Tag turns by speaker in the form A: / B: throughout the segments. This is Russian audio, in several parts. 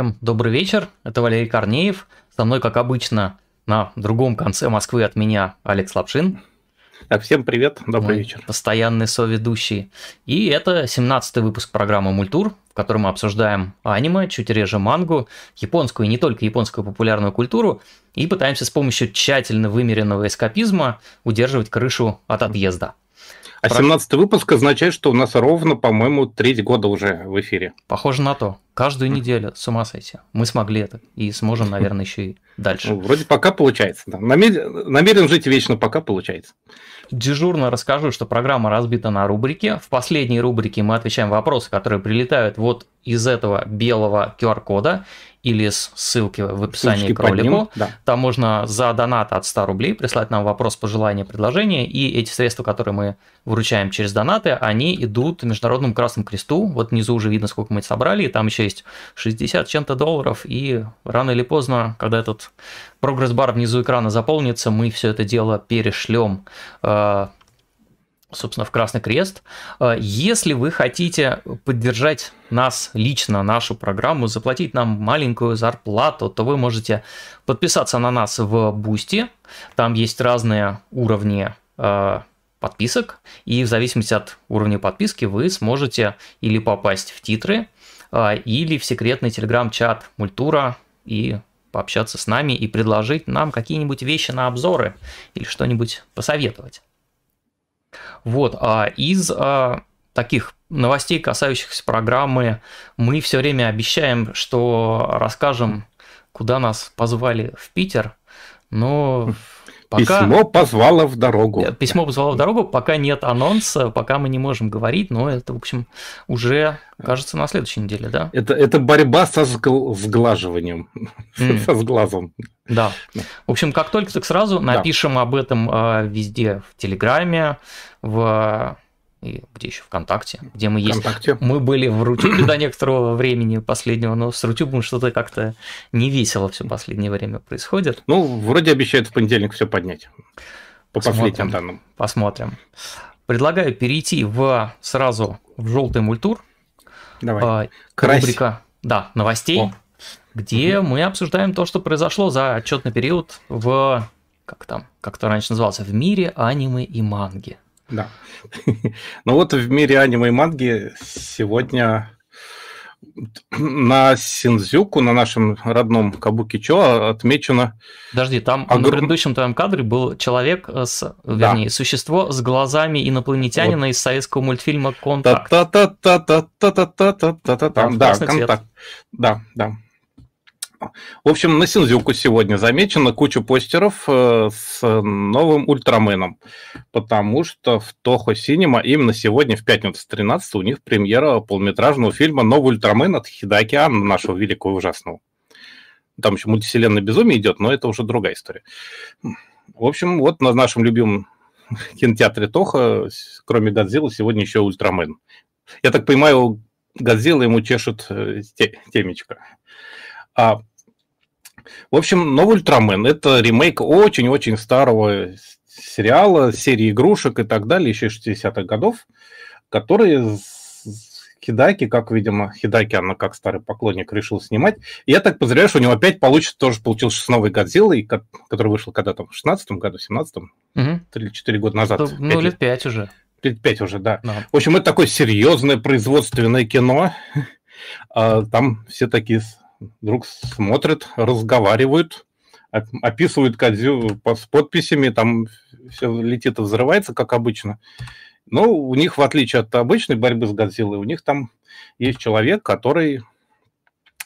A: Всем добрый вечер, это Валерий Корнеев. Со мной, как обычно, на другом конце Москвы от меня Алекс Лапшин.
B: Так, всем привет, добрый Мой вечер.
A: Постоянный соведущий. И это 17-й выпуск программы «Мультур», в котором мы обсуждаем аниме, чуть реже мангу, японскую и не только японскую популярную культуру, и пытаемся с помощью тщательно вымеренного эскапизма удерживать крышу от отъезда.
B: А 17 выпуск означает, что у нас ровно, по-моему, треть года уже в эфире.
A: Похоже на то. Каждую неделю, с ума сойти. Мы смогли это и сможем, наверное, еще и дальше.
B: Ну, вроде пока получается. Да. Намерен, намерен жить вечно, пока получается.
A: Дежурно расскажу, что программа разбита на рубрики. В последней рубрике мы отвечаем вопросы, которые прилетают вот из этого белого QR-кода или с ссылки в описании Ссылочки к ролику. Ним, да. Там можно за донат от 100 рублей прислать нам вопрос, пожелание, предложение, и эти средства, которые мы выручаем через донаты, они идут Международному Красному Кресту. Вот внизу уже видно, сколько мы собрали, и там еще есть 60 чем-то долларов, и рано или поздно, когда этот прогресс-бар внизу экрана заполнится, мы все это дело перешлем э, собственно, в Красный Крест. Э, если вы хотите поддержать нас лично, нашу программу, заплатить нам маленькую зарплату, то вы можете подписаться на нас в Boosty. Там есть разные уровни э, подписок, и в зависимости от уровня подписки вы сможете или попасть в титры, э, или в секретный телеграм-чат Мультура и пообщаться с нами и предложить нам какие-нибудь вещи на обзоры или что-нибудь посоветовать. Вот, а из а, таких новостей, касающихся программы, мы все время обещаем, что расскажем, куда нас позвали в Питер, но
B: Пока... Письмо позвало в дорогу.
A: Письмо позвало в дорогу, пока нет анонса, пока мы не можем говорить, но это, в общем, уже, кажется, на следующей неделе, да?
B: Это, это борьба со сгл... сглаживанием, mm. со сглазом.
A: Да. В общем, как только так сразу напишем да. об этом а, везде в Телеграме, в и где еще ВКонтакте, где мы есть. ВКонтакте. Мы были в Рутюбе до некоторого времени последнего, но с Рутюбом что-то как-то не весело все последнее время происходит.
B: Ну, вроде обещают в понедельник все поднять. По Посмотрим. последним данным.
A: Посмотрим. Предлагаю перейти в сразу в желтый мультур.
B: Давай.
A: Э, рубрика, да, новостей, О. где угу. мы обсуждаем то, что произошло за отчетный период в как там, как то раньше назывался, в мире аниме и манги.
B: Да. Ну вот в мире аниме и манги сегодня на Синдзюку, на нашем родном Кабуки-чо отмечено...
A: Подожди, там огром... на предыдущем твоем кадре был человек, с, вернее, да. существо с глазами инопланетянина вот. из советского мультфильма «Контакт».
B: Та-та-та-та-та-та-та-та-та. Да, контакт. Да, да. В общем, на Синзюку сегодня замечено кучу постеров э, с новым Ультраменом, потому что в Тохо Синема именно сегодня, в пятницу 13 у них премьера полнометражного фильма «Новый Ультрамен» от Хидаки Анна, нашего великого и ужасного. Там еще мультивселенная безумие идет, но это уже другая история. В общем, вот на нашем любимом кинотеатре Тоха, кроме Годзиллы, сегодня еще Ультрамен. Я так понимаю, Годзилла ему чешет э, темечко. А в общем, новый Ультрамен – это ремейк очень-очень старого сериала, серии игрушек и так далее, еще 60-х годов, который Хидаки, как, видимо, Хидаки, она как старый поклонник решил снимать. И я так подозреваю, что у него опять получится, тоже получился новый Годзилла, который вышел когда-то в 16 году, 17-м, угу. 3-4 года назад.
A: Ну, лет 5 уже.
B: Лет 5 уже, да. да. В общем, это такое серьезное производственное кино. А там все такие вдруг смотрят, разговаривают, описывают Кадзю с подписями, там все летит и взрывается, как обычно. Но у них, в отличие от обычной борьбы с Годзиллой, у них там есть человек, который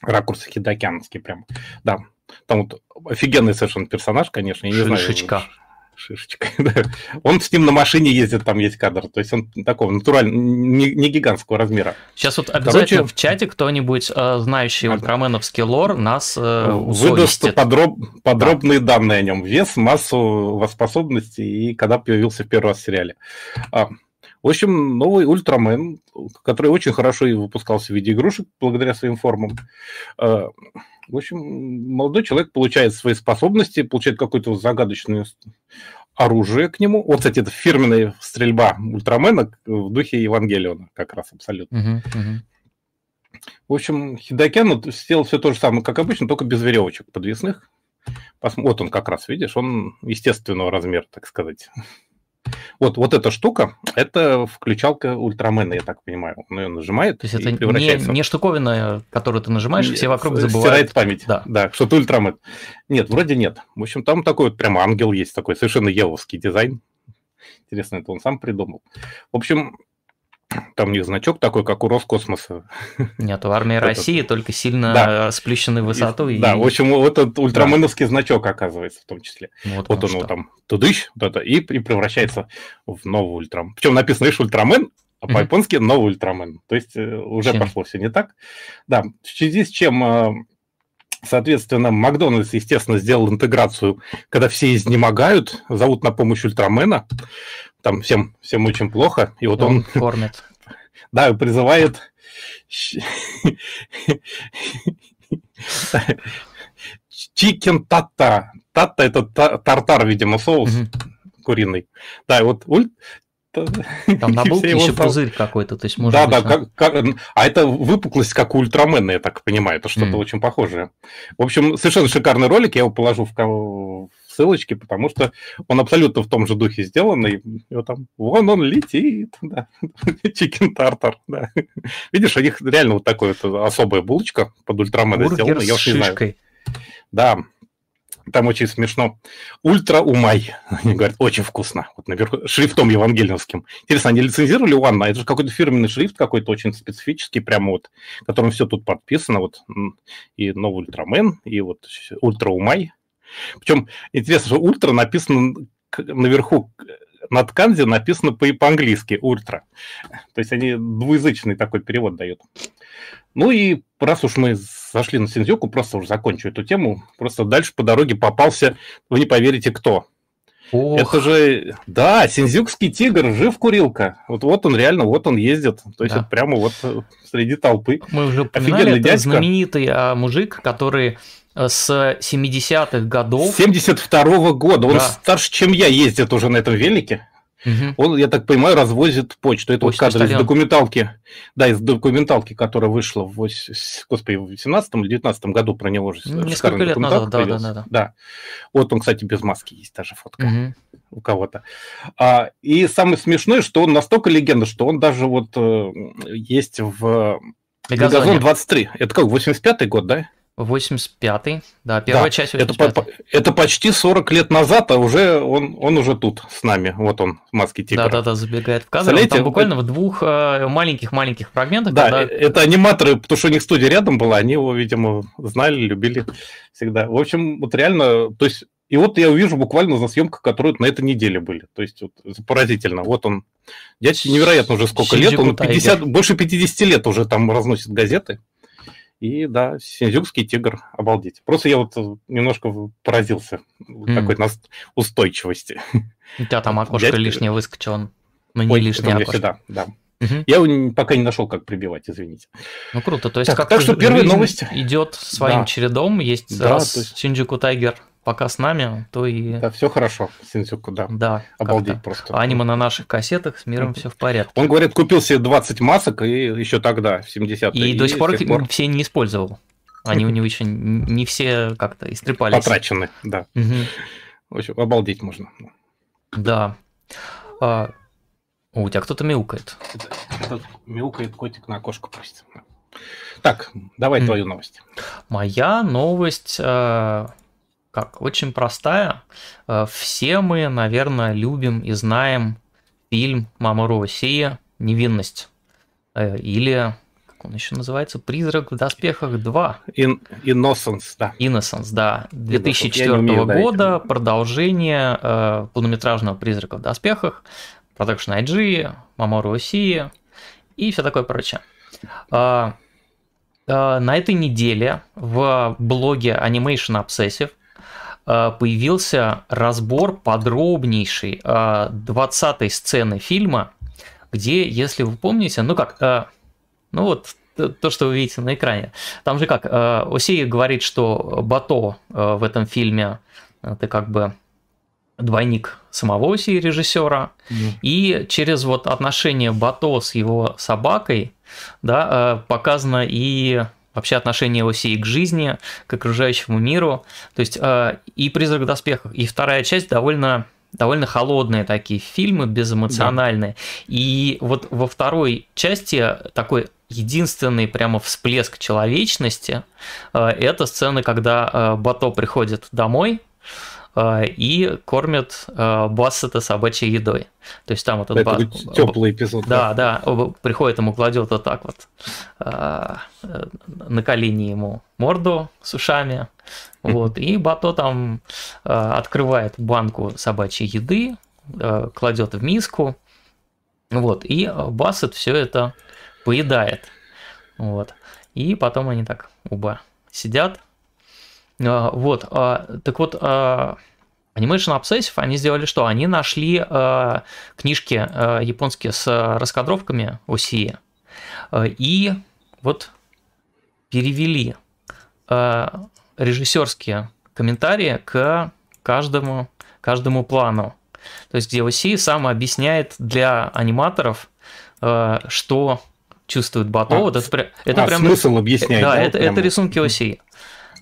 B: ракурс хидокянский прям. Да, там вот офигенный совершенно персонаж, конечно, я
A: не Шишечка. знаю
B: шишечкой. Он с ним на машине ездит, там есть кадр. То есть он такого натурального, не, не гигантского размера.
A: Сейчас вот обязательно Короче, в чате кто-нибудь, э, знающий ультраменовский лор, нас э,
B: Выдаст подроб, подробные да. данные о нем. Вес, массу, способности и когда появился в первый раз в сериале. А, в общем, новый Ультрамен, который очень хорошо и выпускался в виде игрушек благодаря своим формам. А, в общем, молодой человек получает свои способности, получает какое-то загадочное оружие к нему. Вот, кстати, это фирменная стрельба Ультрамена в духе Евангелиона как раз абсолютно. Uh-huh, uh-huh. В общем, Хидокян сделал все то же самое, как обычно, только без веревочек подвесных. Вот он как раз, видишь, он естественного размера, так сказать. Вот, вот эта штука, это включалка Ультрамена, я так понимаю. Он ее нажимает
A: То есть это превращается... не, не штуковина, которую ты нажимаешь, все вокруг забывают. Стирает
B: память, да, да что-то Ультрамен. Нет, вроде нет. В общем, там такой вот прямо ангел есть, такой совершенно еловский дизайн. Интересно, это он сам придумал. В общем, там у них значок такой, как у Роскосмоса.
A: Нет, у армии России только сильно да. сплющенной высотой.
B: Да, и... в общем, вот этот ультраменовский да. значок оказывается в том числе. Вот, вот он что. там тудыщ, вот это, и, и превращается в новый ультрамен. Причем написано, видишь, ультрамен, а по-японски новый ультрамен. То есть э, уже чем? пошло все не так. Да, в связи с чем э, Соответственно, Макдональдс, естественно, сделал интеграцию, когда все изнемогают, зовут на помощь Ультрамена, там всем, всем очень плохо, и вот он... он
A: кормит.
B: Да, призывает Чикен тата. Тата это тартар, видимо, соус куриный. Да, и вот
A: там на булке еще стал... пузырь какой-то, то есть
B: можно... Да, да, как, как... а это выпуклость, как у Ультрамена, я так понимаю, это что-то mm. очень похожее. В общем, совершенно шикарный ролик, я его положу в ссылочки, потому что он абсолютно в том же духе сделан, и его там, вон он летит, да, чикен тартар, да. Видишь, у них реально вот такая вот особая булочка под Ультрамена сделана, я уж не знаю. Да, там очень смешно. Ультра умай. Они говорят, очень вкусно. Вот наверху, шрифтом евангельским. Интересно, они лицензировали у Анно? Это же какой-то фирменный шрифт какой-то очень специфический, прямо вот, которым все тут подписано. Вот и новый Ультрамен, и вот Ультра умай. Причем интересно, что Ультра написано наверху над кандзи написано по-английски ультра. То есть они двуязычный такой перевод дают. Ну и раз уж мы зашли на Синдзюку, просто уже закончу эту тему, просто дальше по дороге попался, вы не поверите, кто. Ох. Это же, да, синдзюкский тигр, жив курилка. Вот, вот он реально, вот он ездит. То есть да. это прямо вот э, среди толпы.
A: Мы уже упоминали, это дядька. знаменитый а, мужик, который с 70-х годов.
B: 72-го года. Он да. старше, чем я, ездит уже на этом велике. Угу. Он, я так понимаю, развозит почту. Это вот кадр из документалки, да, из документалки, которая вышла в, господи, в 18 или 19 году про него же.
A: Несколько лет назад, да, да, да, да.
B: Да. Вот он, кстати, без маски есть даже фотка угу. у кого-то. А, и самое смешное, что он настолько легенда, что он даже вот э, есть в Мегазон 23. Это как, 85-й год, да?
A: 85-й, да, первая да, часть
B: 85 это, это почти 40 лет назад, а уже он, он уже тут с нами. Вот он, маски тигра.
A: Да-да-да, забегает в кадр. Он там буквально это... в двух э, маленьких-маленьких фрагментах.
B: Да, когда... это аниматоры, потому что у них студия рядом была, они его, видимо, знали, любили всегда. В общем, вот реально, то есть и вот я увижу буквально на съемках, которые на этой неделе были. То есть вот, поразительно. Вот он, дядьке невероятно уже сколько Шинджи лет, он 50, больше 50 лет уже там разносит газеты. И да, Синдзюкский тигр, обалдеть. Просто я вот немножко поразился mm. такой нас устойчивости.
A: У тебя там окошко Дядька... лишнее выскочило, но не Ой, лишнее окошко.
B: Сюда, да. Угу. Я его пока не нашел, как прибивать, извините.
A: Ну круто, то есть
B: так, как так что первая новость
A: идет своим да. чередом, есть да, раз есть... Синдзюку Тайгер пока с нами, то и...
B: Да, все хорошо, Синсюку, да.
A: Да.
B: Обалдеть просто.
A: Аниме на наших кассетах, с миром все в порядке.
B: Он, говорит, купил себе 20 масок и еще тогда, в 70-е.
A: И, и до сих пор, пор все не использовал. Они у него еще не все как-то истрепались.
B: Потрачены, да. В общем, обалдеть можно.
A: Да. А, у тебя кто-то мяукает.
B: Это, мяукает котик на окошко просит. Так, давай mm. твою новость.
A: Моя новость а, как? Очень простая. Э, все мы, наверное, любим и знаем фильм «Мама Россия. Невинность». Э, или, как он еще называется, «Призрак в доспехах 2».
B: In, Innocence, да.
A: Innocence, да. 2004 умею, года, да, продолжение э, полнометражного «Призрака в доспехах», Production IG, «Мама Россия» и все такое прочее. Э, э, на этой неделе в блоге Animation Obsessive появился разбор подробнейший 20-й э, сцены фильма, где, если вы помните, ну как, э, ну вот то, что вы видите на экране. Там же как, Осей говорит, что Бато в этом фильме это как бы двойник самого Оси режиссера, mm. и через вот отношение Бато с его собакой, да, э, показано и вообще отношение Оси к жизни, к окружающему миру. То есть э, и «Призрак в доспехах», и вторая часть довольно довольно холодные такие фильмы, безэмоциональные. Да. И вот во второй части такой единственный прямо всплеск человечности э, – это сцена, когда Бато приходит домой, Э, и кормят э, Бассета собачьей едой. То есть там вот
B: этот Это бас... теплый эпизод.
A: Да, да, да, приходит ему, кладет вот так вот э, на колени ему морду с ушами, вот, и Бато там открывает банку собачьей еды, кладет в миску, вот, и Бассет все это поедает, вот, и потом они так оба сидят, вот, а, так вот, а, Animation Obsessive, они сделали что? Они нашли книжки японские с раскадровками Осии и вот перевели режиссерские комментарии к каждому, каждому плану. То есть, где Оси сам объясняет для аниматоров, что чувствует Бато. А, вот это, это
B: а,
A: прям
B: смысл объясняет.
A: Да, да это, это рисунки Оси.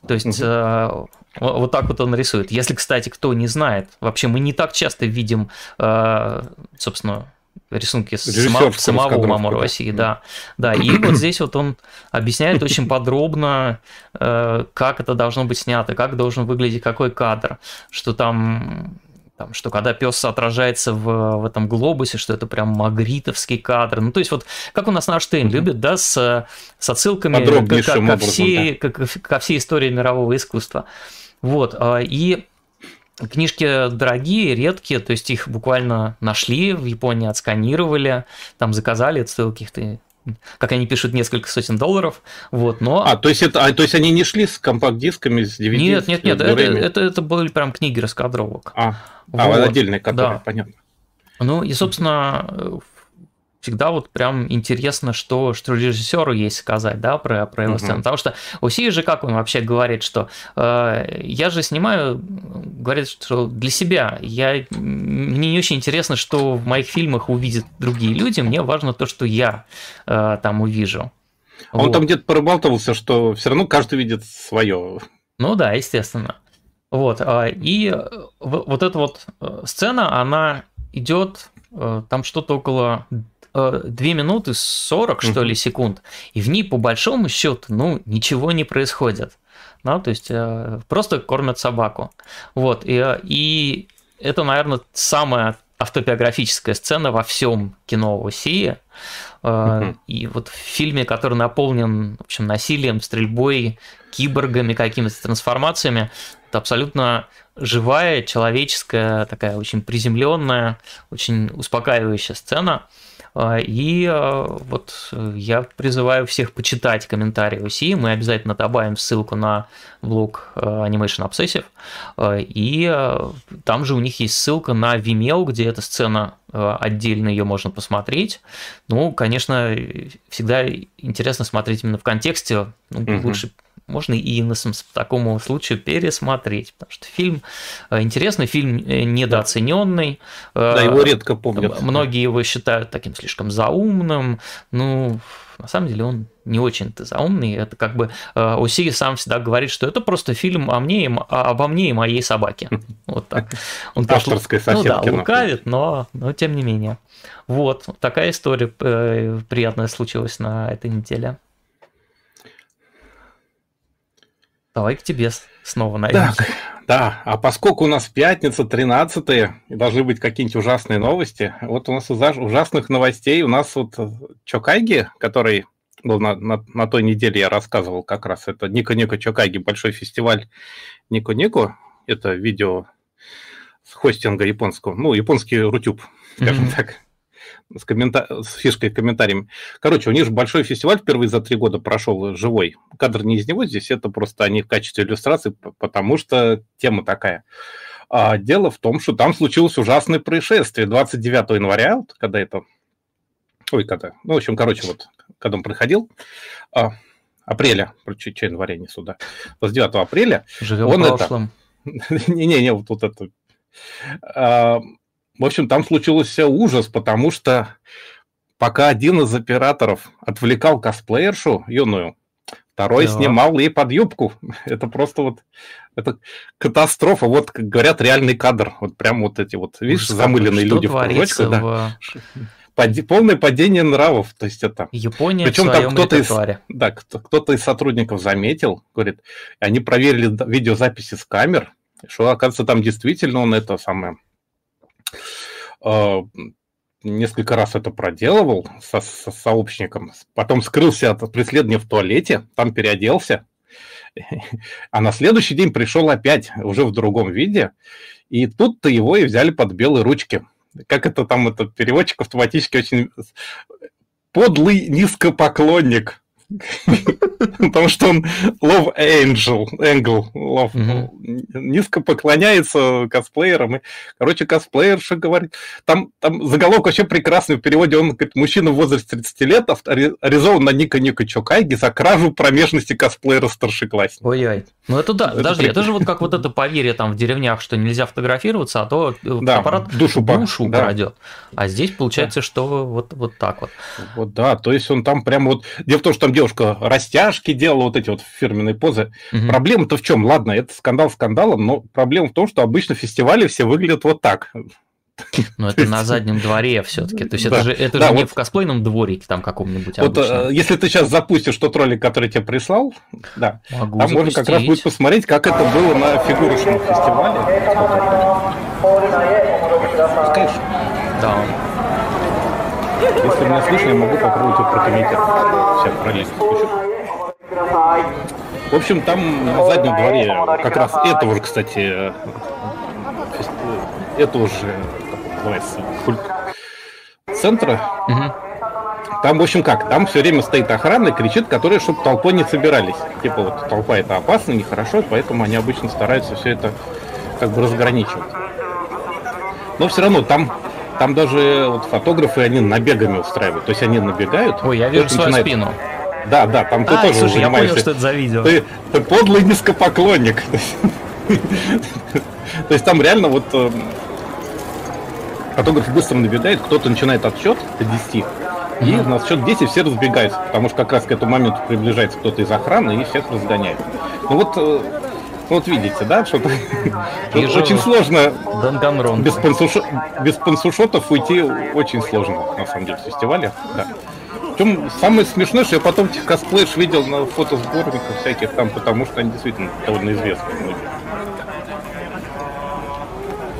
A: То есть угу. вот так вот он рисует. Если, кстати, кто не знает, вообще мы не так часто видим, э, собственно, рисунки само, самого Мамора России, да. да. И вот здесь вот он объясняет очень подробно, э, как это должно быть снято, как должен выглядеть какой кадр, что там там, что когда пес отражается в, в этом глобусе, что это прям магритовский кадр. Ну, то есть, вот как у нас наш mm-hmm. любит, да, с, с отсылками ко, ко, ко, всей, да. ко, ко всей истории мирового искусства. Вот, а, и Книжки дорогие, редкие, то есть их буквально нашли в Японии, отсканировали, там заказали, это стоило каких-то как они пишут, несколько сотен долларов, вот, но...
B: А, то есть, это, а, то есть они не шли с компакт-дисками, с DVD?
A: Нет, нет, нет, это, это, это были прям книги раскадровок.
B: А, а вот. а отдельные, которые, да. понятно.
A: Ну и, собственно, всегда вот прям интересно, что, что режиссеру есть сказать, да, про, про его сцену. Потому что Уси же, как он вообще говорит, что э, я же снимаю, говорит, что для себя. Я, мне не очень интересно, что в моих фильмах увидят другие люди, мне важно то, что я э, там увижу.
B: Он вот. там где-то пробалтывался, что все равно каждый видит свое.
A: Ну да, естественно. Вот, а, и вот эта вот э, сцена, она идет э, там что-то около 2 э, минуты 40, что ли, секунд, и в ней по большому счету, ну, ничего не происходит. Ну, то есть э, просто кормят собаку. Вот, и, э, и это, наверное, самая автобиографическая сцена во всем кино России. И вот в фильме, который наполнен, в общем, насилием, стрельбой, киборгами, какими-то трансформациями, это абсолютно живая, человеческая, такая очень приземленная, очень успокаивающая сцена. А, и а, вот э, я призываю всех почитать комментарии УСИ. Мы обязательно добавим ссылку на блог э, Animation Obsessive. А, и там же у них есть ссылка на Vimeo, где эта сцена отдельно ее можно посмотреть. Ну, конечно, всегда интересно смотреть именно в контексте. Ну, угу. Лучше можно и Инносом по такому случаю пересмотреть, потому что фильм э, интересный, фильм э, недооцененный.
B: Да, его редко помнят.
A: Многие его считают таким слишком заумным, ну, на самом деле он не очень-то заумный. Это как бы э, Оси сам всегда говорит, что это просто фильм о мне, обо мне и моей собаке. Вот так.
B: Он Авторская
A: ну, да, лукавит, но, но тем не менее. Вот, такая история приятная случилась на этой неделе. Давай к тебе снова, наверное.
B: Так, да, а поскольку у нас пятница, 13 и должны быть какие-нибудь ужасные новости, вот у нас из ужасных новостей, у нас вот Чокайги, который был на, на, на той неделе, я рассказывал как раз, это Нико-Нико Чокайги, большой фестиваль Нико-Нико, это видео с хостинга японского, ну, японский Рутюб, скажем mm-hmm. так с, коммента... с фишкой комментариями. Короче, у них же большой фестиваль впервые за три года прошел живой. Кадр не из него здесь, это просто они в качестве иллюстрации, потому что тема такая. А дело в том, что там случилось ужасное происшествие 29 января, вот, когда это... Ой, когда... Ну, в общем, короче, вот, когда он проходил, а, апреля, чуть января не сюда, 29 апреля,
A: Живем он в прошлом.
B: Не-не-не, вот, вот это А, в общем, там случился ужас, потому что пока один из операторов отвлекал косплеершу юную, второй да. снимал ей под юбку. Это просто вот это катастрофа. Вот, как говорят, реальный кадр. Вот прям вот эти вот, видишь, что, замыленные люди в кружочках. Да. Под, полное падение нравов. То есть это...
A: Япония Причем там кто-то из,
B: да, кто-то из сотрудников заметил, говорит, они проверили видеозаписи с камер, что, оказывается, там действительно он это самое несколько раз это проделывал со, со сообщником, потом скрылся от преследования в туалете, там переоделся, а на следующий день пришел опять, уже в другом виде, и тут-то его и взяли под белые ручки. Как это там, этот переводчик автоматически очень подлый низкопоклонник Потому что он love angel, angel, love, угу. низко поклоняется косплеерам. И, короче, косплеерша говорит, там, там заголовок вообще прекрасный в переводе, он говорит, мужчина в возрасте 30 лет аризован на Ника Ника Чокайги за кражу промежности косплеера старшеклассника.
A: Ой-ой. Ну это да, подожди, это же вот как вот это поверье там в деревнях, что нельзя фотографироваться, а то
B: э, да, аппарат душу,
A: душу да. крадет. А здесь получается, да. что вот, вот так вот.
B: Вот да, то есть он там прям вот... Дело в том, что там девушка растяжки делала, вот эти вот фирменные позы. Угу. Проблема-то в чем? Ладно, это скандал скандалом, но проблема в том, что обычно фестивали все выглядят вот так.
A: Ну, это на заднем дворе все-таки. То есть это же, это же не в косплейном дворике там каком-нибудь
B: Вот э, если ты сейчас запустишь тот ролик, который тебе прислал, да, Могу там можно как раз будет посмотреть, как это было на фигурочном фестивале. Конечно. Да. Если меня слышно, я могу попробовать это прокомментировать. Сейчас пролистить В общем, там на заднем дворе как раз этого же, кстати, этого же, центра. Там, в общем, как, там все время стоит охрана и кричит, которые, чтобы толпой не собирались. Типа вот толпа это опасно, нехорошо, поэтому они обычно стараются все это как бы разграничивать. Но все равно там там даже вот фотографы, они набегами устраивают. То есть они набегают.
A: Ой, я вижу свою начинает... спину.
B: Да, да, там ты а, тоже
A: слушай, я понял, что это за видео.
B: Ты, ты подлый низкопоклонник. То есть там реально вот э, фотограф быстро набегает, кто-то начинает отсчет до 10, и на счет 10 все разбегаются, потому что как раз к этому моменту приближается кто-то из охраны и всех разгоняет. Ну вот э, вот видите, да, что очень сложно без, пансушо... без пансушотов уйти очень сложно, на самом деле, в фестивале. Да. Причем самое смешное, что я потом этих косплеев видел на фотосборниках всяких там, потому что они действительно довольно известные.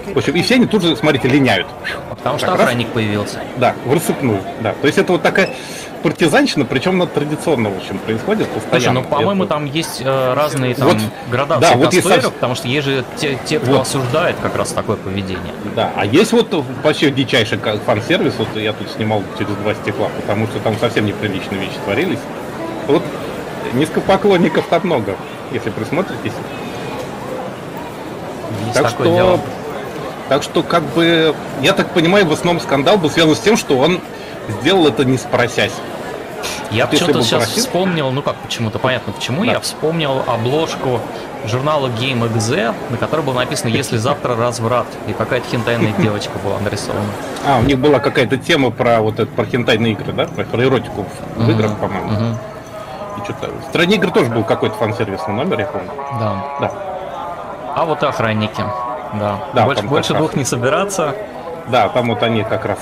B: В общем, и все они тут же, смотрите, линяют.
A: Потому что охранник появился.
B: Да, в рассыпную, да. То есть это вот такая партизанщина, причем она традиционно, в общем, происходит постоянно. Слушай,
A: ну, по-моему, там есть э, разные там, вот, градации да, вот есть... потому что есть же те, те кто вот. осуждает как раз такое поведение.
B: Да, а есть вот вообще дичайший фан-сервис, вот я тут снимал через два стекла, потому что там совсем неприличные вещи творились. Вот низкопоклонников там много, если присмотритесь. Есть так что, дело. так что, как бы, я так понимаю, в основном скандал был связан с тем, что он сделал это не спросясь.
A: Я почему-то сейчас просил? вспомнил, ну как почему-то, понятно почему, да. я вспомнил обложку журнала Game XZ, на которой было написано «Если завтра разврат», и какая-то хентайная девочка была нарисована.
B: А, у них была какая-то тема про вот это, про хентайные игры, да? Про, про эротику в uh-huh. играх, по-моему. Uh-huh. И что-то... В стране игр тоже был какой-то фан-сервисный номер, я помню.
A: Да. Да. А вот и охранники. Да. да больше больше двух не собираться.
B: Да, там вот они как раз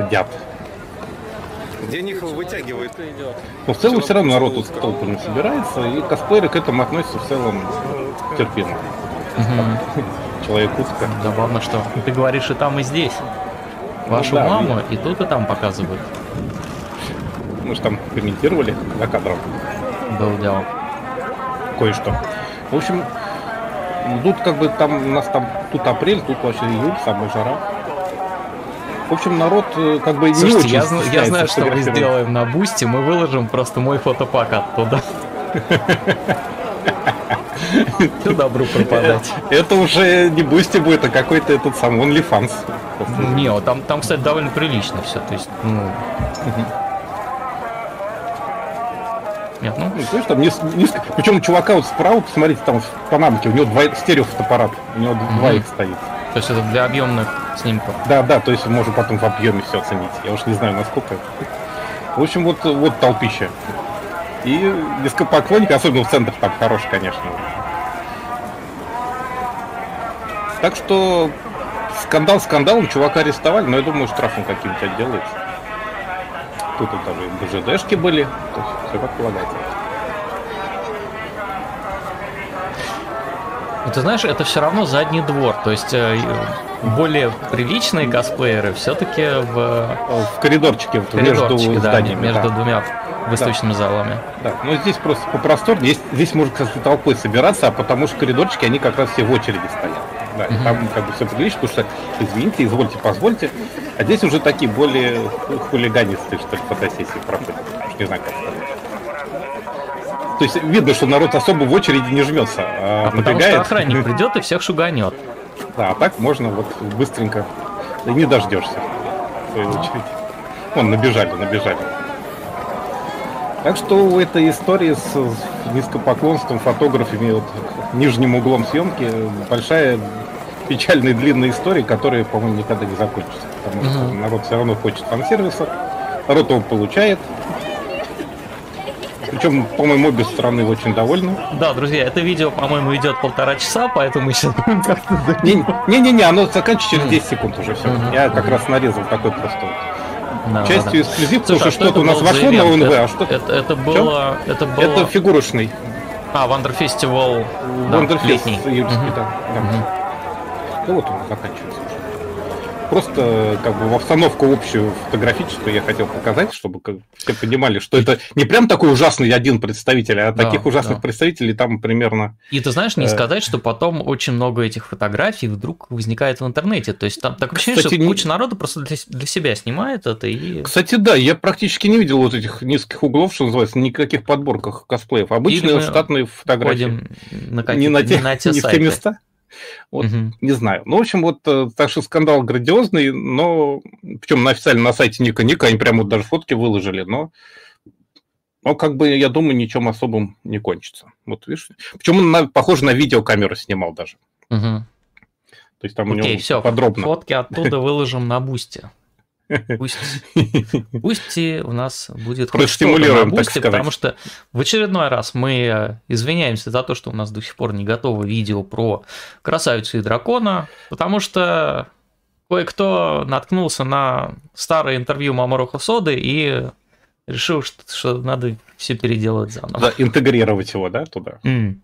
B: бдят
C: Денег вытягивает.
B: Но в целом все равно народ тут толпами собирается, и косплееры к этому относятся в целом терпимо. Человек узко.
A: Забавно, что ты говоришь и там, и здесь. Вашу ну, да, маму и тут, и там показывают.
B: Мы же там комментировали за кадром.
A: Был дело.
B: Кое-что. В общем, тут как бы там у нас там тут апрель, тут вообще июль, самая жара. В общем, народ э, как бы
A: Слушайте, не очень я, я знаю, что мы сделаем на Бусти, мы выложим просто мой фотопак оттуда. Все добру пропадать.
B: Это уже не Boosty будет, а какой-то этот сам OnlyFans.
A: Не, там, там, кстати, довольно прилично все. То есть, ну...
B: Нет, ну... ну там низко, низко. Причем у чувака вот справа, посмотрите, там в панамке, у него два стереофотоаппарат, у него два их стоит.
A: То есть это для объемных снимков?
B: Да, да, то есть можно потом в объеме все оценить. Я уж не знаю, насколько. В общем, вот, вот толпища. И несколько поклонников, особенно в центре, там хороший, конечно. Так что скандал скандалом, чувака арестовали, но я думаю, штрафом каким-нибудь отделается. Тут вот даже БЖДшки были, то есть все как полагается.
A: Ну, ты знаешь, это все равно задний двор. То есть э, более приличные косплееры все-таки в...
B: В коридорчике,
A: в коридорчике между да, зданиями. Между да. двумя выставочными да. залами.
B: Да, но здесь просто попросторнее. Здесь, здесь можно, кстати, толпой собираться, а потому что коридорчики, они как раз все в очереди стоят. Да, угу. там как бы все прилично, потому что, извините, извольте, позвольте. А здесь уже такие более хулиганистые, что ли, фотосессии проходят. Не знаю, как сказать. То есть видно, что народ особо в очереди не жмется.
A: А, а потому что охранник придет и всех шуганет.
B: Да, а так можно вот быстренько. И не дождешься в свою очередь. Вон, набежали, набежали. Так что у этой истории с низкопоклонством, фотографами, вот, нижним углом съемки большая печальная длинная история, которая, по-моему, никогда не закончится. Потому что народ все равно хочет фан-сервиса, народ его получает, причем, по-моему, обе стороны очень довольны.
A: Да, друзья, это видео, по-моему, идет полтора часа, поэтому мы сейчас будем как-то...
B: Не-не-не, оно заканчивается через 10 секунд уже все. Я как раз нарезал такой просто да, частью да. эксклюзив, потому что что-то у нас вошло на ОНВ, а что
A: это, это было, это было...
B: Это фигурочный.
A: А, Wonder Festival.
B: Wonder Fest, да, июльский, да. да. Ну вот он заканчивается. Просто как бы в обстановку общую фотографическую я хотел показать, чтобы как, все понимали, что это не прям такой ужасный один представитель, а да, таких ужасных да. представителей там примерно...
A: И ты знаешь, не э, сказать, что потом очень много этих фотографий вдруг возникает в интернете. То есть там так ощущение, Кстати, что куча народу просто для, для себя снимает это и...
B: Кстати, да, я практически не видел вот этих низких углов, что называется, никаких подборках косплеев. Обычные штатные фотографии.
A: На не на те, не на те не в те места.
B: Вот, угу. не знаю. Ну, в общем, вот э, так что скандал грандиозный, но причем на официальном на сайте Ника Ника они прямо вот даже фотки выложили, но но как бы, я думаю, ничем особым не кончится. Вот видишь. Причем он, на, похоже, на видеокамеру снимал даже.
A: Угу.
B: То есть там Окей, у него все, подробно.
A: Фотки оттуда выложим на бусте. Пусть, пусть у нас будет
B: хоть что на бусте,
A: потому что в очередной раз мы э, извиняемся за то, что у нас до сих пор не готово видео про красавицу и дракона, потому что кое-кто наткнулся на старое интервью Маморуху Соды и решил, что, что надо все переделать заново. Да,
B: интегрировать его, да, туда.
A: Mm.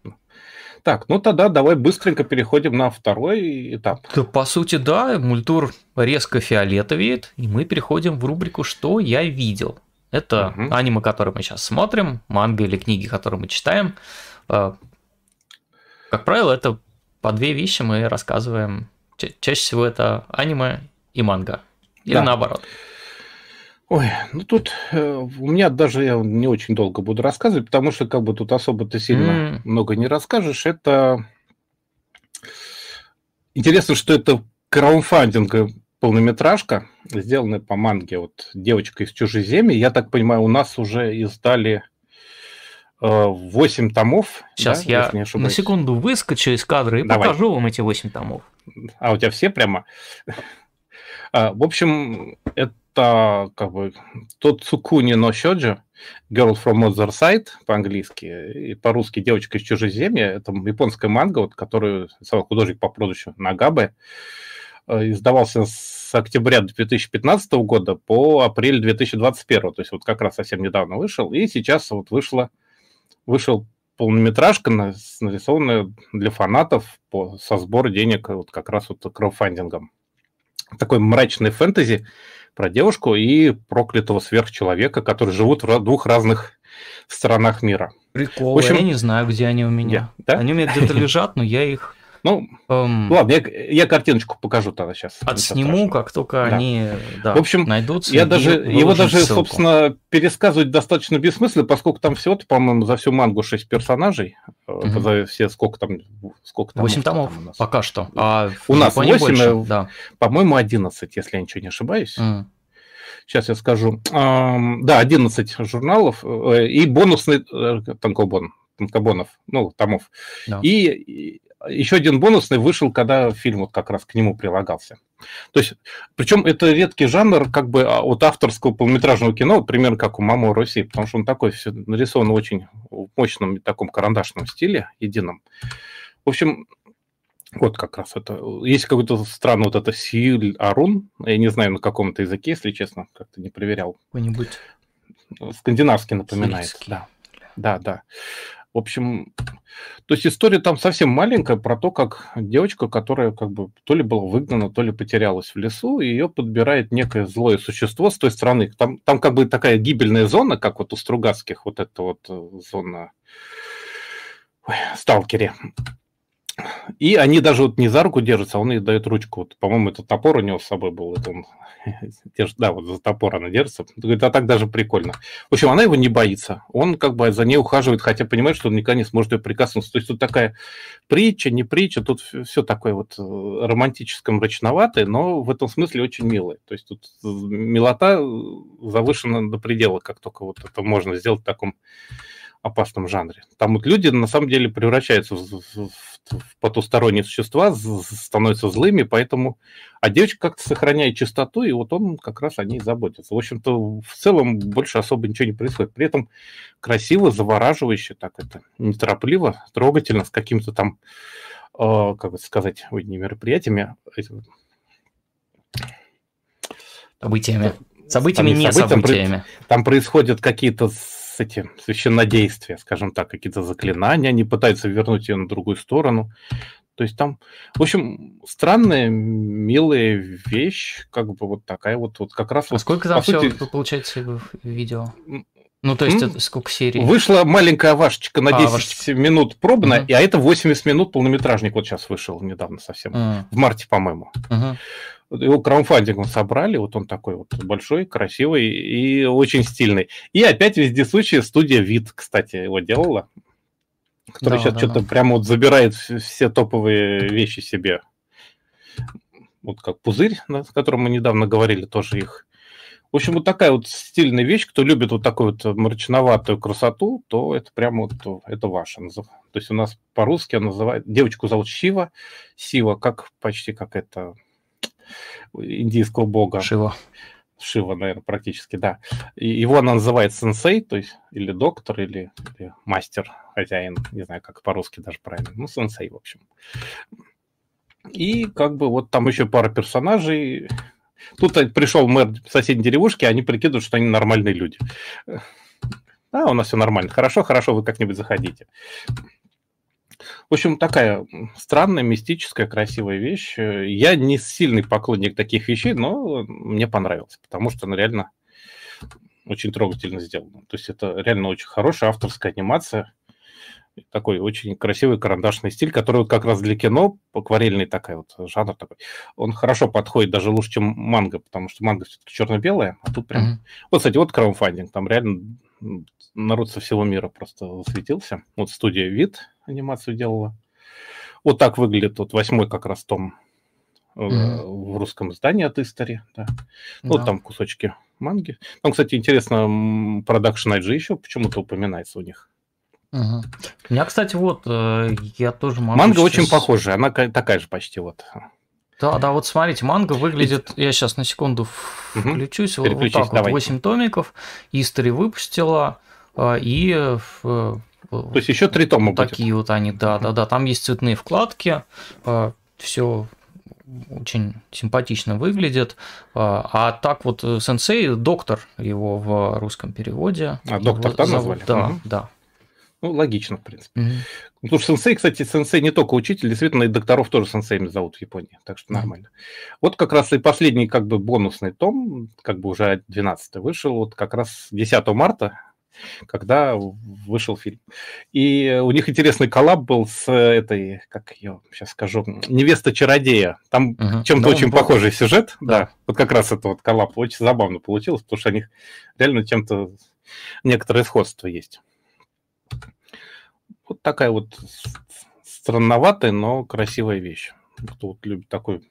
B: Так, ну тогда давай быстренько переходим на второй этап.
A: Да, по сути, да, мультур резко фиолетовеет, и мы переходим в рубрику «Что я видел?». Это угу. аниме, которое мы сейчас смотрим, манга или книги, которые мы читаем. А, как правило, это по две вещи мы рассказываем. Чаще всего это аниме и манга. Или да. наоборот.
B: Ой, ну тут э, у меня даже я не очень долго буду рассказывать, потому что как бы тут особо ты сильно mm. много не расскажешь. Это интересно, что это краудфандинг полнометражка, сделанная по манге вот девочка из чужеземья. Я так понимаю, у нас уже издали э, 8 томов.
A: Сейчас да, я на секунду выскочу из кадра и Давай. покажу вам эти 8 томов.
B: А у тебя все прямо? А, в общем, это это как бы тот Цукуни но Сёджи, Girl from Other Side по-английски, и по-русски девочка из чужеземья. Это японская манга, вот, которую рисовал художник по прозвищу Нагабе. Э, издавался с октября 2015 года по апрель 2021, то есть вот как раз совсем недавно вышел. И сейчас вот вышло, вышел полнометражка, нарисованная для фанатов по, со сбора денег вот как раз вот краудфандингом. Такой мрачный фэнтези, про девушку и проклятого сверхчеловека, которые живут в двух разных сторонах мира.
A: Прикол, в общем, я не знаю, где они у меня. Я, да? Они у меня где-то лежат, но я их
B: ну, эм, ладно, я, я картиночку покажу тогда сейчас.
A: Отсниму, как только да. они да,
B: в общем, найдутся. Я даже, его даже, ссылку. собственно, пересказывать достаточно бессмысленно, поскольку там всего-то, по-моему, за всю мангу 6 персонажей. Угу. За все сколько там... Сколько
A: там 8 томов там пока что. А
B: у нас 8, больше, э, да. по-моему, 11, если я ничего не ошибаюсь. Mm. Сейчас я скажу. Да, 11 журналов э, и бонусный танкобон, танкобонов, ну, томов. Да. И еще один бонусный вышел, когда фильм вот как раз к нему прилагался. То есть, причем это редкий жанр как бы а, от авторского полнометражного кино, примерно как у «Мамы Руси», потому что он такой все нарисован очень в мощном таком карандашном стиле, едином. В общем, вот как раз это. Есть какой-то странный вот это Силь Арун. Я не знаю, на каком-то языке, если честно, как-то не проверял.
A: Какой-нибудь.
B: Скандинавский напоминает. Сирийский. Да. Да, да. В общем, то есть история там совсем маленькая про то, как девочка, которая как бы то ли была выгнана, то ли потерялась в лесу, и ее подбирает некое злое существо с той стороны. Там, там как бы такая гибельная зона, как вот у Стругацких, вот эта вот э, зона Ой, сталкере. И они даже вот не за руку держатся, а он ей дает ручку. Вот, по-моему, этот топор у него с собой был. Это он держит, да, вот за топор она держится. Говорит, а так даже прикольно. В общем, она его не боится. Он как бы за ней ухаживает, хотя понимает, что он никогда не сможет ее прикоснуться. То есть тут такая притча, не притча, тут все такое вот э, романтическое, мрачноватое, но в этом смысле очень милое. То есть тут милота завышена до предела, как только вот это можно сделать в таком опасном жанре. Там вот люди на самом деле превращаются в, в, в потусторонние существа, становятся злыми, поэтому... А девочка как-то сохраняет чистоту, и вот он как раз о ней заботится. В общем-то, в целом больше особо ничего не происходит. При этом красиво, завораживающе, так это, неторопливо, трогательно, с каким-то там, э, как бы сказать, ой, не мероприятиями,
A: событиями. Событиями, не событиями.
B: Там происходят какие-то эти священнодействия, скажем так, какие-то заклинания, они пытаются вернуть ее на другую сторону. То есть там, в общем, странная, милая вещь, как бы вот такая вот, вот как раз...
A: А вот, сколько там все, сути... получается, в видео? Ну, то есть, это сколько серий?
B: Вышла маленькая вашечка на 10 а, вашечка. минут пробная, uh-huh. а это 80 минут полнометражник вот сейчас вышел недавно совсем, uh-huh. в марте, по-моему. Uh-huh. Его краудфандингом собрали, вот он такой вот большой, красивый и очень стильный. И опять вездесущая студия Вид, кстати, его делала, которая да, сейчас да, что-то да. прямо вот забирает все топовые вещи себе. Вот как пузырь, о котором мы недавно говорили, тоже их. В общем, вот такая вот стильная вещь. Кто любит вот такую вот мрачноватую красоту, то это прямо вот это ваше. То есть у нас по-русски он называет... Девочку зовут Сива. Сива, как почти как это индийского бога.
A: Шива.
B: Шива, наверное, практически, да. И его она называет сенсей, то есть или доктор, или, или мастер, хозяин, не знаю, как по-русски даже правильно. Ну, сенсей, в общем. И как бы вот там еще пара персонажей. Тут пришел мэр соседней деревушки, они прикидывают, что они нормальные люди. А, у нас все нормально. Хорошо, хорошо, вы как-нибудь заходите. В общем, такая странная, мистическая, красивая вещь. Я не сильный поклонник таких вещей, но мне понравилось, потому что она реально очень трогательно сделана. То есть это реально очень хорошая авторская анимация, такой очень красивый карандашный стиль, который вот как раз для кино, акварельный такой вот жанр такой, он хорошо подходит даже лучше, чем манга, потому что манга все-таки черно-белая, а тут прям... Mm-hmm. Вот, кстати, вот краудфандинг, там реально народ со всего мира просто засветился. Вот студия Вид анимацию делала. Вот так выглядит вот восьмой как раз том mm-hmm. в русском издании от Истори. Да. Ну, вот там кусочки манги. Там, кстати, интересно, Production IG еще почему-то упоминается у них.
A: Угу. У меня, кстати, вот, э, я тоже
B: могу Манга сейчас... очень похожая, она такая же почти вот.
A: Да, да, вот смотрите, манга выглядит, я сейчас на секунду включусь, угу. вот, так давайте. вот, 8 томиков, Истори выпустила, а, и
B: То есть еще три тома
A: Такие будет. вот они, да, да, да. Там есть цветные вкладки, а, все очень симпатично выглядит. А, а так вот э, сенсей, доктор его в русском переводе.
B: А доктор там назвали?
A: Да, угу. да.
B: Ну, логично, в принципе. Угу. Потому что сенсей, кстати, сенсей не только учитель, действительно, и докторов тоже сенсеями зовут в Японии, так что нормально. Mm. Вот как раз и последний как бы бонусный том, как бы уже 12 вышел, вот как раз 10 марта когда вышел фильм. И у них интересный коллаб был с этой, как ее сейчас скажу, невеста чародея. Там угу. чем-то ну, очень был... похожий сюжет. Да. да. Вот как раз это вот коллаб очень забавно получилось, потому что у них реально чем-то некоторое сходство есть. Вот такая вот странноватая, но красивая вещь. Кто вот любит такую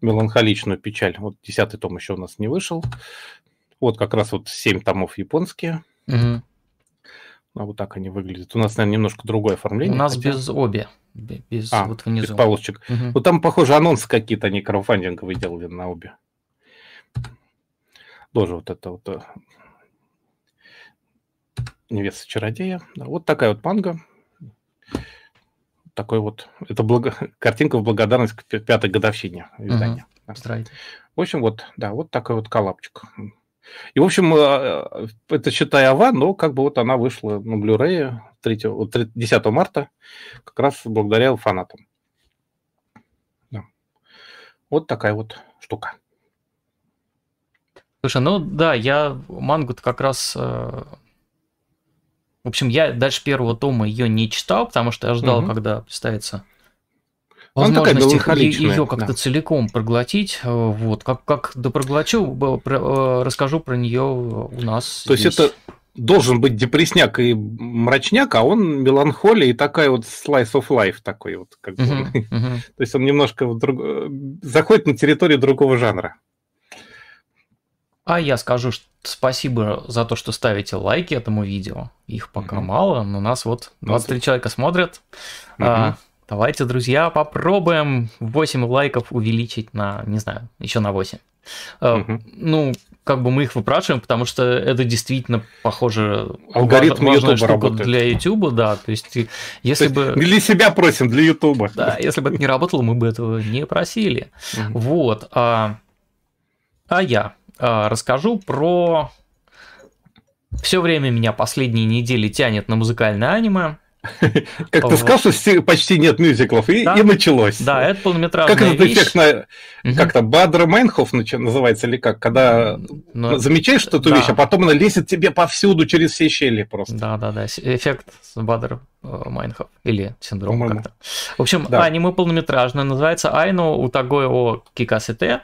B: меланхоличную печаль. Вот десятый том еще у нас не вышел. Вот как раз вот семь томов японские. Угу. А вот так они выглядят. У нас, наверное, немножко другое оформление.
A: У нас
B: хотя...
A: без обе. Без
B: а,
A: вот внизу.
B: Без полосочек.
A: Угу.
B: Ну, там, похоже, анонсы какие-то они краудфандинговые делали на обе. Тоже вот это вот э, невеста чародея. Вот такая вот манга. Такой вот, это благо... картинка в благодарность к пятой годовщине издания.
A: Угу.
B: В общем, вот, да, вот такой вот коллапчик. И, в общем, э, это считай Ава, но как бы вот она вышла на Blu-ray 3, 10 марта, как раз благодаря фанатам. Да. Вот такая вот штука.
A: Слушай, ну да, я мангу-то как раз... Э, в общем, я дальше первого тома ее не читал, потому что я ждал, угу. когда представится возможность ее как-то да. целиком проглотить. Э, вот, как, как допроглочу, э, расскажу про нее у нас.
B: То здесь. есть это должен быть депресняк и мрачняк, а он меланхолия и такая вот slice of life такой вот. Как бы. uh-huh, uh-huh. То есть он немножко друг... заходит на территорию другого жанра.
A: А я скажу что спасибо за то, что ставите лайки этому видео. Их пока uh-huh. мало, но нас вот 23 uh-huh. человека смотрят. Uh-huh. А, Давайте, друзья, попробуем 8 лайков увеличить на, не знаю, еще на 8. Угу. Ну, как бы мы их выпрашиваем, потому что это действительно похоже
B: алгоритм
A: важ,
B: YouTube работает.
A: для YouTube, да. То есть, если То
B: есть бы для себя просим, для YouTube.
A: Да, если бы это не работало, мы бы этого не просили. Угу. Вот. А, а я а, расскажу про все время меня последние недели тянет на музыкальное аниме.
B: Как ты сказал, что почти нет мюзиклов, и, да? и началось.
A: Да, это полнометражная
B: Как этот
A: вещь.
B: эффект на... Угу. Как-то Баадера-Майнхоф называется, или как? Когда Но... замечаешь что-то да. вещь, а потом она лезет тебе повсюду через все щели просто.
A: Да-да-да, эффект Баадера-Майнхоф, или синдром как-то. В общем, да. аниме полнометражное, называется アイの歌声を聴かせて.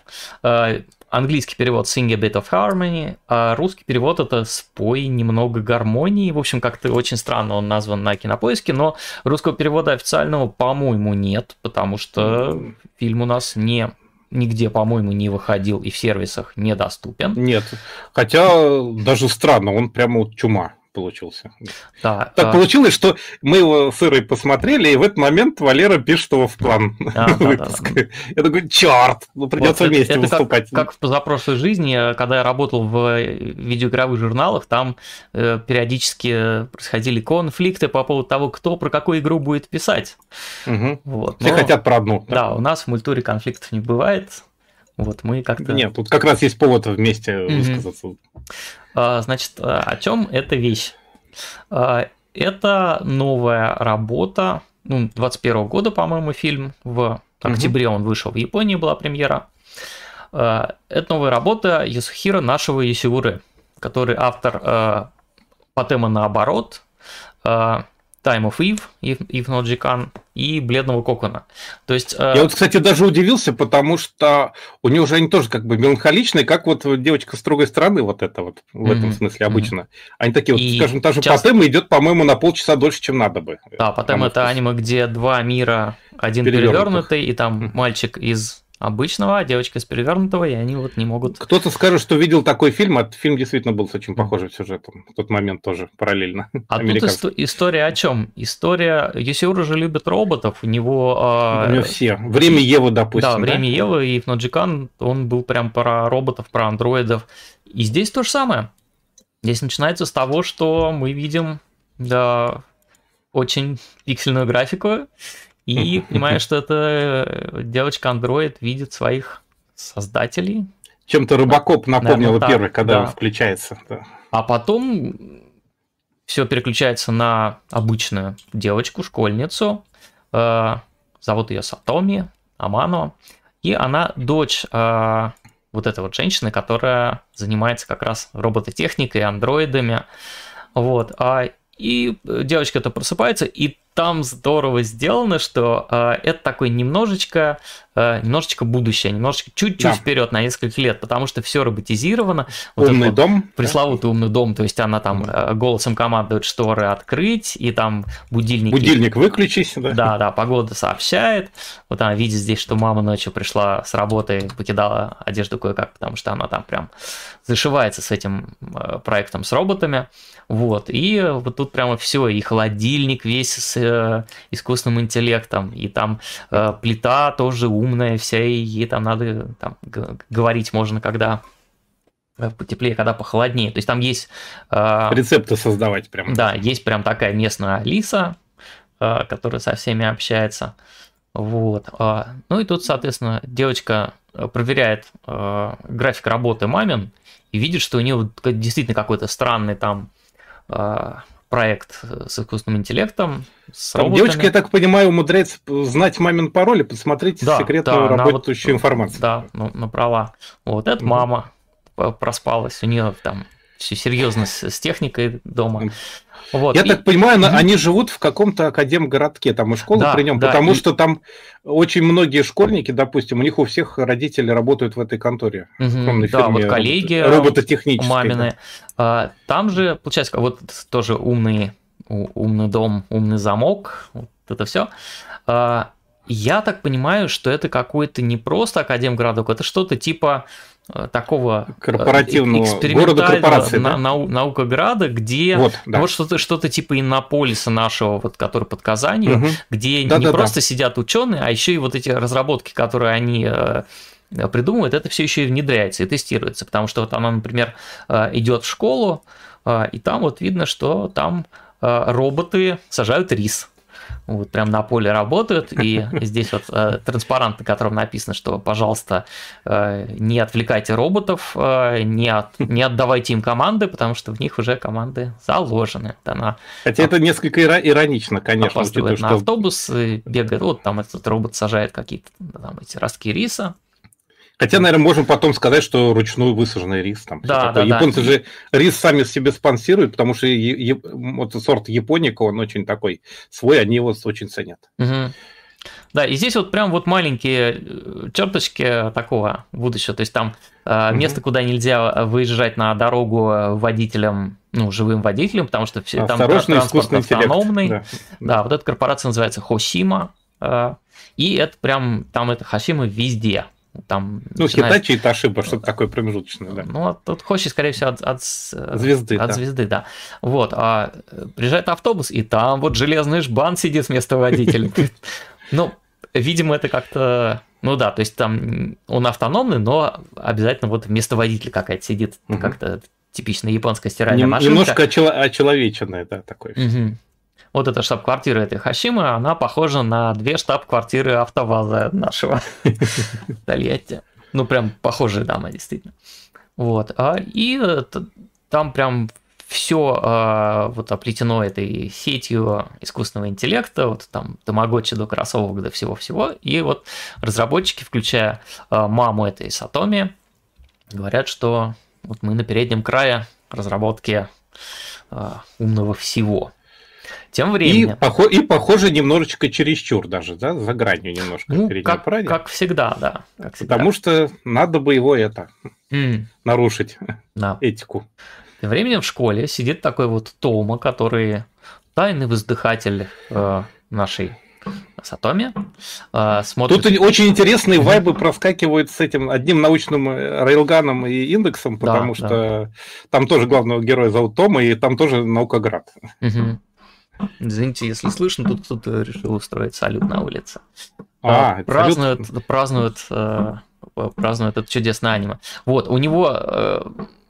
A: Английский перевод Sing a bit of harmony, а русский перевод это спой немного гармонии. В общем, как-то очень странно он назван на кинопоиске, но русского перевода официального, по-моему, нет, потому что фильм у нас не нигде, по-моему, не выходил и в сервисах недоступен.
B: Нет, хотя даже странно, он прямо вот чума получился.
A: Да,
B: так а... получилось, что мы его с Ирой посмотрели, и в этот момент Валера пишет его в план да, выпуска. Да, да. Я такой, черт, ну придется вот вместе это, выступать.
A: Как, как в позапрошлой жизни, когда я работал в видеоигровых журналах, там э, периодически происходили конфликты по поводу того, кто про какую игру будет писать.
B: Угу. Вот. Все Но, хотят про одну.
A: Да, у нас в мультуре конфликтов не бывает. Вот мы как-то...
B: Нет, тут как раз есть повод вместе mm-hmm. высказаться.
A: А, значит, а, о чем эта вещь? А, это новая работа, ну, 21 года, по-моему, фильм, в октябре mm-hmm. он вышел, в Японии была премьера. Это новая работа Ясухира нашего Ясиуры, который автор Патема наоборот, Time of Eve, If Not Jikan и Бледного Кокона. То есть,
B: э, Я вот, кстати, даже удивился, потому что у него же они тоже как бы меланхоличные, как вот девочка с другой стороны, вот это вот, в mm-hmm. этом смысле обычно. Mm-hmm. Они такие вот, и скажем, та же часто... Патема идет, по-моему, на полчаса дольше, чем надо бы.
A: Да, Патема это аниме, где два мира, один перевернутый, и там mm-hmm. мальчик из обычного, а девочка с перевернутого, и они вот не могут...
B: Кто-то скажет, что видел такой фильм, а фильм действительно был с очень похожим сюжетом. В тот момент тоже параллельно.
A: А тут исто- история о чем? История... Юсиура же любит роботов, у него...
B: Э... У него все. Время Евы, допустим.
A: Да, Время да? Евы, и Фноджикан, он был прям про роботов, про андроидов. И здесь то же самое. Здесь начинается с того, что мы видим да, очень пиксельную графику, и понимаешь, что эта девочка-андроид видит своих создателей.
B: Чем-то Робокоп напомнил Наверное, первый, когда да. он включается. Да.
A: А потом все переключается на обычную девочку, школьницу. Э, зовут ее Сатоми, Амано. И она дочь э, вот этой вот женщины, которая занимается как раз робототехникой, андроидами. Вот. А, и девочка-то просыпается, и там здорово сделано, что э, это такой немножечко, э, немножечко будущее, немножечко чуть-чуть да. вперед на несколько лет, потому что все роботизировано.
B: Вот умный дом. Вот
A: пресловутый умный дом, то есть она там э, голосом командует шторы открыть, и там будильник.
B: Будильник выключись, да.
A: Да, да, погода сообщает. Вот она видит здесь, что мама ночью пришла с работы, покидала одежду кое-как, потому что она там прям зашивается с этим проектом с роботами. Вот, и вот тут прямо все, и холодильник весь с э, искусственным интеллектом, и там э, плита тоже умная вся, и ей там надо там, говорить можно, когда потеплее, когда похолоднее. То есть там есть...
B: Э, Рецепты создавать прям.
A: Да, есть прям такая местная Алиса, э, которая со всеми общается. Вот. Э, ну и тут, соответственно, девочка проверяет э, график работы мамин и видит, что у нее действительно какой-то странный там а, проект с искусственным интеллектом, с
B: Там девочка, я так понимаю, умудряется знать мамин пароль и посмотреть да, секретную да, работающую вот, информацию.
A: Да, ну, на права. Вот это мама проспалась, у нее там все серьезно с, с техникой дома.
B: Вот. Я и... так понимаю, mm-hmm. они живут в каком-то академгородке, там и школа да, при нем, да, потому и... что там очень многие школьники, допустим, у них у всех родители работают в этой конторе.
A: Mm-hmm. Да, вот коллеги робототехнические. Мамины. Да. Там же, получается, вот тоже умный, умный дом, умный замок, вот это все. А, я так понимаю, что это какой-то не просто академгородок, это что-то типа Э, такого
B: э, корпоративного города корпорации,
A: на, да? нау, наукограда, где вот, да. вот что-то что-то типа иннополиса нашего, вот, который под Казанью, угу. где да, не да, просто да. сидят ученые, а еще и вот эти разработки, которые они э, придумывают, это все еще и внедряется и тестируется, потому что вот она, например, идет в школу, и там вот видно, что там роботы сажают рис вот прям на поле работают, и здесь вот э, транспарант, на котором написано, что, пожалуйста, э, не отвлекайте роботов, э, не, от, не отдавайте им команды, потому что в них уже команды заложены.
B: Она Хотя это несколько иронично, конечно.
A: Учитывая, на что... автобус, бегает, вот там этот робот сажает какие-то там эти ростки риса,
B: Хотя, наверное, можем потом сказать, что ручной высаженный рис. Там,
A: да, да,
B: Японцы да. же рис сами себе спонсируют, потому что вот сорт японика, он очень такой свой, они его очень ценят.
A: Угу. Да, и здесь вот прям вот маленькие э, черточки такого будущего, то есть там угу. место, куда нельзя выезжать на дорогу водителям, ну, живым водителям, потому что все, там транспорт автономный. Да. да, вот эта корпорация называется Хосима, э, и это прям, там это Хосима везде. Там
B: ну, начинает... Хитачи и Ташиба, что-то такое промежуточное, да.
A: Ну, тут Хоши, скорее всего, от, от
B: звезды.
A: От
B: да.
A: звезды, да. Вот. А приезжает автобус, и там вот железный жбан сидит вместо водителя. Ну, видимо, это как-то... Ну да, то есть там он автономный, но обязательно вот вместо водителя какая-то сидит, как-то типичная японская стиральная машинка.
B: Немножко очеловеченная, да, такой
A: вот эта штаб-квартира этой Хашимы, она похожа на две штаб-квартиры АвтоВАЗа нашего Тольятти. Ну, прям похожие дома, действительно. Вот. А, и там прям все а, вот оплетено этой сетью искусственного интеллекта, вот там тамагочи до кроссовок до всего-всего. И вот разработчики, включая а, маму этой Сатоми, говорят, что вот мы на переднем крае разработки умного всего. Тем временем.
B: И, похо- и похоже немножечко чересчур даже, да, за гранью немножко.
A: Ну, как, как всегда, да.
B: Как всегда. Потому что надо бы его это mm. нарушить, да. этику.
A: Тем временем в школе сидит такой вот Тома, который тайный воздыхатель э, нашей Сатоми.
B: Э, смотрит... Тут очень интересные вайбы проскакивают с этим одним научным э, рейлганом и индексом, потому да, что да. там тоже главного героя зовут Тома, и там тоже наукоград.
A: Угу. Извините, если слышно, тут кто-то решил устроить салют на улице. А, празднуют, салют? празднуют, э, празднуют это чудесное аниме. Вот, у него э,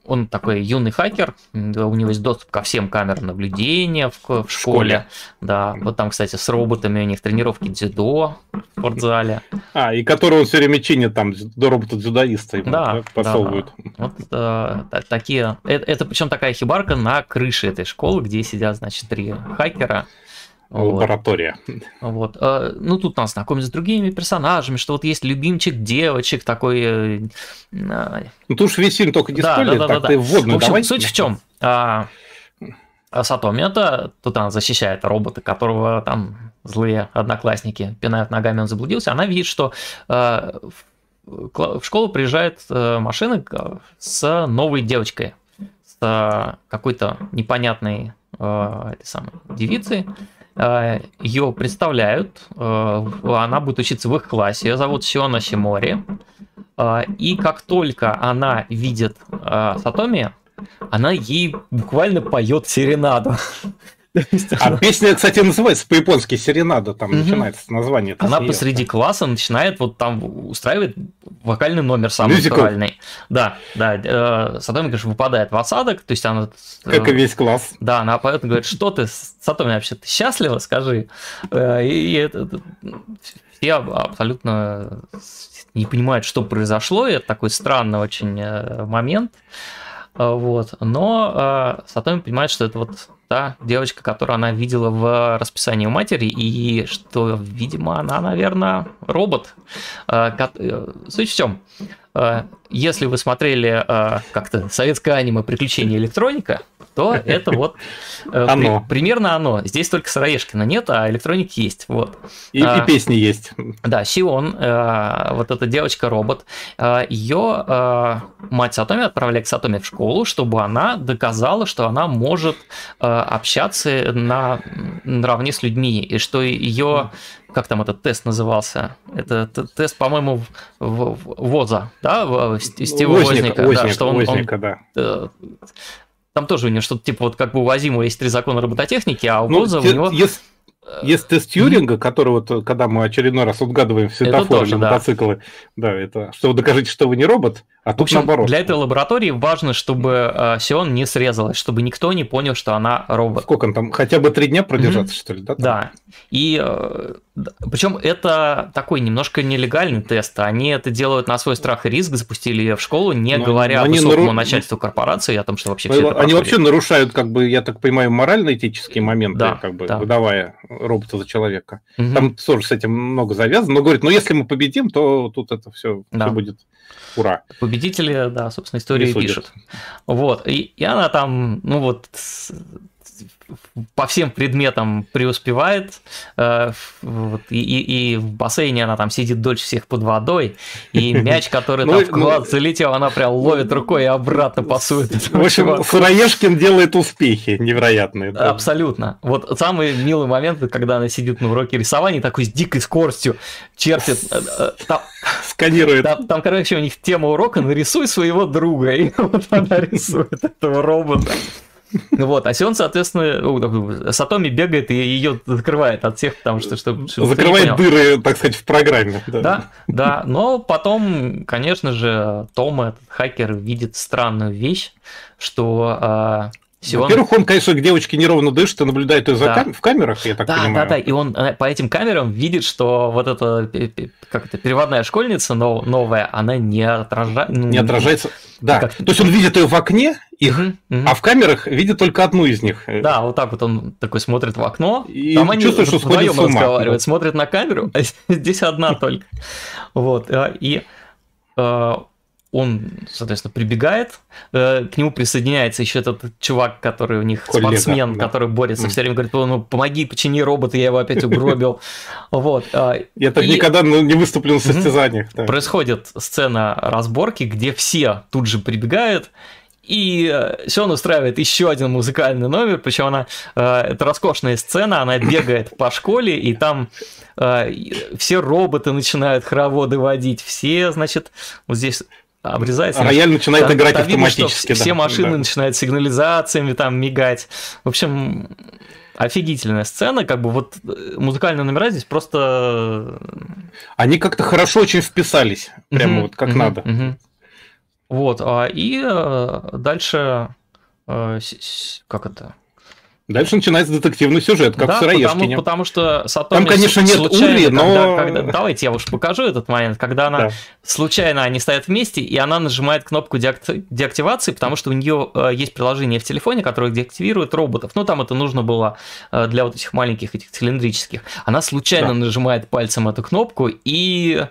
A: он такой юный хакер, у него есть доступ ко всем камерам наблюдения в, в школе. школе. Да, вот там, кстати, с роботами у них тренировки дзюдо в спортзале.
B: А, и который он все время чинит там до робота-дзюдоиста ему да, да, подсовывают.
A: Да, да. Вот э, такие, это, это причем такая хибарка на крыше этой школы, где сидят, значит, три хакера.
B: Лаборатория.
A: Вот. Э, ну, тут нас знакомят с другими персонажами, что вот есть любимчик девочек такой. Э,
B: ну, тут уж весь фильм только не да, спойлер, да, да, так да, ты вводную
A: в общем, давай. Суть в чем? А, Сатоми это тут она защищает робота, которого там злые одноклассники пинают ногами, он заблудился. Она видит, что в школу приезжает э, машина с новой девочкой, с какой-то непонятной э, этой самой девицей. Э, Ее представляют, э, она будет учиться в их классе, ее зовут Сиона Симори. Э, и как только она видит Сатоми, она ей буквально поет серенаду.
B: А песня, кстати, называется по-японски «Серенада», там начинается название.
A: Она посреди класса начинает вот там устраивает вокальный номер самый натуральный. Да, да. Э, Сатоми, конечно, выпадает в осадок, то есть она...
B: Э, как и весь класс.
A: Да, она поет и говорит, что ты, Сатоми, вообще, ты счастлива, скажи. Э, и это все абсолютно не понимают, что произошло, и это такой странный очень момент. Вот. Но Сатоми понимает, что это вот та девочка, которую она видела в расписании матери, и что, видимо, она, наверное, робот. Э, э, суть в чем? Э, если вы смотрели как-то советское аниме «Приключения электроника», то это вот оно. При, примерно оно. Здесь только Сыроежкина нет, а электроник есть. Вот.
B: И, а, и песни есть.
A: Да, Сион, э, вот эта девочка-робот, э, ее э, мать Сатоми отправляет к Сатоми в школу, чтобы она доказала, что она может э, общаться на наравне с людьми, и что ее как там этот тест назывался? Это тест, по-моему, в, в, ВОЗа, да, в, Стива
B: Возника, Возника, да, что он, Возника, он, да. Э,
A: там тоже у него что-то типа вот как бы у Азимова есть три закона робототехники, а у ну, Боза у него...
B: Если, есть тест Тьюринга, который вот, когда мы очередной раз отгадываем светофоры на мотоциклы, да. да, это что вы докажите, что вы не робот, а тут общем, наоборот.
A: Для этой лаборатории важно, чтобы э, Сион не срезалась, чтобы никто не понял, что она робот.
B: Сколько он там, хотя бы три дня продержаться, mm-hmm. что ли, да?
A: Там? Да. И э, причем это такой немножко нелегальный тест. Они это делают на свой страх и риск, запустили ее в школу, не но, говоря но высокому нару... начальству корпорации о том, что вообще
B: все это Они вообще нарушают, как бы, я так понимаю, морально-этические моменты, да, как бы, да. выдавая робота за человека. Угу. Там тоже с этим много завязано. Но говорит, ну если мы победим, то тут это все, да. все будет ура.
A: Победители, да, собственно, истории пишут. Вот. И, и она там, ну вот, по всем предметам преуспевает, э, вот, и, и, и в бассейне она там сидит дольше всех под водой, и мяч, который там ну, в глаз ну, залетел, она прям ловит рукой и обратно пасует.
B: В общем, Сыроежкин делает успехи невероятные.
A: Абсолютно. Вот самый милый момент, когда она сидит на уроке рисования, такой с дикой скоростью чертит. Э,
B: э, Сканирует.
A: Там, короче, у них тема урока «Нарисуй своего друга», и вот она рисует этого робота. Вот, а Сион, соответственно, Сатоми бегает и ее закрывает от всех, потому что... что
B: закрывает дыры, так сказать, в программе.
A: Да. да, да, но потом, конечно же, Том, этот хакер, видит странную вещь, что а,
B: Сион... Во-первых, он, конечно, к девочке неровно дышит и наблюдает ее да. кам... в камерах, я так
A: да,
B: понимаю.
A: Да, да, и он э, по этим камерам видит, что вот эта как это, переводная школьница новая, она не отражается.
B: Ну, не отражается. Да, как... то есть он видит ее в окне, их, угу, угу. а в камерах видит только одну из них.
A: Да, вот так вот он такой смотрит в окно,
B: и там они чувствует, что сходит с ума.
A: разговаривают, да. смотрит на камеру, а здесь одна только. Вот, э, и э, он, соответственно, прибегает, э, к нему присоединяется еще этот чувак, который у них Коллега, спортсмен, да. который борется, mm. все время говорит, ну помоги, почини робота, я его опять угробил. Вот.
B: А, я так никогда ну, не выступлю на состязаниях.
A: Происходит сцена разборки, где все тут же прибегают, и э, Сён устраивает еще один музыкальный номер, причем она, э, это роскошная сцена, она бегает по школе, и там все роботы начинают хороводы водить, все, значит, вот здесь обрезается.
B: Рояль начинает там, играть там автоматически.
A: Видно, да. Все машины да. начинают сигнализациями там мигать. В общем, офигительная сцена, как бы вот э, музыкальные номера здесь просто...
B: Они как-то хорошо очень вписались, прямо вот как надо.
A: Вот, а, и э, дальше, э, как это,
B: Дальше начинается детективный сюжет, как да, в
A: Сыроежкине. Потому, потому что
B: Сатоми Там, конечно, нет Ури, но...
A: Когда, когда, давайте я уж покажу этот момент, когда она да. случайно они стоят вместе, и она нажимает кнопку деакти... деактивации, потому что у нее э, есть приложение в телефоне, которое деактивирует роботов. Ну, там это нужно было э, для вот этих маленьких, этих цилиндрических. Она случайно да. нажимает пальцем эту кнопку, и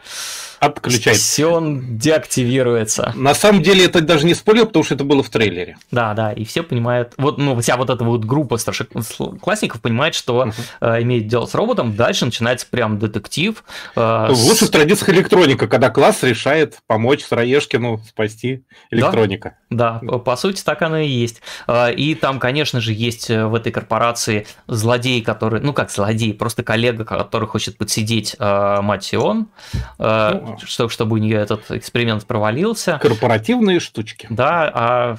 B: отключается.
A: Ксион деактивируется.
B: На самом деле это даже не спойлер, потому что это было в трейлере.
A: Да, да, и все понимают, вот, ну, вся вот эта вот группа старшеклассников понимает, что uh-huh. э, имеет дело с роботом, дальше начинается прям детектив.
B: Э, в лучших с... традициях электроника, когда класс решает помочь Сыроежкину спасти электроника.
A: Да, да, по сути так оно и есть. Э, и там, конечно же, есть э, в этой корпорации злодей, который, ну как злодей, просто коллега, который хочет подсидеть э, мать Сион. Э, ну, что, чтобы у нее этот эксперимент провалился.
B: Корпоративные штучки.
A: Да, а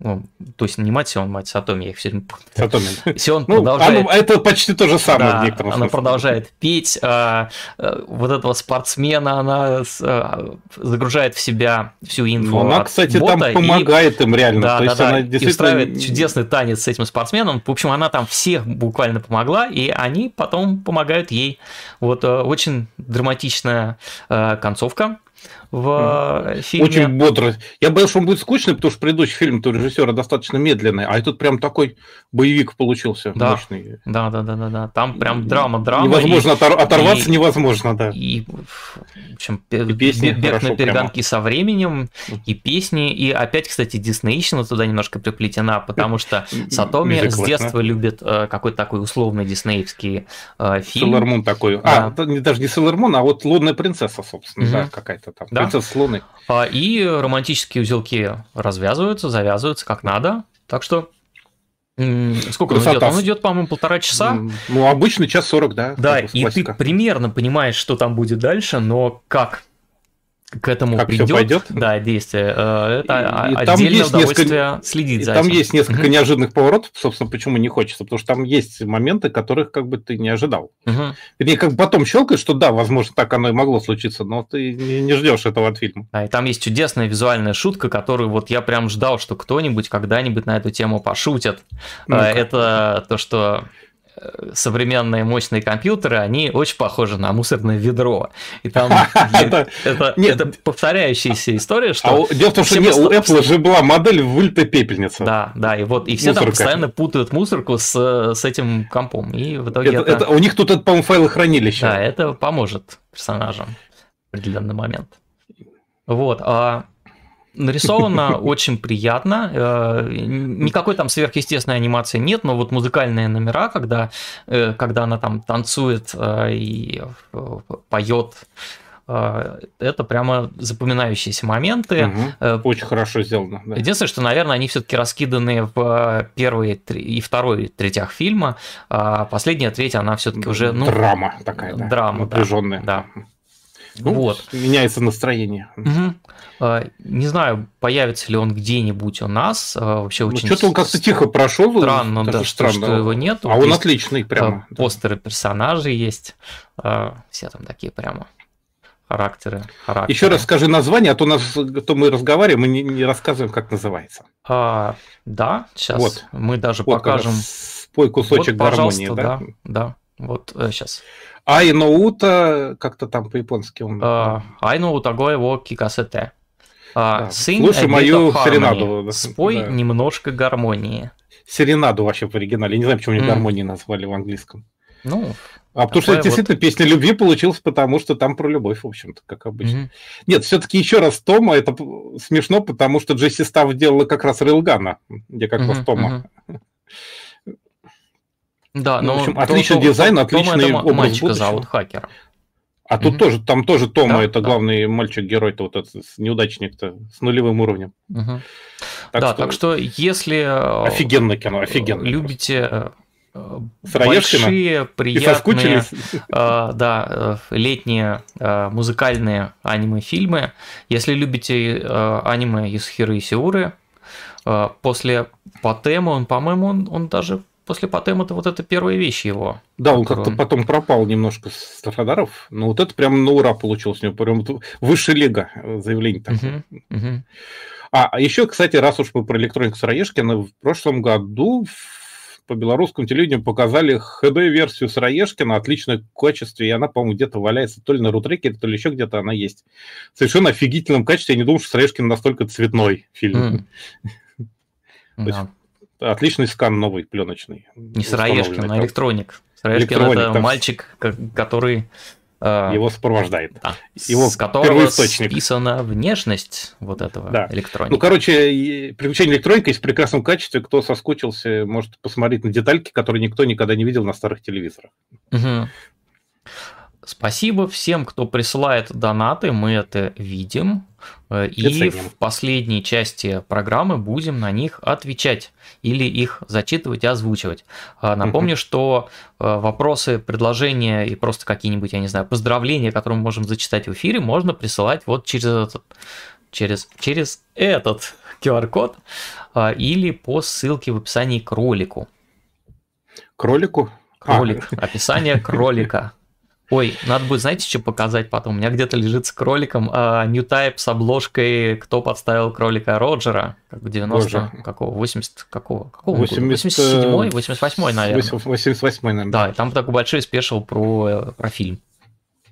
A: ну, то есть не мать Сион, мать Сатоми, я их все время
B: Сатоми. Сион ну, продолжает... Оно, это почти то же самое
A: да, в некотором Она продолжает петь, а, а, вот этого спортсмена она а, загружает в себя всю инфу
B: Но Она, кстати, бота, там помогает и, им реально.
A: Да, то да, есть да, она действительно... и устраивает чудесный танец с этим спортсменом. В общем, она там всех буквально помогла, и они потом помогают ей. Вот э, очень драматичная э, концовка в
B: э, фильме. Очень бодро. Я боялся, что он будет скучный, потому что предыдущий фильм у режиссера достаточно медленный, а этот прям такой боевик получился
A: да.
B: мощный.
A: Да, да, да, да, да. Там прям драма, драма.
B: Невозможно и, оторваться, и, невозможно, да.
A: И, в общем, и песни бег на перегонки прямо. со временем, и песни, и опять, кстати, диснейщина туда немножко приплетена, потому что Сатоми с детства любит э, какой-то такой условный диснеевский э, фильм.
B: Sailor такой. А, даже не Sailor а вот Лунная принцесса, собственно, да, какая-то там. Да? Принцесса с Луны.
A: А, и романтические узелки развязываются, завязываются как надо. Так что Сколько Красота. он идет? Он идет, по-моему, полтора часа.
B: Ну, обычно час сорок, да.
A: Да, и ты примерно понимаешь, что там будет дальше, но как к этому как придет, пойдет. да, действие. Э, это и, отдельное там есть несколько, следить за
B: Там этим. есть несколько угу. неожиданных поворотов, собственно, почему не хочется, потому что там есть моменты, которых как бы ты не ожидал. Угу. Вернее, как бы потом щелкаешь, что да, возможно, так оно и могло случиться, но ты не, не ждешь этого от фильма.
A: Да, и там есть чудесная визуальная шутка, которую вот я прям ждал, что кто-нибудь когда-нибудь на эту тему пошутит. ну -ка. Это то, что современные мощные компьютеры, они очень похожи на мусорное ведро. И там это повторяющаяся история, что...
B: А дело в том, что у Apple же была модель вылитая пепельница.
A: Да, да, и вот и все там постоянно путают мусорку с с этим компом. И в итоге
B: это... У них тут, по-моему, файлохранилище.
A: Да, это поможет персонажам в определенный момент. Вот. А нарисовано очень приятно. Э, никакой там сверхъестественной анимации нет, но вот музыкальные номера, когда, э, когда она там танцует э, и поет это прямо запоминающиеся моменты.
B: Угу. Очень хорошо сделано.
A: Да. Единственное, что, наверное, они все-таки раскиданы в первые и второй третях фильма, а последняя третья, она все-таки уже ну,
B: драма такая, да,
A: драма,
B: напряженная.
A: Да.
B: да. Ну, вот. Меняется настроение.
A: Угу. Не знаю, появится ли он где-нибудь у нас. А, вообще ну, очень.
B: Что-то он как-то тихо прошел.
A: Странно, да, странно. что его нет.
B: А он отличный прямо.
A: Постеры персонажей есть. Все там такие прямо характеры. характеры.
B: Еще раз скажи название, а то, нас, то мы разговариваем, мы не, не рассказываем, как называется.
A: А, да, сейчас вот. мы даже вот покажем.
B: Спой кусочек вот, гармонии,
A: да? Да, да. Вот сейчас. Э,
B: Айноута, как-то там по-японски он.
A: А, Айноута го его кикасете.
B: А, Слушай мою серенаду.
A: Да. Спой да. немножко гармонии.
B: Серенаду вообще в оригинале. Я не знаю, почему они mm. гармонии назвали в английском.
A: Ну,
B: а потому что действительно вот... песня любви получилась, потому что там про любовь, в общем-то, как обычно. Mm-hmm. Нет, все-таки еще раз Тома, это смешно, потому что Джесси Став делала как раз Рейлгана, где как mm-hmm. раз Тома. Mm-hmm.
A: Да, ну, но
B: в общем, отличный то, дизайн, то, отличный
A: Тома образ мальчика будущего. зовут хакера.
B: А тут угу. тоже, там тоже Тома, да, это да. главный мальчик-герой-то, вот этот неудачник-то с нулевым уровнем.
A: Угу. Так да, что... так что если...
B: Э, офигенно кино, офигенно.
A: Любите э, большие, приятные, э, да, летние музыкальные аниме-фильмы. Если любите аниме из Хиры и Сиуры, после Патема, он, по-моему, он, он даже после Патема это вот это первые вещи его.
B: Да, он как-то потом пропал немножко с радаров, но вот это прям на ура получилось у него, прям высшая лига заявлений такое. Uh-huh, uh-huh. А, а еще, кстати, раз уж мы про электронику Сыроежкина, в прошлом году по белорусскому телевидению показали HD-версию с Раешкина, отличное качестве, и она, по-моему, где-то валяется то ли на рутреке, то ли еще где-то она есть. В совершенно офигительном качестве. Я не думал, что Раешкин настолько цветной фильм. Mm. Да. Отличный скан новый, пленочный.
A: Не с Раешкин, а электроник. Раешкин это там... мальчик, который
B: а, его сопровождает.
A: Да, его с которого списана внешность вот этого да. электроника.
B: Ну, короче, приключение электроника есть в прекрасном качестве. Кто соскучился, может посмотреть на детальки, которые никто никогда не видел на старых телевизорах.
A: Угу. Спасибо всем, кто присылает донаты, мы это видим. Э, и в последней части программы будем на них отвечать или их зачитывать и озвучивать. А, напомню, что э, вопросы, предложения и просто какие-нибудь, я не знаю, поздравления, которые мы можем зачитать в эфире, можно присылать вот через этот, через, через этот QR-код а, или по ссылке в описании к ролику.
B: К ролику?
A: Кролик. А. Описание кролика. Ой, надо будет, знаете, что показать потом? У меня где-то лежит с кроликом а, New Type с обложкой «Кто подставил кролика Роджера?» Как в 90 Боже. какого? 80 какого? Какого 87-й? 88-й, наверное.
B: 88-й, наверное.
A: Да, и там такой большой спешил про, э, про фильм.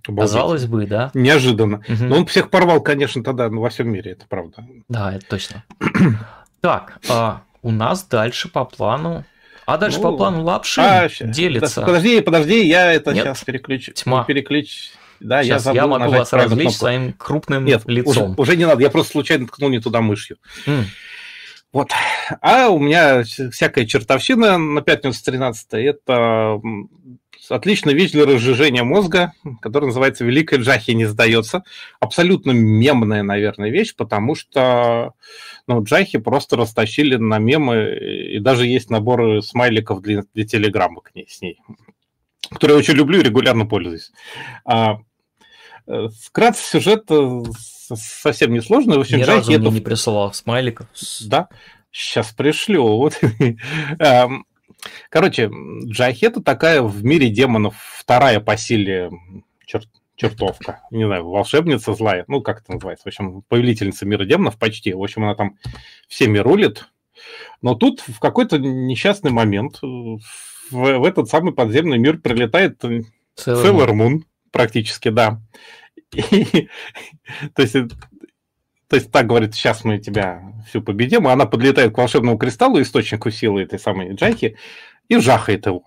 A: Обалдеть. Казалось бы, да.
B: Неожиданно. Угу. Но он всех порвал, конечно, тогда ну, во всем мире, это правда.
A: Да, это точно. так, а, у нас дальше по плану а дальше ну, по плану лапши а, делится.
B: Подожди, подожди, я это Нет? сейчас переключу.
A: Тьма.
B: Переключ.
A: Да, сейчас я, я могу вас развлечь кнопку. своим крупным Нет, лицом.
B: Уже, уже не надо, я просто случайно ткнул не туда мышью. Mm. Вот. А у меня всякая чертовщина на пятницу 13 это отличная вещь для разжижения мозга, которая называется «Великая Джахи не сдается». Абсолютно мемная, наверное, вещь, потому что ну, Джахи просто растащили на мемы, и даже есть набор смайликов для, для телеграммы к ней, с ней, который я очень люблю и регулярно пользуюсь. А, э, вкратце сюжет э, совсем несложный. В
A: общем, Ни Джахи разу это... не присылал смайликов.
B: Да, сейчас пришлю. Вот. Короче, Джахи это такая в мире демонов вторая по силе черт, чертовка. Не знаю, волшебница злая. Ну, как это называется? В общем, повелительница мира демонов почти. В общем, она там всеми рулит. Но тут в какой-то несчастный момент в, в этот самый подземный мир прилетает Sailor Moon, практически, да. И, то есть то есть так говорит, сейчас мы тебя всю победим, она подлетает к волшебному кристаллу, источнику силы этой самой Джахи, и жахает его.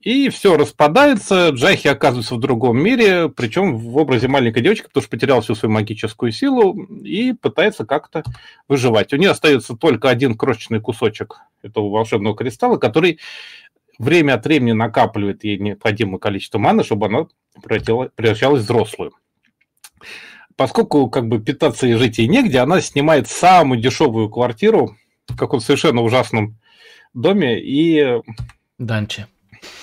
B: И все распадается, Джахи оказывается в другом мире, причем в образе маленькой девочки, потому что потерял всю свою магическую силу и пытается как-то выживать. У нее остается только один крошечный кусочек этого волшебного кристалла, который время от времени накапливает ей необходимое количество маны, чтобы она превращалась в взрослую поскольку как бы питаться и жить ей негде, она снимает самую дешевую квартиру в каком-то совершенно ужасном доме и...
A: Данче.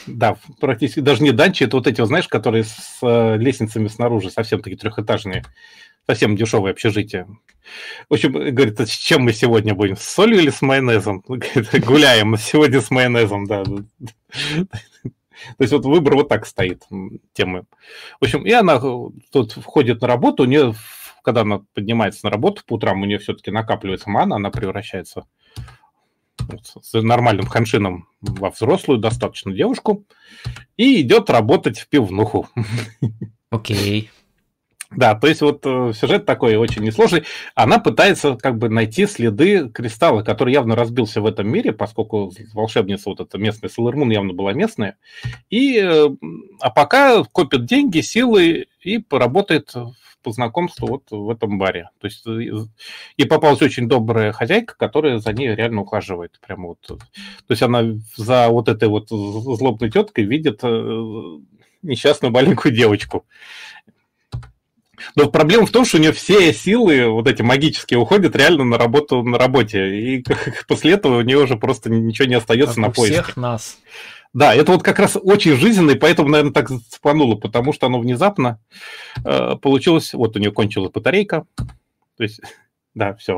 B: Да, практически даже не данчи, это вот эти, знаешь, которые с э, лестницами снаружи, совсем такие трехэтажные, совсем дешевые общежития. В общем, говорит, с чем мы сегодня будем? С солью или с майонезом? Гуляем сегодня с майонезом, да. То есть вот выбор вот так стоит темы. В общем, и она э, тут входит на работу, у нее, когда она поднимается на работу по утрам, у нее все-таки накапливается мана, она превращается с нормальным ханшином во взрослую достаточно девушку и идет работать в пивнуху.
A: Окей. Okay.
B: Да, то есть вот э, сюжет такой очень несложный. Она пытается как бы найти следы кристалла, который явно разбился в этом мире, поскольку волшебница вот эта местная Солермун явно была местная. И, э, а пока копит деньги, силы и поработает по знакомству вот в этом баре. То есть э, и попалась очень добрая хозяйка, которая за ней реально ухаживает. Прямо вот. То есть она за вот этой вот злобной теткой видит несчастную маленькую девочку. Но проблема в том, что у нее все силы, вот эти магические, уходят реально на работу на работе. И после этого у нее уже просто ничего не остается как на поиске. всех
A: нас.
B: Да, это вот как раз очень жизненно, и поэтому, наверное, так зацепануло, потому что оно внезапно э, получилось. Вот у нее кончилась батарейка. То есть, да, все.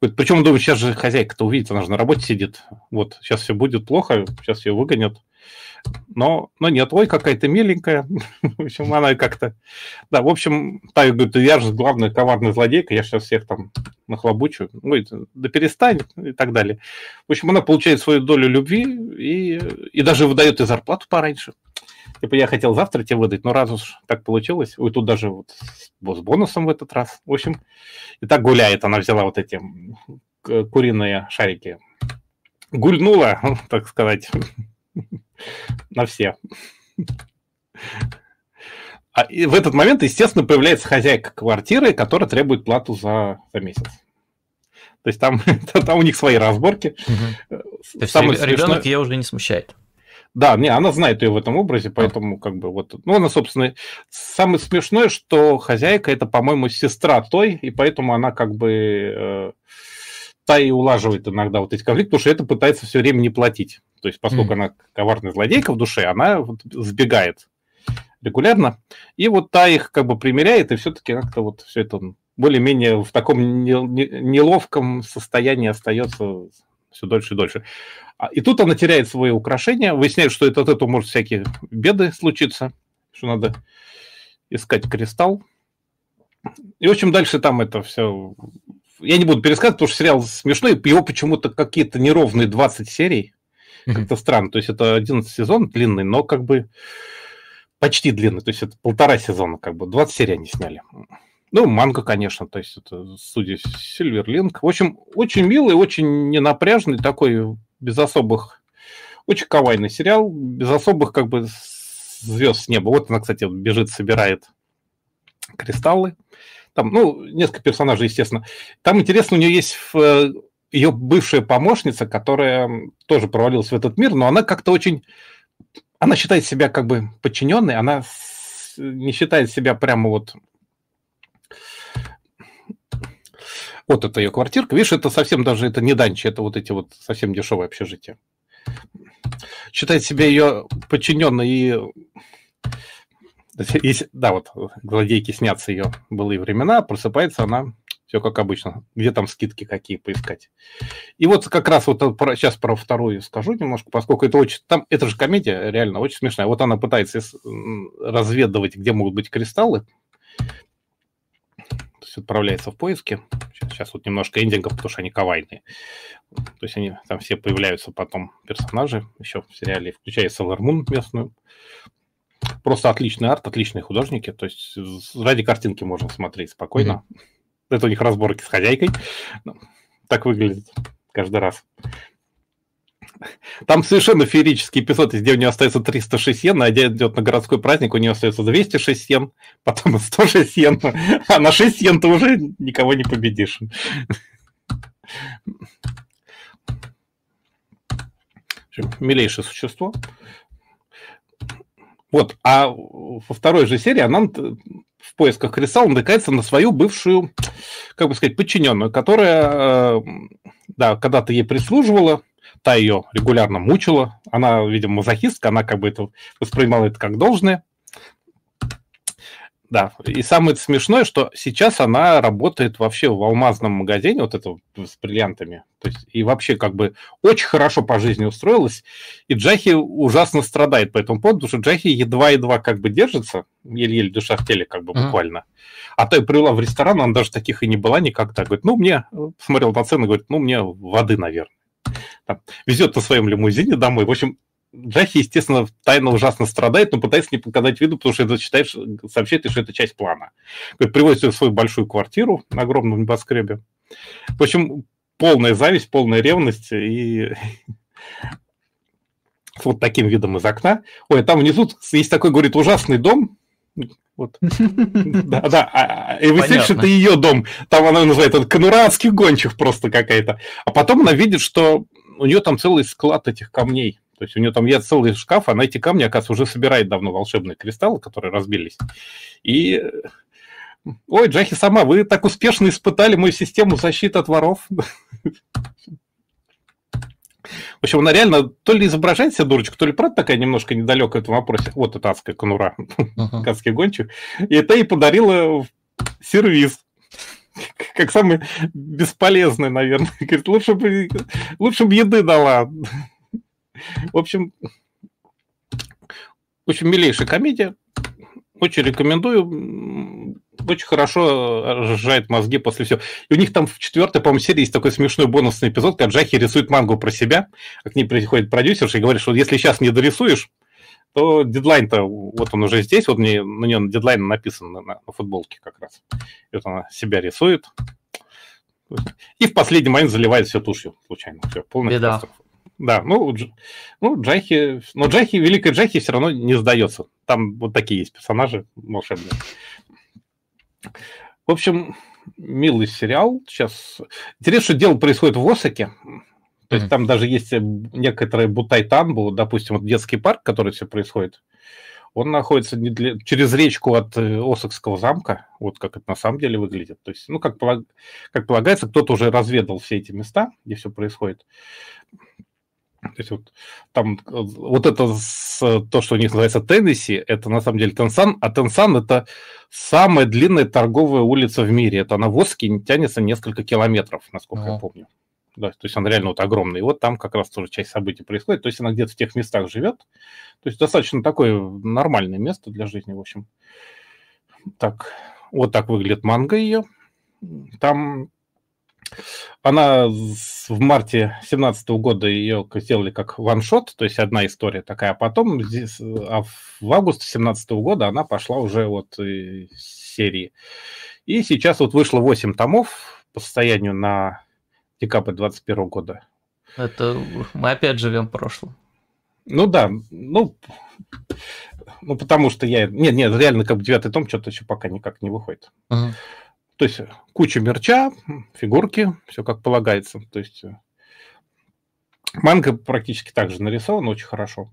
B: Причем, думаю, сейчас же хозяйка-то увидит, она же на работе сидит. Вот, сейчас все будет плохо, сейчас ее выгонят. Но, но нет, ой, какая-то миленькая. в общем, она как-то... Да, в общем, та говорит, я же главная коварная злодейка, я сейчас всех там нахлобучу. Ой, да перестань и так далее. В общем, она получает свою долю любви и, и даже выдает и зарплату пораньше. Типа я хотел завтра тебе выдать, но раз уж так получилось, ой, тут даже вот с бонусом в этот раз. В общем, и так гуляет, она взяла вот эти куриные шарики. Гульнула, так сказать, на все. А и в этот момент, естественно, появляется хозяйка квартиры, которая требует плату за, за месяц. То есть там, там у них свои разборки.
A: Угу. То есть ребенок смешное... ее уже не смущает.
B: Да, не, она знает ее в этом образе, поэтому как бы вот... Ну, она, собственно, самое смешное, что хозяйка это, по-моему, сестра той, и поэтому она как бы... Э, та и улаживает иногда вот эти конфликты, потому что это пытается все время не платить. То есть, поскольку mm. она коварная злодейка в душе, она вот сбегает регулярно. И вот та их как бы примеряет, и все-таки как-то вот все это более-менее в таком неловком состоянии остается все дольше и дольше. А, и тут она теряет свои украшения, выясняет, что это, от этого может всякие беды случиться, что надо искать кристалл. И, в общем, дальше там это все... Я не буду пересказывать, потому что сериал смешной, его почему-то какие-то неровные 20 серий. Как-то странно. То есть это 11 сезон длинный, но как бы почти длинный. То есть это полтора сезона, как бы 20 серий они сняли. Ну, манга, конечно, то есть это студия Сильверлинг. В общем, очень милый, очень ненапряжный, такой без особых... Очень кавайный сериал, без особых как бы звезд с неба. Вот она, кстати, бежит, собирает кристаллы. Там, ну, несколько персонажей, естественно. Там интересно, у нее есть э, ее бывшая помощница, которая тоже провалилась в этот мир, но она как-то очень... Она считает себя как бы подчиненной, она не считает себя прямо вот Вот это ее квартирка. Видишь, это совсем даже это не данчи, это вот эти вот совсем дешевые общежития. Считает себя ее подчиненной и... Да, вот гладейки снятся ее былые времена, просыпается она все как обычно. Где там скидки какие поискать. И вот как раз вот про, сейчас про вторую скажу немножко, поскольку это очень... Там, это же комедия реально очень смешная. Вот она пытается разведывать, где могут быть кристаллы то есть отправляется в поиски. Сейчас, сейчас вот немножко эндингов, потому что они кавайные. То есть они там все появляются потом персонажи еще в сериале, включая Sailor Moon местную. Просто отличный арт, отличные художники. То есть ради картинки можно смотреть спокойно. Mm-hmm. Это у них разборки с хозяйкой. Ну, так выглядит каждый раз. Там совершенно феерический эпизод, где у нее остается 306 йен, а идет на городской праздник, у нее остается 206 йен, потом 106 йен, а на 6 йен ты уже никого не победишь. Милейшее существо. Вот, а во второй же серии она в поисках кристалла натыкается на свою бывшую, как бы сказать, подчиненную, которая, э, да, когда-то ей прислуживала, та ее регулярно мучила. Она, видимо, мазохистка, она как бы это воспринимала это как должное. Да, и самое смешное, что сейчас она работает вообще в алмазном магазине, вот это с бриллиантами. То есть, и вообще как бы очень хорошо по жизни устроилась. И Джахи ужасно страдает по этому поводу, потому что Джахи едва-едва как бы держится, еле-еле душа в теле как бы буквально. Mm-hmm. А то я привела в ресторан, она даже таких и не была никогда. Говорит, ну мне, смотрел на цены, говорит, ну мне воды, наверное там, везет на своем лимузине домой. В общем, Джахи, естественно, тайно ужасно страдает, но пытается не показать виду, потому что это считает, сообщает, что это часть плана. Приводит ее в свою большую квартиру на огромном небоскребе. В общем, полная зависть, полная ревность и с вот таким видом из окна. Ой, там внизу есть такой, говорит, ужасный дом. Вот. Да, да. А, а, и выясняешь, это ее дом. Там она называет это конурадских гончих просто какая-то. А потом она видит, что у нее там целый склад этих камней. То есть у нее там есть целый шкаф, она эти камни, оказывается, уже собирает давно волшебные кристаллы, которые разбились. И Ой, Джахи сама, вы так успешно испытали мою систему защиты от воров. В общем, она реально то ли изображает себя дурочку, то ли правда такая немножко недалекая в этом вопросе. Вот эта адская конура, uh-huh. адский гонщик. И это ей подарила сервис как самый бесполезный, наверное. Говорит, лучше бы, лучше бы еды дала. В общем, общем, милейшая комедия. Очень рекомендую. Очень хорошо разжижает мозги после всего. И у них там в четвертой, по-моему, серии есть такой смешной бонусный эпизод, когда Джахи рисует мангу про себя, а к ней приходит продюсер и говорит, что если сейчас не дорисуешь, то дедлайн-то, вот он уже здесь, вот мне, на нем дедлайн написан на, на, на футболке как раз. И вот она себя рисует. И в последний момент заливает все тушью случайно. Все, полная
A: Беда.
B: катастрофа. Да, ну, Дж- ну, Джахи, но Джахи, Великая Джахи все равно не сдается. Там вот такие есть персонажи волшебные. В общем, милый сериал. Сейчас интересно, что дело происходит в Осаке. То есть
A: Мгм.
B: там даже есть э, некоторые Бутайтанбу, допустим, вот детский парк, который все происходит. Он находится не для- через речку от э, Осакского замка, вот как это на самом деле выглядит. То есть, ну, как, полаг- как полагается, кто-то уже разведал все эти места, где все происходит. То есть вот там вот это с- то, что у них называется Теннесси, это на самом деле Тенсан, а Тенсан это самая длинная торговая улица в мире. Это она в Осаке тянется несколько километров, насколько я
A: Ого.
B: помню. Да, то есть он реально вот огромный. И вот там как раз тоже часть событий происходит. То есть она где-то в тех местах живет. То есть достаточно такое нормальное место для жизни, в общем. Так, вот так выглядит манга ее. Там она в марте 2017 года ее сделали как ваншот, то есть одна история такая, а потом здесь, а в августе 2017 года она пошла уже вот серии. И сейчас вот вышло 8 томов по состоянию на декабрь 2021 года.
A: Это мы опять живем в прошлом.
B: Ну да, ну, ну потому что я... Нет, нет, реально как бы девятый том что-то еще пока никак не выходит.
A: Мгм.
B: То есть куча мерча, фигурки, все как полагается. То есть э, манга практически так же нарисована, очень хорошо.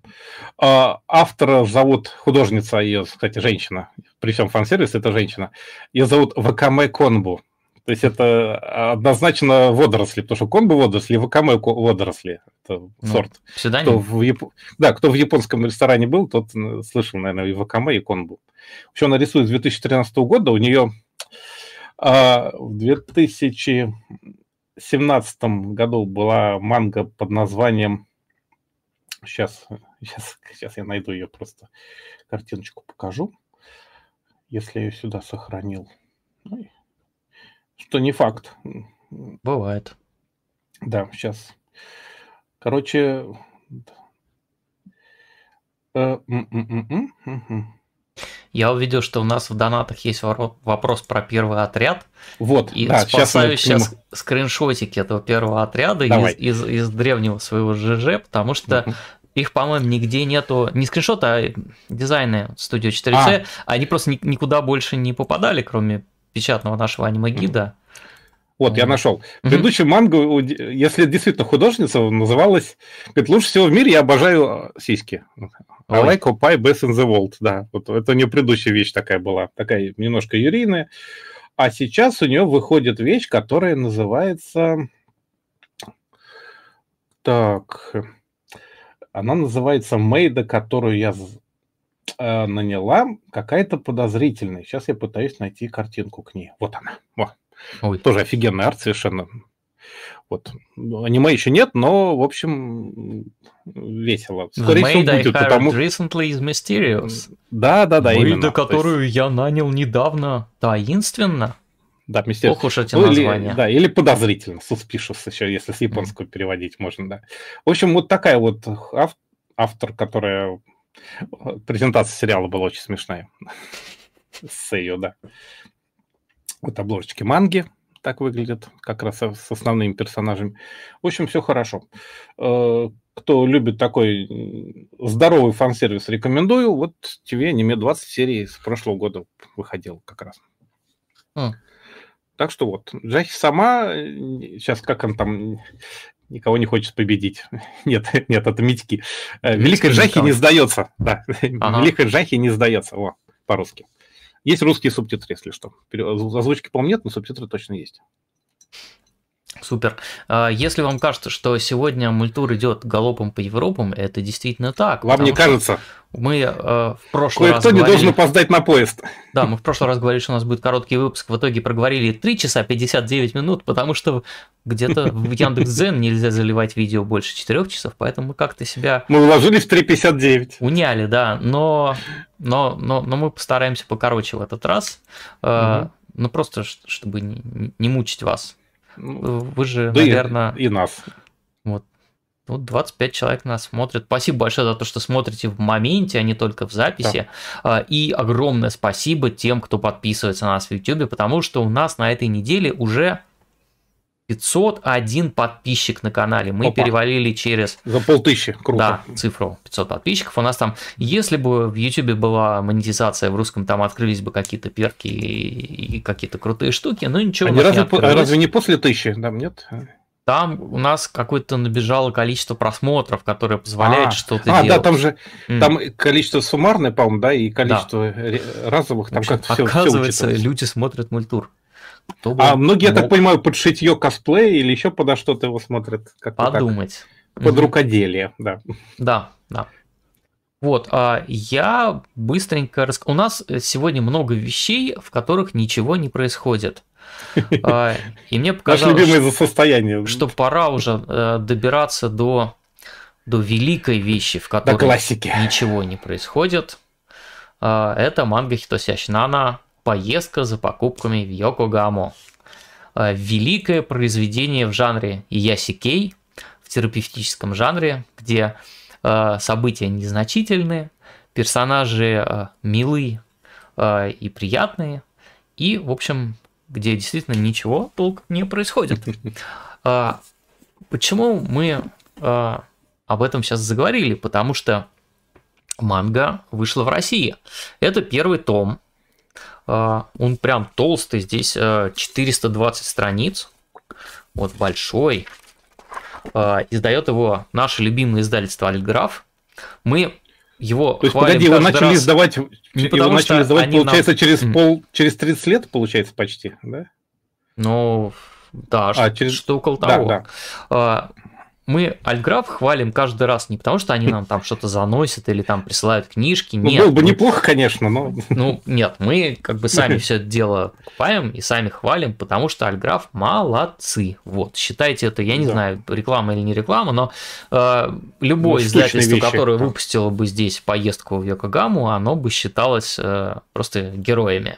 B: А, Автора зовут художница, ее, кстати, женщина. При всем фан-сервисе это женщина. Ее зовут Вакаме Конбу. То есть это однозначно водоросли, потому что конбу водоросли, и вакаме водоросли. Это
A: Ну,
B: сорт. Кто
A: Псевдоним.
B: в, Яп- да, кто в японском ресторане был, тот слышал, наверное, и вакаме, и конбу. Вообще она рисует с 2013 года. У нее а, в 2017 году была манга под названием... Сейчас, сейчас, сейчас я найду ее просто. Картиночку покажу. Если я ее сюда сохранил. Ой. Что не факт.
A: Бывает.
B: Да, сейчас. Короче, м, м, м, мгм.
A: Я увидел, что у нас в донатах есть вопрос про первый отряд.
B: вот,
A: И
B: да, сейчас
A: спасаю
B: нему-
A: сейчас скриншотики этого первого отряда
B: Давай.
A: из, из, из древнего своего ЖЖ, потому что
B: Мгм.
A: их, по-моему, нигде нету, не скриншота, а дизайны студии 4C, они просто ни- никуда больше не попадали, кроме печатного нашего аниме-гида.
B: Вот, я
A: Мгм.
B: нашел.
A: Мгм.
B: Предыдущая манга, у ди- если действительно художница, называлась... Говорит, лучше всего в мире я обожаю э, сиськи. I like Opie best in the world. Да, вот это у нее предыдущая вещь такая была. Такая немножко юрийная. А сейчас у нее выходит вещь, которая называется... Так... Она называется Мейда, которую я э, наняла, какая-то подозрительная. Сейчас я пытаюсь найти картинку к ней. Вот она. Во.
A: Ой.
B: Тоже офигенный арт совершенно. Вот. Аниме еще нет, но, в общем, весело.
A: The
B: Скорее всего,
A: I
B: будет,
A: hired
B: потому...
A: recently is mysterious.
B: Да, да, да,
A: Мейда,
B: именно. То есть,
A: которую я нанял недавно, таинственно.
B: да, мистер...
A: Ох уж эти
B: Ну, или,
A: названия.
B: да, или подозрительно, suspicious еще, если с японского переводить можно, да. В общем, вот такая вот ав- автор, которая... Презентация сериала была очень смешная. С ее, да. Вот обложечки манги так выглядят, как раз с основными персонажами. В общем, все хорошо. Э, Кто любит такой здоровый фан-сервис, рекомендую. Вот тебе аниме 20 серий с прошлого года выходил как раз.
A: М.
B: Так что вот, Джахи сама, сейчас как он там, никого не хочет победить. Нет, нет, это Митьки. Э, Джахи
A: никого.
B: не сдается. Да,
A: Ага.
B: Великая Джахи не сдается. О, по-русски. Есть русские субтитры, если что. Озвучки, по-моему, нет, но субтитры точно есть.
A: Супер. А, Если вам кажется, что сегодня мультур идет галопом по Европам, это действительно так.
B: Вам не кажется?
A: Мы э, в прошлый раз
B: Кое-кто не
A: говорили-
B: должен опоздать на поезд.
A: Да, мы в прошлый раз говорили, что у нас будет короткий выпуск. В итоге проговорили 3 часа 59 минут, потому что где-то в Яндекс.Дзен нельзя заливать видео больше 4 часов, поэтому мы как-то себя
B: Мы уложились в 3.59.
A: уняли, да. Но, но, но, но мы постараемся покороче в этот раз.
B: Мгм.
A: Ну, просто чтобы не, не мучить вас.
B: Ну,
A: Вы же,
B: да и-
A: наверное,
B: и нас.
A: вот 25 человек нас смотрят. Спасибо большое за то, что смотрите в моменте, а не только в записи. А, И огромное спасибо тем, кто подписывается на нас в YouTube, потому что у нас на этой неделе уже 501 подписчик на канале. Мы
B: Опа.
A: перевалили через
B: За полтыщи. Круто.
A: да, цифру 500 подписчиков. У нас там, если бы в YouTube была монетизация в русском, там открылись бы какие-то перки и, и какие-то крутые штуки, но ничего у
B: Они
A: нас не
B: разве,
A: открылось.
B: разве не после тысячи? Там нет?
A: Там у нас какое-то набежало количество просмотров, которое позволяет
B: А,
A: что-то
B: А,
A: делать.
B: да, там же
A: М.
B: там количество суммарное, по-моему, да, и количество ре- разовых, там как-то все,
A: оказывается, люди смотрят мультур. Кто бы
B: А многие, я так
A: мог
B: понимаю, под шитье косплея или еще подо что-то его смотрят. Как-то так.
A: подумать.
B: Под
A: Мгм.
B: рукоделие, да.
A: Да, да. Вот, а я быстренько рас... У нас сегодня много вещей, в которых ничего не происходит. А, И мне показалось,
B: состояние.
A: что пора уже э, добираться до, до великой вещи, в которой ничего не происходит. А, Это манга Хитосящ Нана «Поездка за покупками в Йокогаму». А, Великое произведение в жанре ясикей, в терапевтическом жанре, где а, события незначительные, персонажи а, милые и приятные, и, в общем, где действительно ничего толком не происходит. Почему мы об этом сейчас заговорили? Потому что манга вышла в России. Это первый том. А, Он прям толстый, здесь а, 420 страниц. Вот большой. А, Издает его наше любимое издательство Альграф. Мы его
B: То есть, погоди, его начали
A: раз.
B: издавать,
A: Не
B: его начали издавать,
A: они нам-
B: получается, через пол, через 30 лет, получается, почти, да?
A: Ну, да,
B: А,
A: что,
B: через-
A: что около
B: Да,
A: того.
B: да.
A: А, Мы Альграф хвалим каждый раз не потому, что они нам там что-то заносят или там присылают книжки.
B: Ну,
A: Нет,
B: было бы
A: мы-
B: неплохо, конечно, но...
A: Ну, нет, мы как бы сами все это дело покупаем и сами хвалим, потому что Альграф молодцы. Вот, считайте это, я не
B: Да.
A: знаю, реклама или не реклама, но э, любое
B: Ну,
A: издательство,
B: вещи,
A: которое
B: да.
A: выпустило бы здесь поездку в Йокогаму, оно бы считалось э, просто героями.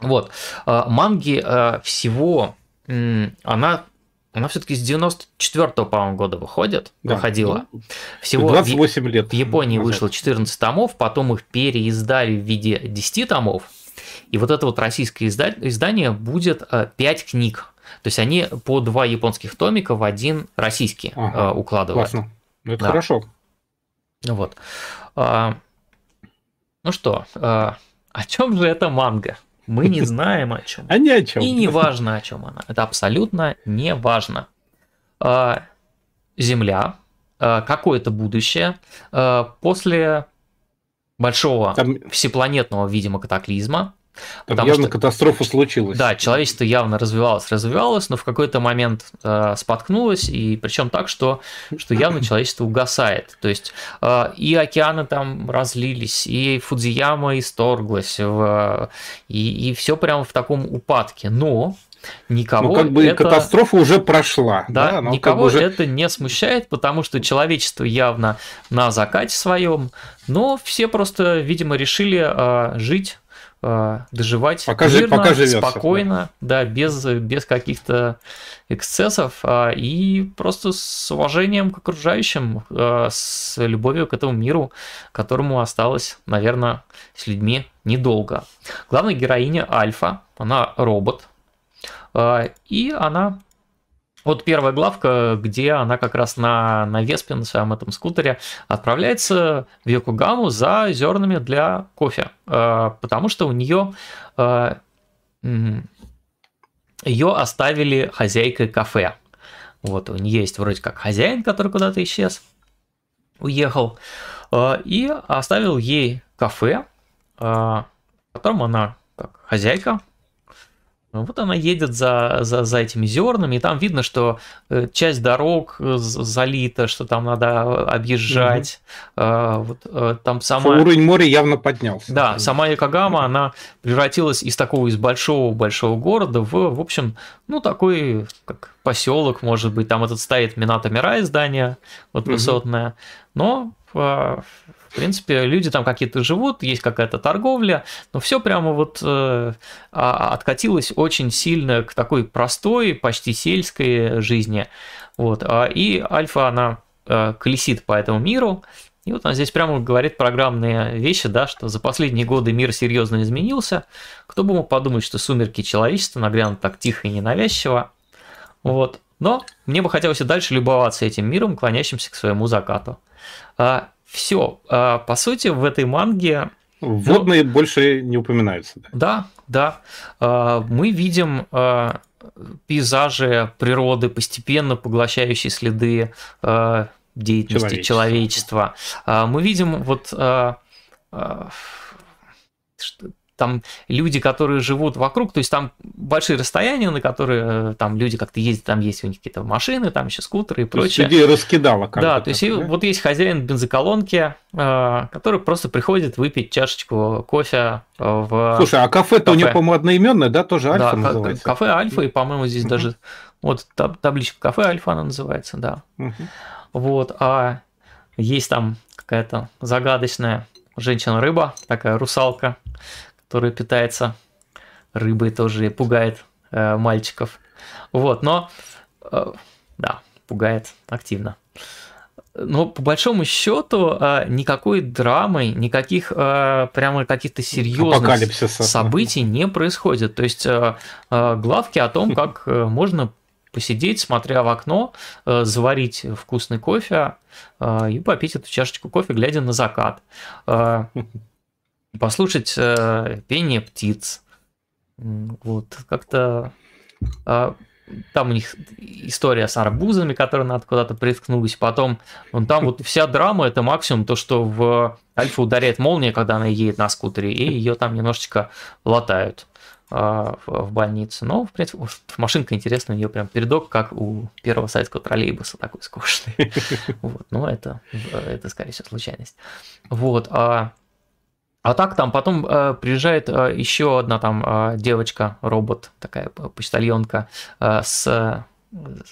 A: Вот, э, манги э, всего, м, она, она все-таки с 94-го, по-моему, года выходит,
B: Да.
A: выходила.
B: Ну,
A: Всего в-
B: 28 лет.
A: в Японии
B: назад.
A: вышло 14 томов, потом их переиздали в виде 10 томов. И вот это вот российское изда- издание будет 5 книг. То есть они по два японских томика в один российский
B: Ага,
A: э, укладывают.
B: Классно. Ну, это
A: Да.
B: хорошо.
A: Вот. А, ну что, а, о чем же эта манга? Мы не знаем о чем.
B: А ни о чем.
A: И не важно, о чем она. Это абсолютно не важно. А, Земля, а, какое-то будущее а, после большого
B: Там,
A: всепланетного, видимо, катаклизма. Потому
B: явно
A: что-
B: катастрофа случилась.
A: Да, человечество явно развивалось, развивалось, но в какой-то момент э, споткнулось, и причем так, что, что явно человечество угасает. То есть э, и океаны там разлились, и Фудзияма исторглась, в, и, и все прямо в таком упадке. Но никого
B: Ну, как бы
A: это...
B: катастрофа уже прошла.
A: Да,
B: как
A: никого
B: бы уже...
A: это не смущает, потому что человечество явно на закате своем, но все просто, видимо, решили а, жить, доживать
B: Пока
A: мирно,
B: пока
A: спокойно, да, без, без каких-то эксцессов а, и просто с уважением к окружающим, а, с любовью к этому миру, которому осталось, наверное, с людьми недолго. Главная героиня Альфа, она робот, а, и она вот первая главка, где она как раз на, на Веспе, на своем этом скутере, отправляется в Йокогаму за зернами для кофе, э, потому что у нее ее оставили хозяйкой кафе. Вот, у нее есть вроде как хозяин, который куда-то исчез, уехал, э, и оставил ей кафе, э, в котором она как хозяйка Вот она едет за, за, за этими зернами, и там видно, что э, часть дорог э, залита, что там надо объезжать. Угу. Вот, там сама...
B: Уровень моря явно поднялся.
A: Да, сама Якогама, она превратилась из такого, из большого-большого города в, в общем, ну, такой, как поселок, может быть. Там этот стоит Минато Мирай здание, вот высотное. Но в принципе, люди там какие-то живут, есть какая-то торговля, но все прямо вот э, а, откатилось очень сильно к такой простой, почти сельской жизни. Вот. А, и Альфа, она э, колесит по этому миру, и вот она здесь прямо говорит программные вещи, да, что за последние годы мир серьезно изменился. Кто бы мог подумать, что сумерки человечества нагрянут так тихо и ненавязчиво. Вот. Но мне бы хотелось и дальше любоваться этим миром, клонящимся к своему закату. А, все. А, по сути, в этой манге...
B: Водные ну, больше не упоминаются.
A: Да, да. А, мы видим а, пейзажи природы, постепенно поглощающие следы деятельности человечества. Мы видим вот там люди, которые живут вокруг, то есть там большие расстояния, на которые э, там люди как-то ездят, там есть у них какие-то машины, там еще скутеры и то прочее.
B: Есть людей раскидало
A: как Да, то есть да? вот есть хозяин бензоколонки, э, который просто приходит выпить чашечку кофе э, в
B: Слушай, а кафе-то кафе. у него, по-моему, одноименное, да, тоже Альфа да, называется?
A: кафе Альфа, и, по-моему, здесь угу. даже вот табличка кафе Альфа она называется, да. Угу. Вот, а есть там какая-то загадочная женщина-рыба, такая русалка, который питается рыбой, тоже пугает э, мальчиков. Вот, но э, да, пугает активно. Но по большому счету э, никакой драмы, никаких э, прямо каких-то серьезных событий не происходит. То есть э, главки о том, как можно посидеть, смотря в окно, заварить вкусный кофе и попить эту чашечку кофе, глядя на закат послушать э, пение птиц. Вот, как-то э, там у них история с арбузами, которые надо куда-то приткнулись. Потом, вон там вот вся драма это максимум то, что в Альфа ударяет молния, когда она едет на скутере, и ее там немножечко латают э, в больнице. Но, в принципе, машинка интересная, у нее прям передок, как у первого советского троллейбуса, такой скучный. Вот, но это, это, скорее всего, случайность. Вот, а а так там потом э, приезжает э, еще одна там э, девочка, робот, такая почтальонка э, с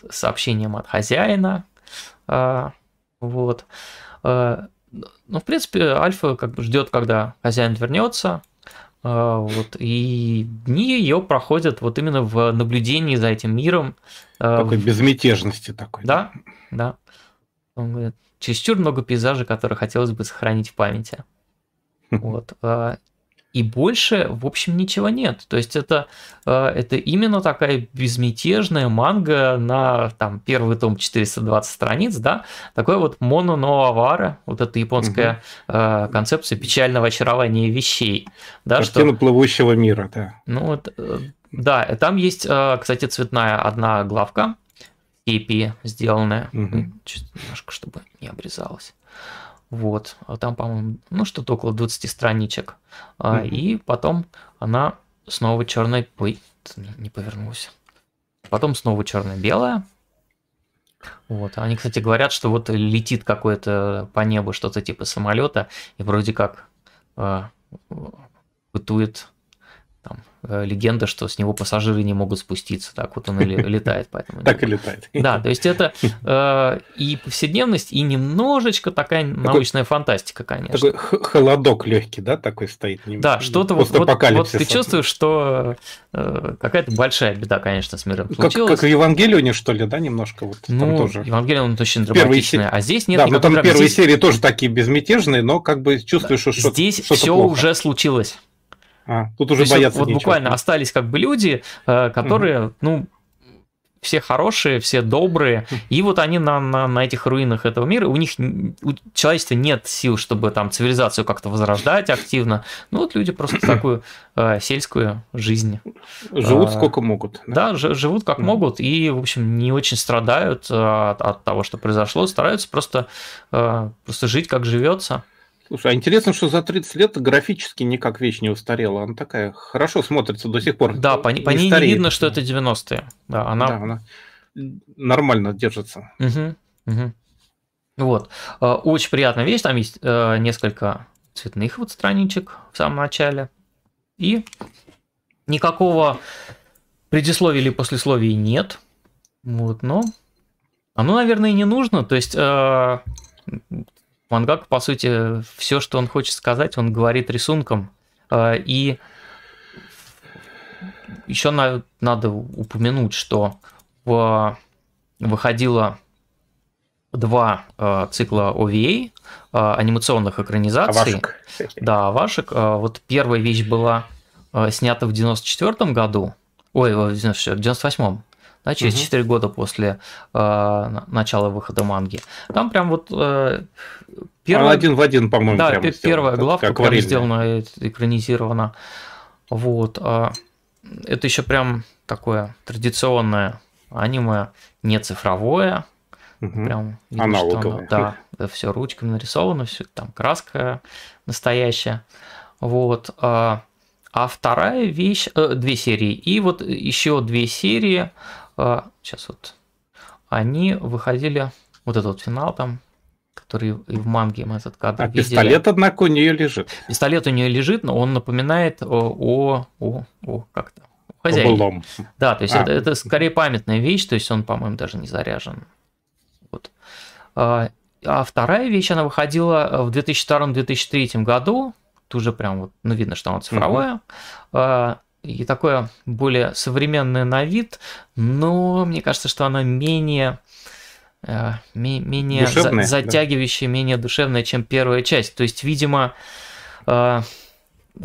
A: сообщением от хозяина. Э, вот. Э, ну, в принципе, Альфа как бы ждет, когда хозяин вернется. Э, вот, и дни ее проходят вот именно в наблюдении за этим миром.
B: Э, такой безмятежности такой.
A: Да, да. Он говорит, чересчур много пейзажей, которые хотелось бы сохранить в памяти. Вот. А, и больше, в общем, ничего нет. То есть это, а, это именно такая безмятежная манга на там, первый том 420 страниц, да, такой вот моно ноавара, вот эта японская угу. концепция печального очарования вещей.
B: Да, Картина что... плывущего мира, да.
A: Ну вот, э, да, там есть, кстати, цветная одна главка, кепи сделанная, угу. Немножко, чтобы не обрезалась. Вот, а там, по-моему, ну что-то около 20 страничек. Mm-hmm. И потом она снова черная. Ой, не повернулся. Потом снова черно-белая. Вот. Они, кстати, говорят, что вот летит какое-то по небу что-то типа самолета, и вроде как э, бытует там, э, легенда, что с него пассажиры не могут спуститься, так вот он и летает. Поэтому
B: так и летает.
A: Да, то есть это э, и повседневность, и немножечко такая научная фантастика, конечно.
B: Такой холодок легкий, да, такой стоит.
A: Да, что-то вот, вот ты чувствуешь, что э, какая-то большая беда, конечно, с миром
B: случилась. Как в Евангелионе, что ли, да, немножко вот
A: ну, тоже. Евангелион очень драматичный, а здесь нет
B: Да, но там первые серии тоже такие безмятежные, но как бы чувствуешь, что
A: что-то Здесь все уже случилось.
B: А, тут уже То бояться
A: Вот нечего. буквально остались как бы люди, э, которые, угу. ну, все хорошие, все добрые, и вот они на, на, на этих руинах этого мира, у них, у человечества нет сил, чтобы там цивилизацию как-то возрождать активно, ну вот люди просто такую э, сельскую жизнь.
B: Живут э, сколько могут.
A: Да, да живут как mm. могут, и, в общем, не очень страдают от, от того, что произошло, стараются просто, э, просто жить как живется.
B: Слушай, а интересно, что за 30 лет графически никак вещь не устарела. Она такая хорошо смотрится до сих пор.
A: Да, по, по ней стареет. не видно, что это 90-е. Да, она... Да, она
B: нормально держится.
A: Угу, угу. Вот. Э, очень приятная вещь. Там есть э, несколько цветных вот страничек в самом начале. И никакого предисловия или послесловия нет. Вот, но оно, наверное, и не нужно. То есть э, Мангак, по сути, все, что он хочет сказать, он говорит рисунком. Э, и еще на, надо упомянуть, что в, выходило два э, цикла OVA, э, анимационных экранизаций. Авашек. Да, Авашек. Э, вот первая вещь была э, снята в 94 году, ой, в 98-м, да, через угу. 4 года после э, начала выхода манги. Там прям вот э,
B: первая... один в один, по-моему,
A: Да, первая сделан, главка прям сделана, экранизирована. Вот. Э, это еще прям такое традиционное аниме, не цифровое,
B: Угу. Прям видно, Аналоговое.
A: Что оно, да, все ручками нарисовано, все там краска настоящая. Вот. А, а вторая вещь, э, две серии, и вот еще две серии, э, сейчас вот, они выходили, вот этот вот финал там, который и в манге мы этот кадр а видели.
B: пистолет, однако, у нее лежит.
A: Пистолет у нее лежит, но он напоминает о, о, о, как-то хозяин. Да, то есть а. это, это скорее памятная вещь, то есть он, по-моему, даже не заряжен. Вот. А, а вторая вещь, она выходила в 2002-2003 году, тоже прям вот, ну, видно, что она цифровая, угу. И такое более современное на вид, но мне кажется, что она менее э, менее душевная, затягивающая, да. менее душевная, чем первая часть. То есть, видимо, э,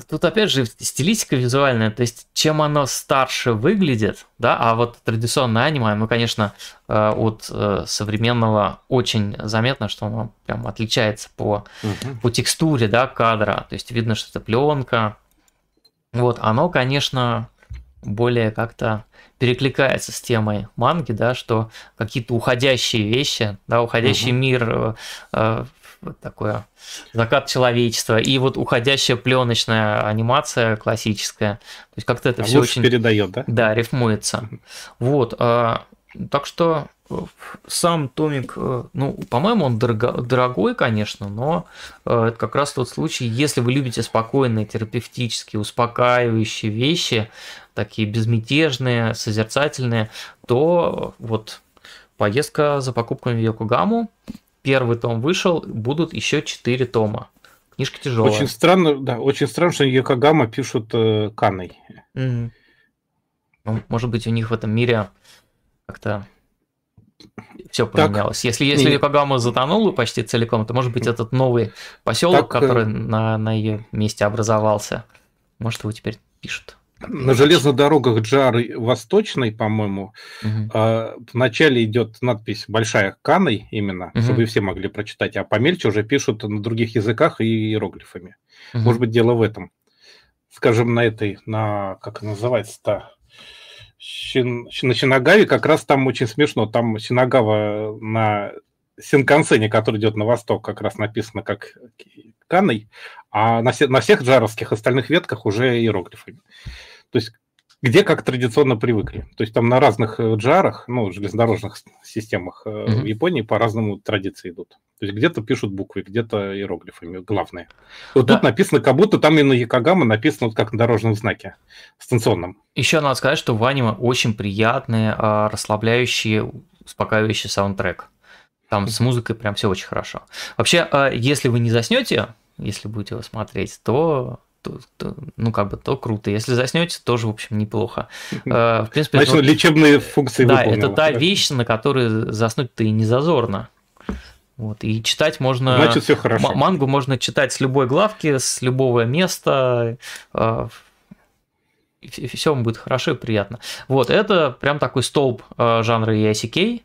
A: Тут опять же стилистика визуальная, то есть чем оно старше выглядит, да, а вот традиционное аниме, ну, конечно, э, от современного очень заметно, что оно прям отличается по, угу. по текстуре, да, кадра, то есть видно, что это пленка. Вот, оно, конечно, более как-то перекликается с темой манги, да, что какие-то уходящие вещи, да, уходящий угу. мир э, вот такое закат человечества и вот уходящая пленочная анимация классическая. То есть как-то это а все очень
B: передает, да?
A: Да, рифмуется. Вот, а, так что э, сам томик, э, ну, по-моему, он дорого, дорогой, конечно, но э, это как раз тот случай, если вы любите спокойные, терапевтические, успокаивающие вещи, такие безмятежные, созерцательные, то вот поездка за покупками в Йокогаму первый том вышел, будут еще четыре тома. Книжка тяжелая.
B: Очень странно, да, очень странно, что Йокогама пишут э, Каной.
A: Mm. Ну, может быть, у них в этом мире как-то все поменялось. Так, если если не... Йокогама затонула почти целиком, то может быть этот новый поселок, так, который э, на, на ее месте образовался, может его теперь пишут.
B: На железных дорогах Джары Восточной, по-моему, угу. вначале идет надпись большая Каной именно, угу. чтобы все могли прочитать, а помельче уже пишут на других языках и иероглифами. Угу. Может быть, дело в этом. Скажем, на этой, на, как называется-то, Син, на Синагаве как раз там очень смешно. Там Синагава на Синкансене, который идет на восток, как раз написано как Каной, а на, на всех джаровских остальных ветках уже иероглифами. То есть где как традиционно привыкли. То есть там на разных э, джарах, ну, железнодорожных системах mm-hmm. в Японии по-разному традиции идут. То есть где-то пишут буквы, где-то иероглифами, главные. Вот да. тут написано, как будто там и на Якогама написано вот как на дорожном знаке станционном.
A: Еще надо сказать, что в аниме очень приятный, а, расслабляющий, успокаивающий саундтрек. Там с музыкой прям все очень хорошо. Вообще, а, если вы не заснете, если будете его смотреть, то то, то, ну, как бы, то круто. Если заснете, тоже, в общем, неплохо.
B: Э, в принципе, Значит, это, лечебные функции
A: Да, выполнила. это та вещь, на которой заснуть-то и не зазорно. Вот, и читать можно...
B: Значит, все хорошо.
A: Мангу можно читать с любой главки, с любого места, э, и все вам будет хорошо и приятно. Вот, это прям такой столб э, жанра EICK,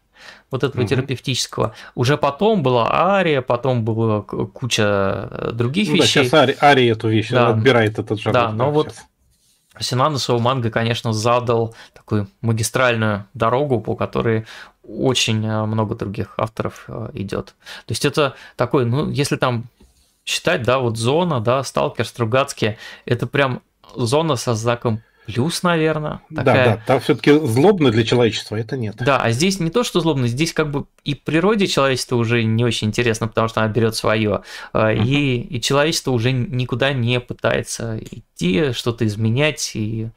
A: вот этого угу. терапевтического. Уже потом была Ария, потом была куча э, других ну, вещей.
B: Да, сейчас Ари, Ария эту вещь да. отбирает этот жанр.
A: Да, но вот Синанусова манга, конечно, задал такую магистральную дорогу, по которой очень э, много других авторов э, идет. То есть это такой, ну, если там считать, да, вот зона, да, сталкер, Стругацкий, это прям зона со знаком плюс, наверное.
B: Такая... Да, да, там все-таки злобно для человечества, это нет.
A: Да, а здесь не то, что злобно, здесь как бы и природе человечества уже не очень интересно, потому что она берет свое, uh-huh. и, и человечество уже никуда не пытается идти, что-то изменять, и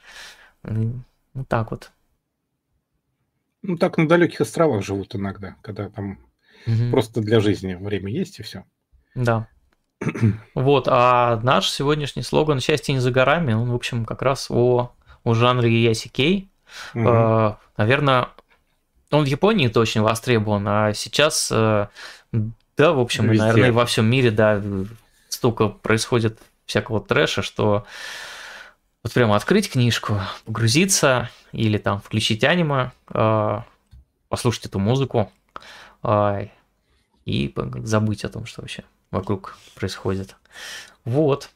A: вот так вот.
B: Ну, так на далеких островах живут иногда, когда там угу. просто для жизни время есть и все.
A: Да. вот, а наш сегодняшний слоган «Счастье не за горами», он, в общем, как раз о, о жанре ясикей. Угу. Э, наверное, он в Японии это очень востребован, а сейчас, э, да, в общем, Везде. наверное, во всем мире, да, столько происходит всякого трэша, что вот прямо открыть книжку, погрузиться или там включить аниме, э, послушать эту музыку э, и забыть о том, что вообще вокруг происходит. Вот.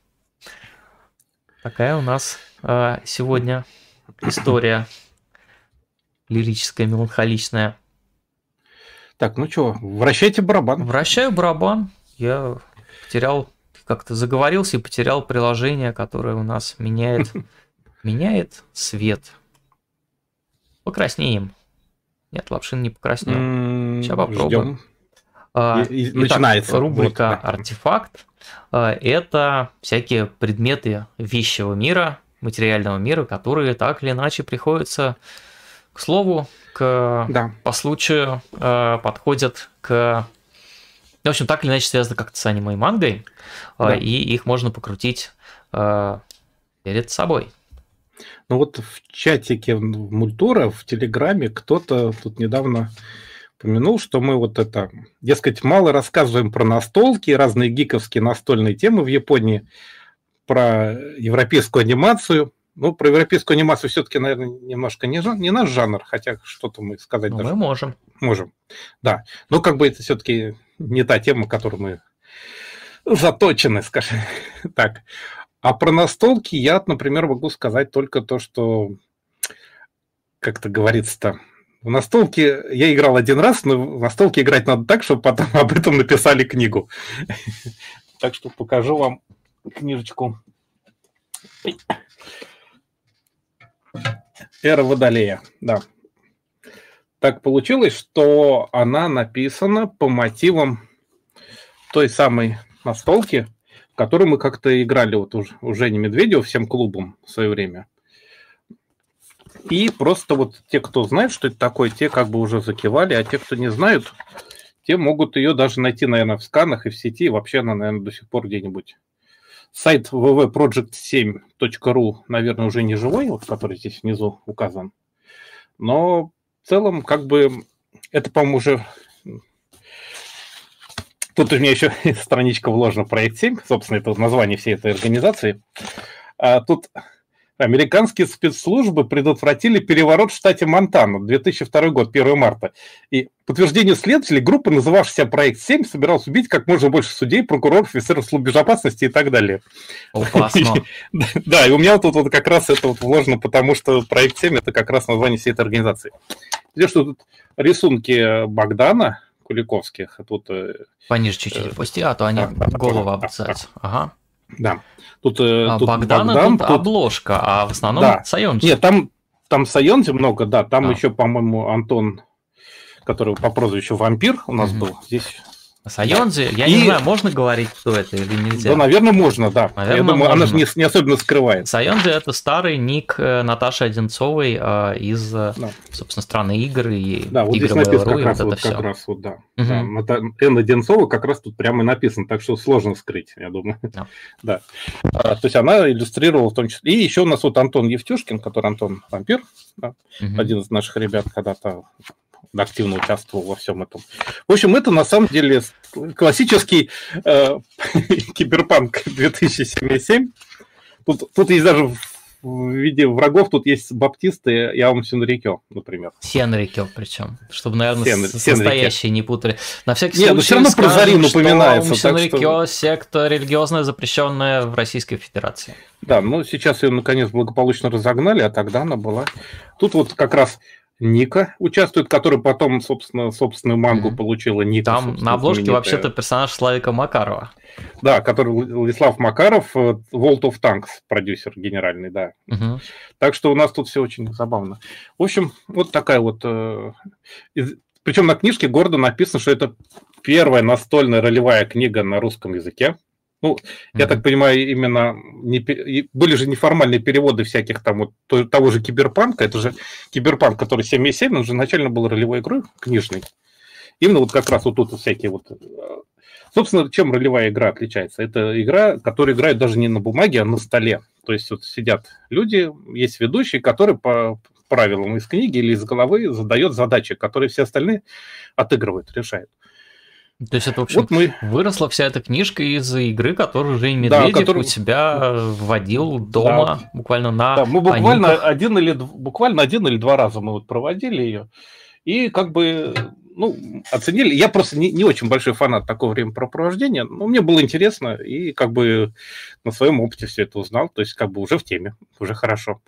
A: Такая у нас э, сегодня история лирическая, меланхоличная.
B: Так, ну что, вращайте барабан.
A: Вращаю барабан. Я потерял как-то заговорился и потерял приложение, которое у нас меняет, меняет свет. Покраснеем. Нет, лапшин не покраснел. Сейчас попробуем.
B: А, итак, Начинается.
A: Рубрика вот, да. «Артефакт» а, – это всякие предметы вещего мира, материального мира, которые так или иначе приходятся к слову, к, да. по случаю а, подходят к в общем, так или иначе связано как-то с аниме и мангой, а, да. и их можно покрутить а, перед собой.
B: Ну вот в чатике Мультура, в Телеграме кто-то тут недавно упомянул, что мы вот это, дескать, мало рассказываем про настолки, разные гиковские настольные темы в Японии, про европейскую анимацию. Ну, про европейскую анимацию все-таки, наверное, немножко не, не наш жанр, хотя что-то мы сказать
A: ну, даже... Мы можем.
B: Можем, да. Но как бы это все-таки не та тема, которую мы заточены, скажем так. А про настолки я, например, могу сказать только то, что, как-то говорится-то, в настолке я играл один раз, но в настолке играть надо так, чтобы потом об этом написали книгу. Так что покажу вам книжечку. Эра Водолея, да. Так получилось, что она написана по мотивам той самой настолки, в которой мы как-то играли вот уже, у Жени Медведева всем клубом в свое время. И просто вот те, кто знает, что это такое, те как бы уже закивали, а те, кто не знают, те могут ее даже найти, наверное, в сканах и в сети. И вообще она, наверное, до сих пор где-нибудь. Сайт www.project7.ru, наверное, уже не живой, вот, который здесь внизу указан. Но в целом, как бы, это, по-моему, уже... Тут у меня еще страничка вложена проект 7, собственно, это название всей этой организации. А тут Американские спецслужбы предотвратили переворот в штате Монтана, 2002 год, 1 марта. И подтверждение следователей, группа, называвшаяся «Проект 7», собиралась убить как можно больше судей, прокуроров, офицеров службы безопасности и так далее. Да, и у меня тут вот как раз это вот вложено, потому что «Проект 7» — это как раз название всей этой организации. Где что тут рисунки Богдана Куликовских. Тут, э,
A: Пониже чуть-чуть опусти, а то они голову обрицаются. Ага.
B: Да. Тут, э,
A: а тут Богдана Богдан, тут, тут обложка, а в основном да. Сайонзи.
B: Нет, там, там Сайонзи много, да. Там а. еще, по-моему, Антон, который по прозвищу Вампир у нас угу. был. Здесь
A: Сайонзи, я и... не знаю, можно говорить, кто это или нельзя?
B: Да, наверное, можно, да. Наверное, я думаю, можно. она же не, не особенно скрывает.
A: Сайонзи это старый ник э, Наташи Одинцовой э, из, э, да. собственно, страны игр и
B: Да, вот здесь написано как, раз, вот, как раз вот, да. Угу. да. Ната... Н. Одинцова как раз тут прямо и написано, так что сложно скрыть, я думаю. Да. да. А, то есть она иллюстрировала в том числе. И еще у нас вот Антон Евтюшкин, который Антон Вампир, да, угу. один из наших ребят когда-то активно участвовал во всем этом. В общем, это на самом деле классический э, киберпанк 2077. Тут, тут есть даже в виде врагов, тут есть баптисты и Аум Сенрикё, например.
A: Сенрикё причем, чтобы, наверное, Сен, состоящие не путали. На всякий
B: Нет, ну случай Нет, все равно про Зарин упоминается. Аум
A: Сенрикё что... секта религиозная, запрещенная в Российской Федерации.
B: Да, ну сейчас ее наконец благополучно разогнали, а тогда она была... Тут вот как раз Ника участвует, который потом, собственно, собственную мангу mm-hmm. получила Ника.
A: Там на обложке вообще-то персонаж Славика Макарова.
B: Да, который Владислав Макаров, э, World of Tanks, продюсер генеральный, да.
A: Mm-hmm.
B: Так что у нас тут все очень забавно. В общем, вот такая вот... Э, из... Причем на книжке гордо написано, что это первая настольная ролевая книга на русском языке. Ну, mm-hmm. я так понимаю, именно не, были же неформальные переводы всяких там вот того же киберпанка. Это же киберпанк, который 7.7, он уже изначально был ролевой игрой книжной. Именно вот как раз вот тут всякие вот... Э, собственно, чем ролевая игра отличается? Это игра, которая играет даже не на бумаге, а на столе. То есть вот сидят люди, есть ведущий, который по правилам из книги или из головы задает задачи, которые все остальные отыгрывают, решают.
A: То есть это, в общем, вот мы... выросла вся эта книжка из игры, которую Жень Медведев да, который... у себя вводил дома, да. буквально на
B: Да, мы буквально один, или, буквально один или два раза мы вот проводили ее. И как бы ну, оценили. Я просто не, не очень большой фанат такого времяпрепровождения, но мне было интересно, и как бы на своем опыте все это узнал, то есть как бы уже в теме, уже хорошо.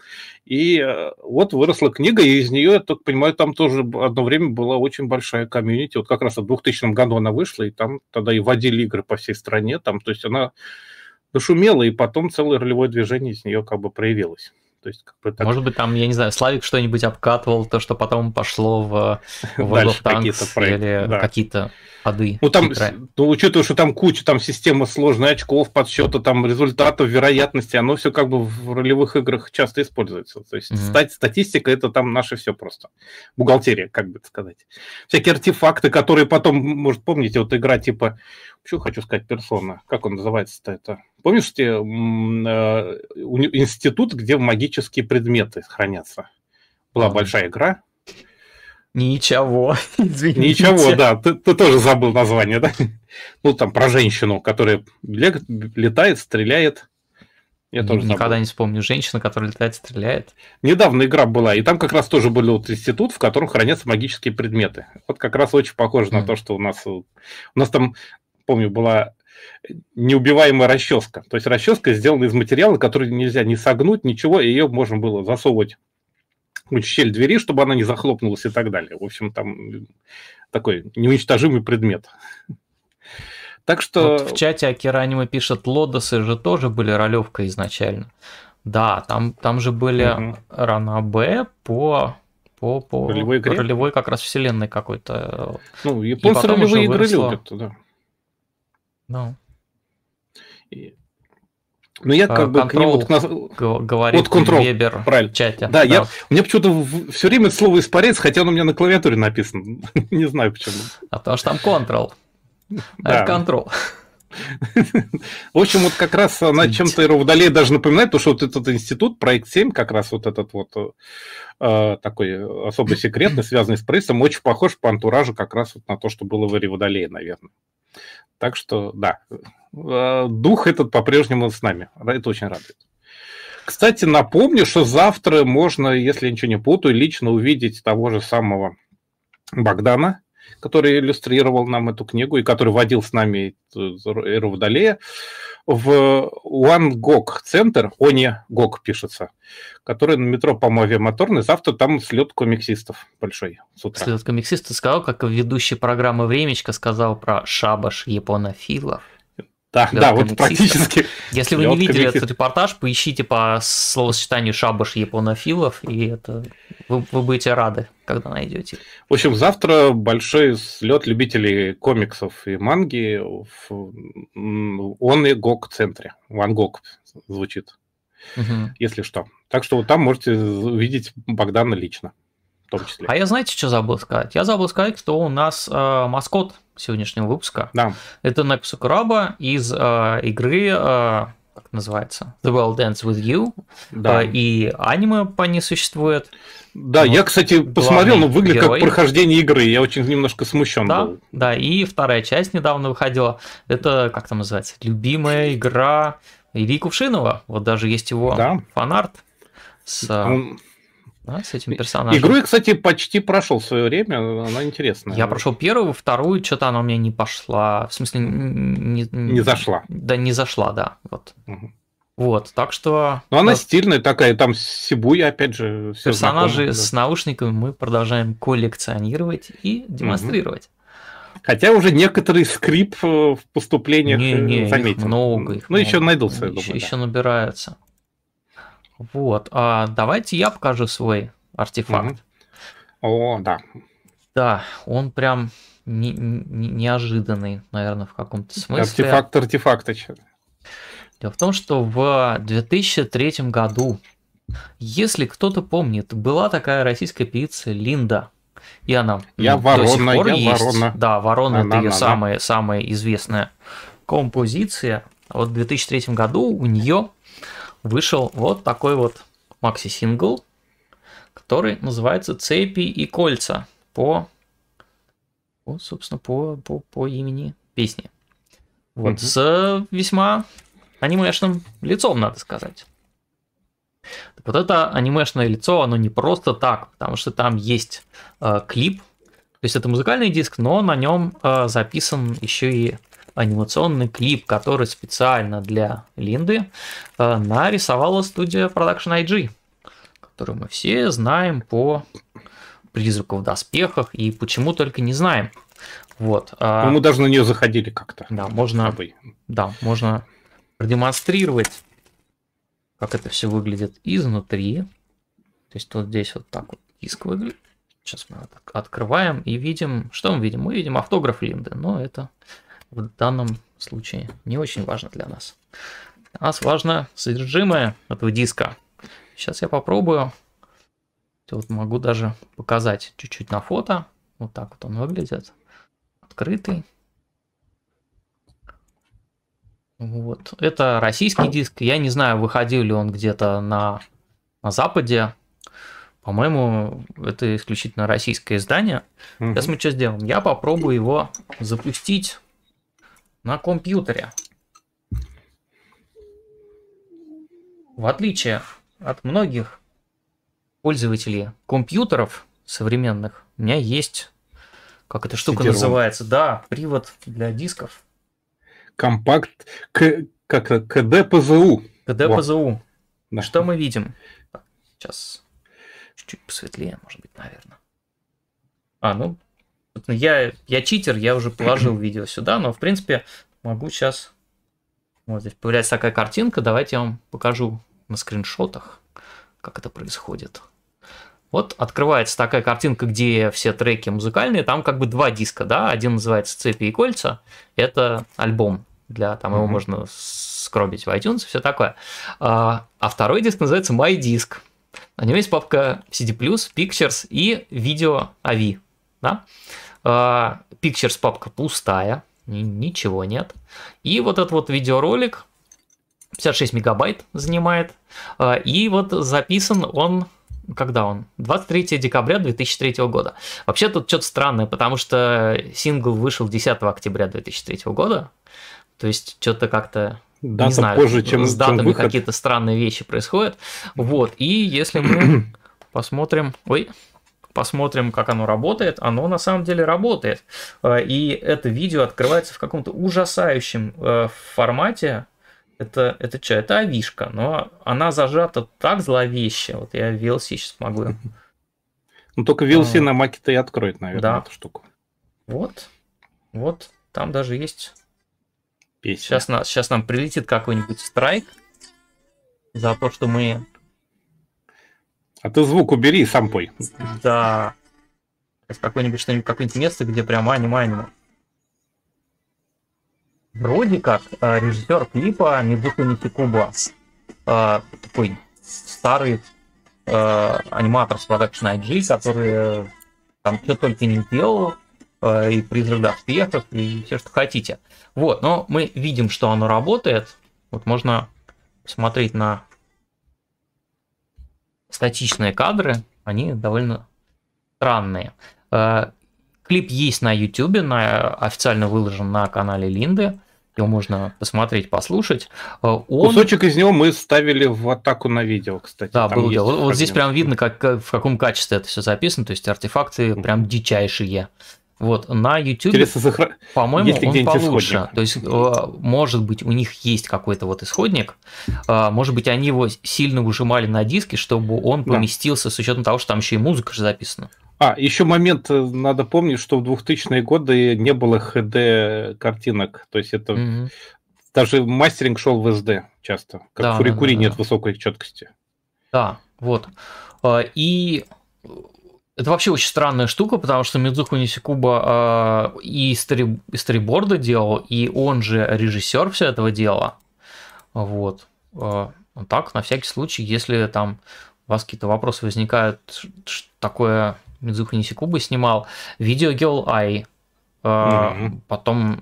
B: И э, вот выросла книга, и из нее, я так понимаю, там тоже одно время была очень большая комьюнити. Вот как раз в 2000 году она вышла, и там тогда и водили игры по всей стране, там, то есть она нашумела, и потом целое ролевое движение из нее как бы проявилось.
A: То есть, как бы так... Может быть, там, я не знаю, Славик что-нибудь обкатывал, то, что потом пошло в World of Tanks или да. какие-то ходы.
B: Ну, там, ну, учитывая, что там куча, там система сложная очков, подсчета, там результатов, вероятности, оно все как бы в ролевых играх часто используется. То есть mm-hmm. стать, статистика это там наше все просто. Бухгалтерия, как бы сказать. Всякие артефакты, которые потом, может, помните, вот игра типа, что хочу сказать, персона, как он называется-то это? Помнишь, те, э, институт, где магические предметы хранятся? Была mm-hmm. большая игра,
A: Ничего,
B: извините. Ничего, да, ты, ты тоже забыл название, да? Ну, там про женщину, которая летает, стреляет.
A: Я тоже Никогда забыл. не вспомню. Женщина, которая летает, стреляет.
B: Недавно игра была, и там как раз тоже был вот институт, в котором хранятся магические предметы. Вот как раз очень похоже mm. на то, что у нас... У нас там, помню, была неубиваемая расческа. То есть расческа сделана из материала, который нельзя не согнуть, ничего, и ее можно было засовывать щель двери, чтобы она не захлопнулась и так далее. В общем, там такой неуничтожимый предмет.
A: Так что... Вот в чате Акиранима пишет, лодосы же тоже были ролевка изначально. Да, там, там же были угу. ранабе по по, по ролевой, игре? ролевой как раз вселенной какой-то.
B: Ну, японцы ролевые игры любят, да.
A: Ну.
B: И, ну, я как бы к нему... Вот,
A: говорит вот контрол, Вебер
B: правильно. в чате. Да, да. Я, у меня почему-то все время это слово испаряется, хотя оно у меня на клавиатуре написано. Не знаю почему.
A: А потому что там контрол. Да. Это контрол.
B: В общем, вот как раз она чем-то Ровдалей даже напоминает, потому что вот этот институт, проект 7, как раз вот этот вот э, такой особо секретный, связанный с правительством, очень похож по антуражу как раз вот на то, что было в Риводолее, наверное. Так что, да, э, дух этот по-прежнему с нами. Это очень радует. Кстати, напомню, что завтра можно, если я ничего не путаю, лично увидеть того же самого Богдана, который иллюстрировал нам эту книгу и который водил с нами Эру Водолея в One Gog центр, Они Гог пишется, который на метро, по-моему, авиамоторный. Завтра там слет комиксистов большой
A: с утра. Слет комиксистов сказал, как ведущий программы «Времечко» сказал про шабаш японофилов.
B: Да, да, вот практически.
A: Если вы не видели этот репортаж, поищите по словосочетанию шабаш японофилов, и это вы, вы будете рады, когда найдете.
B: В общем, завтра большой слет любителей комиксов и манги в он и ГОК центре. Ван Гог звучит, угу. если что. Так что вот там можете увидеть Богдана лично
A: в том числе. А я знаете, что забыл сказать? Я забыл сказать, что у нас э, маскот сегодняшнего выпуска.
B: Да.
A: Это Nexus Краба из э, игры, э, как называется, The World Dance With You. Да. Э, и аниме по ней существует.
B: Да, вот. я, кстати, посмотрел, но выглядит герой. как прохождение игры. Я очень немножко смущен
A: да,
B: был.
A: Да, и вторая часть недавно выходила. Это, как там называется, любимая игра Ильи Кувшинова. Вот даже есть его да. фанарт с... Он
B: да, с этим персонажем. Игру я, кстати, почти прошел в свое время, она интересная.
A: Я прошел первую, вторую, что-то она у меня не пошла. В смысле, не,
B: не зашла.
A: Да, не зашла, да. Вот.
B: Угу.
A: Вот, так что...
B: Ну, она стильная такая, там Сибуя, опять же,
A: все Персонажи с наушниками мы продолжаем коллекционировать и демонстрировать.
B: Хотя уже некоторый скрип э, в поступлениях
A: не, не,
B: заметен.
A: Их много, их
B: ну,
A: много.
B: еще найдутся,
A: я
B: думаю.
A: Еще,
B: да.
A: еще набираются. Вот. А давайте я покажу свой артефакт.
B: О, да.
A: Да, он прям не, не, неожиданный, наверное, в каком-то смысле.
B: Артефакт артефактыч.
A: Дело в том, что в 2003 году, если кто-то помнит, была такая российская певица Линда. И она
B: я
A: ну,
B: ворона,
A: до сих пор
B: я
A: есть.
B: ворона.
A: Да, ворона
B: Она,
A: это ее
B: она.
A: самая, самая известная композиция. Вот в 2003 году у нее вышел вот такой вот макси-сингл, который называется «Цепи и кольца» по, по собственно, по, по, по имени песни. Вот,
B: Мгм.
A: с весьма анимешным лицом, надо сказать. Так вот это анимешное лицо, оно не просто так, потому что там есть э, клип, то есть это музыкальный диск, но на нем э, записан еще и анимационный клип, который специально для Линды э, нарисовала студия Production IG, которую мы все знаем по призраку в доспехах и почему только не знаем. Вот. а,
B: Ну, Мы даже на нее заходили как-то.
A: да, можно
B: Обы.
A: да, можно продемонстрировать, как это все выглядит изнутри. То есть вот здесь вот так вот диск выглядит. Сейчас мы от- открываем и видим, что мы видим? Мы видим автограф Линды, но это в данном случае не очень важно для нас. Для нас важно содержимое этого диска. Сейчас я попробую. Вот могу даже показать чуть-чуть на фото. Вот так вот он выглядит. Открытый. Вот. Это российский диск. Я не знаю, выходил ли он где-то на, на Западе. По-моему, это исключительно российское издание.
B: Мгм.
A: Сейчас мы что сделаем? Я попробую его запустить на компьютере. В отличие от многих пользователей компьютеров современных, у меня есть, как эта штука
B: CD-ROM.
A: называется, да, привод для дисков.
B: Компакт К... как? КД-ПЗУ.
A: КД-ПЗУ.
B: Да.
A: Что мы видим? Сейчас чуть-чуть посветлее, может быть, наверное. А, ну, я, я читер, я уже положил видео сюда, но, в принципе, могу сейчас... Вот здесь появляется такая картинка, давайте я вам покажу на скриншотах, как это происходит. Вот открывается такая картинка, где все треки музыкальные, там как бы два диска, да, один называется «Цепи и кольца», это альбом, для, там его
B: Мгм.
A: можно скробить в iTunes, все такое. А, а второй диск называется My Disc. На нем есть папка CD+, Pictures и видео AVI. Да? А, Pictures папка пустая, ни- ничего нет. И вот этот вот видеоролик 56 мегабайт занимает. А, И вот записан он когда он? 23 декабря 2003 года. Вообще тут что-то странное, потому что сингл вышел 10 октября 2003 года. То есть что-то как-то
B: Дата
A: не знаю,
B: позже, чем,
A: с датами какие-то странные вещи происходят. Вот, и если мы посмотрим, ой, посмотрим, как оно работает, оно на самом деле работает. Э, И это видео открывается в каком-то ужасающем э, формате. Это, это что? Это авишка, но она зажата так зловеще. Вот я VLC сейчас могу.
B: Ну, только VLC
A: А.
B: на маке-то и откроет, наверное,
A: Да.
B: эту штуку.
A: Вот, вот, там даже есть
B: Песня.
A: Сейчас, на, сейчас нам прилетит какой-нибудь страйк за то, что мы...
B: А ты звук убери и сам пой.
A: Да. Какое-нибудь что-нибудь, какое-нибудь место, где прям аниме-аниме. Вроде как э, режиссер клипа Мидзуку Нитикуба, э, такой старый э, аниматор с Production IG, который э, там что только не делал, э, и призрак в доспехах, и все, что хотите. Вот, но мы видим, что оно работает. Вот можно смотреть на статичные кадры, они довольно странные. Э, Клип есть на YouTube, на, официально выложен на канале Линды. Его можно посмотреть, послушать. Э, Он...
B: Кусочек из него мы ставили в атаку на видео, кстати.
A: Да, был дело. Вот, вот здесь прям видно, как, как- в каком качестве это все записано. То есть артефакты прям дичайшие. Вот, на YouTube, по-моему, он получше. Исходник. То есть, э, может быть, у них есть какой-то вот исходник, э, может быть, они его сильно выжимали на диске, чтобы он поместился да. с учетом того, что там еще и музыка же записана.
B: А, еще момент, э, надо помнить, что в 2000-е годы не было HD картинок, то есть это угу. даже мастеринг шел в SD часто, как да, в Фурикури да, да, нет да. высокой четкости.
A: Да, вот. И это вообще очень странная штука, потому что Мидзуку Нисикуба э, и, стори, и сториборды делал, и он же режиссер все этого дела. Вот. Э, так, на всякий случай, если там у вас какие-то вопросы возникают, что такое Мидзуку Нисикуба снимал, Video Girl Eye, э, mm-hmm. потом,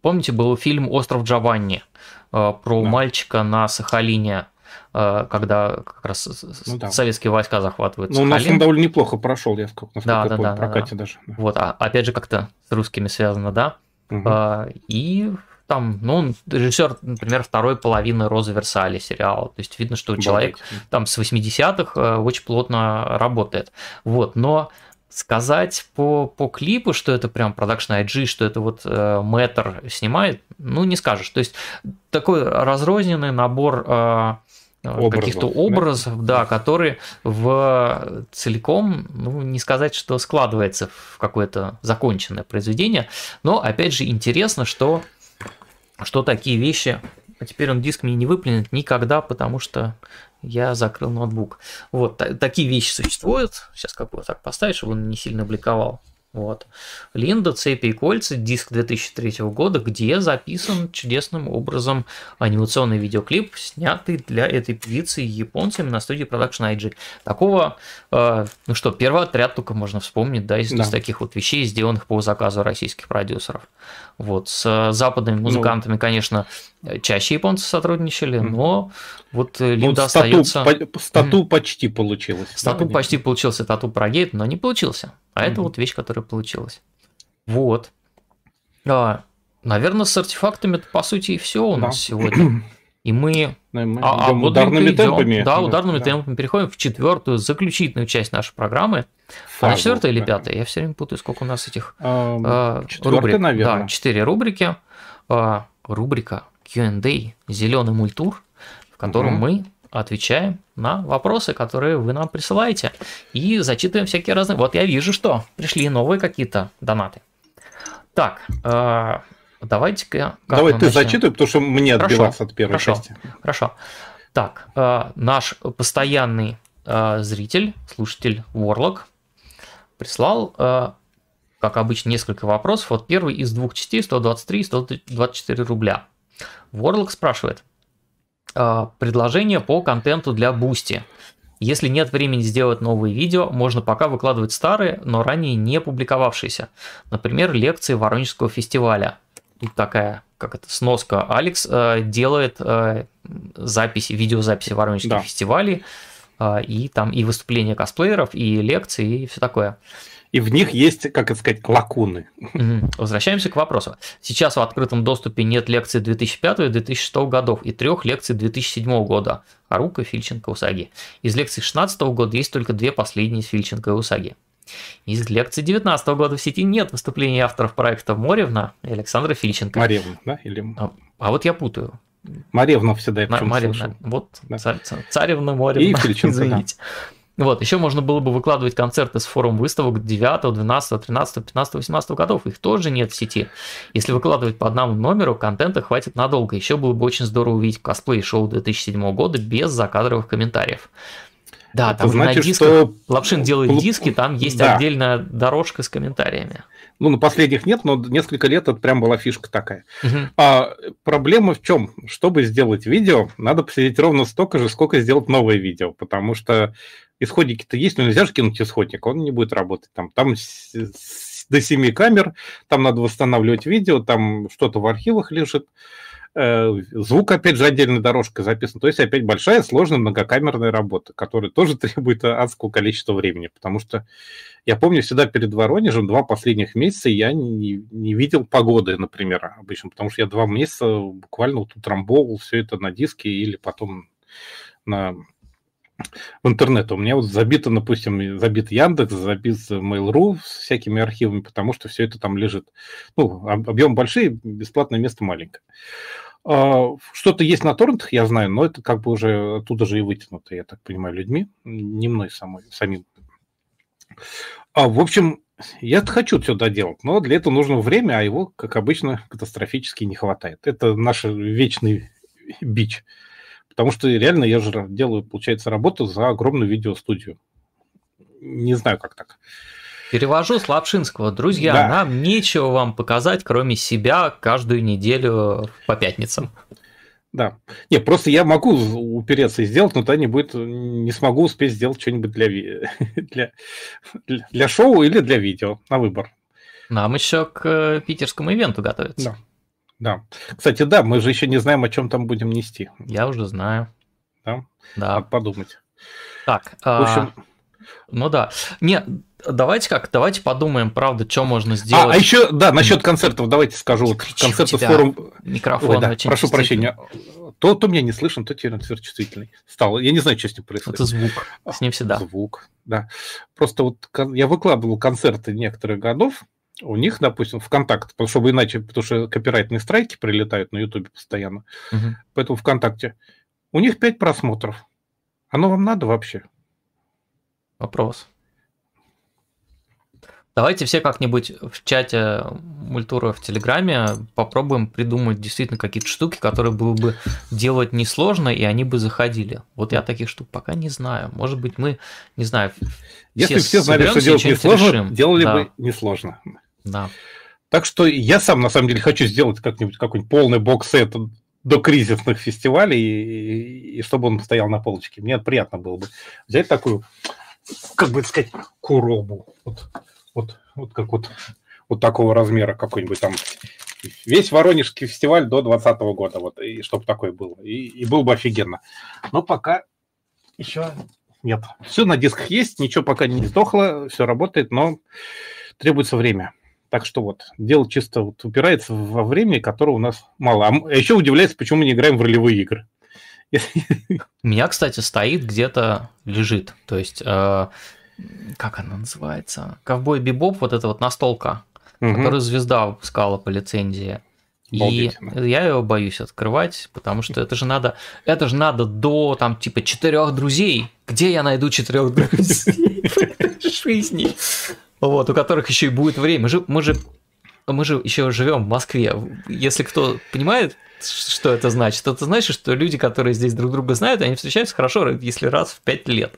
A: помните, был фильм «Остров Джованни», э, про да. мальчика на Сахалине, Э, когда как раз ну, да. советские войска захватывают
B: Ну, у нас он довольно неплохо прошел, я насколько
A: да, да,
B: помню,
A: да, прокате да. даже. Вот, а опять же как-то с русскими связано, да? Угу. А, и там, ну, режиссер, например, второй половины Розы Версали сериала. То есть видно, что человек там с 80-х э, очень плотно работает. Вот, но сказать по, по клипу, что это прям продакшн IG, что это вот э, Мэтр снимает, ну, не скажешь. То есть такой разрозненный набор э, каких-то образов, да? да, которые в целиком, ну, не сказать, что складывается в какое-то законченное произведение, но, опять же, интересно, что, что такие вещи, а теперь он диск мне не выплюнет никогда, потому что я закрыл ноутбук. Вот, такие вещи существуют. Сейчас как бы вот так поставить, чтобы он не сильно бликовал. Вот. Линда, цепи и кольца, диск 2003 года, где записан чудесным образом анимационный видеоклип, снятый для этой певицы японцами на студии Production IG. Такого, э, ну что, первый отряд только можно вспомнить, да, из, да. из таких вот вещей, сделанных по заказу российских продюсеров. Вот. С западными ну. музыкантами, ну, конечно, чаще японцы сотрудничали, но вот э, Линда ну, остается...
B: По, стату mm. почти получилось.
A: Стату да, почти получился, тату про гейт, но не получился. А mm-hmm. это вот вещь, которая получилась. Вот. А, наверное, с артефактами по сути и все у нас да. сегодня. И мы,
B: ну, мы а, а ударными идем, темпами.
A: Да, ударными да. темпами переходим в четвертую, заключительную часть нашей программы. Фазу, Она четвертая или пятая? Я все время путаю, сколько у нас этих
B: а, рубрик. наверное.
A: Да, четыре рубрики. А, рубрика Q&A «Зеленый мультур», в котором угу. мы отвечаем на вопросы, которые вы нам присылаете. И зачитываем всякие разные... Вот я вижу, что пришли новые какие-то донаты. Так, э, давайте-ка...
B: Давай ты начнем? зачитывай, потому что мне хорошо, отбиваться от первой
A: хорошо,
B: части.
A: Хорошо. Так, э, наш постоянный э, зритель, слушатель Ворлок прислал, как обычно, несколько вопросов. Вот первый из двух частей, 123 и 124 рубля. Ворлок спрашивает, а, предложение по контенту для Boosty. Если нет времени сделать новые видео, можно пока выкладывать старые, но ранее не публиковавшиеся. Например, лекции Воронежского фестиваля. Тут такая, как это, сноска. Алекс э, делает э, записи, видеозаписи Воронежских да. фестивалей, э, и там и выступления косплееров, и лекции, и все такое
B: и в них есть, как это сказать, лакуны.
A: Возвращаемся к вопросу. Сейчас в открытом доступе нет лекций 2005 и 2006 годов и трех лекций 2007 года Харука, Фильченко, Усаги. Из лекций 2016 года есть только две последние Фильченко и Усаги. Из лекции 2019 года в сети нет выступлений авторов проекта Моревна и Александра Фильченко.
B: Маревна, да? Или...
A: А, а вот я путаю.
B: Маревна всегда я
A: Маревна, вот да. царевна Моревна, и Фильченко, извините. Да. Вот, еще можно было бы выкладывать концерты с форум выставок 9, 12, 13, 15, 18 годов. Их тоже нет в сети. Если выкладывать по одному номеру, контента хватит надолго. Еще было бы очень здорово увидеть косплей-шоу 2007 года без закадровых комментариев. Да, там значит, на дисках что... Лапшин делает диски, там есть да. отдельная дорожка с комментариями.
B: Ну, на последних нет, но несколько лет это прям была фишка такая. Угу. А проблема в чем? Чтобы сделать видео, надо посидеть ровно столько же, сколько сделать новое видео, потому что исходники-то есть, но нельзя же кинуть исходник, он не будет работать. Там, там до 7 камер, там надо восстанавливать видео, там что-то в архивах лежит. Э, звук, опять же, отдельной дорожкой записан. То есть, опять большая, сложная, многокамерная работа, которая тоже требует адского количества времени. Потому что я помню, всегда перед Воронежем два последних месяца я не, не видел погоды, например, обычно. Потому что я два месяца буквально вот утрамбовал все это на диске или потом на в интернет. У меня вот забито, допустим, забит Яндекс, забит Mail.ru с всякими архивами, потому что все это там лежит. Ну, объем большой, бесплатное место маленькое. А, что-то есть на торрентах, я знаю, но это как бы уже оттуда же и вытянуто, я так понимаю, людьми, не мной самой, самим. А, в общем, я хочу все доделать, но для этого нужно время, а его, как обычно, катастрофически не хватает. Это наш вечный бич. Потому что реально я же делаю, получается, работу за огромную видеостудию. Не знаю, как так.
A: Перевожу с Лапшинского. Друзья, да. нам нечего вам показать, кроме себя, каждую неделю по пятницам.
B: Да. Не, просто я могу упереться и сделать, но тогда не будет, не смогу успеть сделать что-нибудь для, для, для шоу или для видео на выбор.
A: Нам еще к э, питерскому ивенту готовиться.
B: Да. Да. Кстати, да, мы же еще не знаем, о чем там будем нести.
A: Я уже знаю.
B: Да? Да. Надо подумать.
A: Так, в общем... А... Ну да. Не, давайте как, давайте подумаем, правда, что можно сделать.
B: А, а еще, да, насчет концертов, давайте скажу. Вот концерты форум...
A: Микрофон Ой,
B: да, прошу прощения. То, то меня не слышно, то теперь чувствительный стал. Я не знаю, что с ним происходит.
A: Это звук, с ним всегда.
B: Звук, да. Просто вот я выкладывал концерты некоторых годов, у них, допустим, ВКонтакте, потому что иначе, потому что копирайтные страйки прилетают на Ютубе постоянно. Угу. Поэтому ВКонтакте. У них 5 просмотров. Оно вам надо вообще?
A: Вопрос. Давайте все как-нибудь в чате мультура в Телеграме попробуем придумать действительно какие-то штуки, которые было бы делать несложно, и они бы заходили. Вот я таких штук пока не знаю. Может быть, мы, не знаю,
B: Если все, все знали, что делать несложно, решим. делали да. бы несложно.
A: Да.
B: Так что я сам, на самом деле, хочу сделать как-нибудь какой-нибудь полный бокс-сет до кризисных фестивалей, и, и чтобы он стоял на полочке. Мне приятно было бы взять такую, как бы сказать, куробу. Вот, вот, вот как вот, вот такого размера какой-нибудь там. Весь Воронежский фестиваль до 2020 года, вот, и чтобы такое было. И, и было бы офигенно. Но пока еще нет. Все на дисках есть, ничего пока не сдохло, все работает, но требуется время. Так что вот, дело чисто вот упирается во время, которого у нас мало. А еще удивляется, почему мы не играем в ролевые игры.
A: У меня, кстати, стоит где-то, лежит. То есть, э, как она называется? Ковбой Бибоп, вот эта вот настолка, угу. которую звезда выпускала по лицензии. И я его боюсь открывать, потому что это же надо, это же надо до там типа четырех друзей. Где я найду четырех друзей в жизни? вот, у которых еще и будет время. Мы же, мы же, еще живем в Москве. Если кто понимает, что это значит, это значит, что люди, которые здесь друг друга знают, они встречаются хорошо, если раз в пять лет.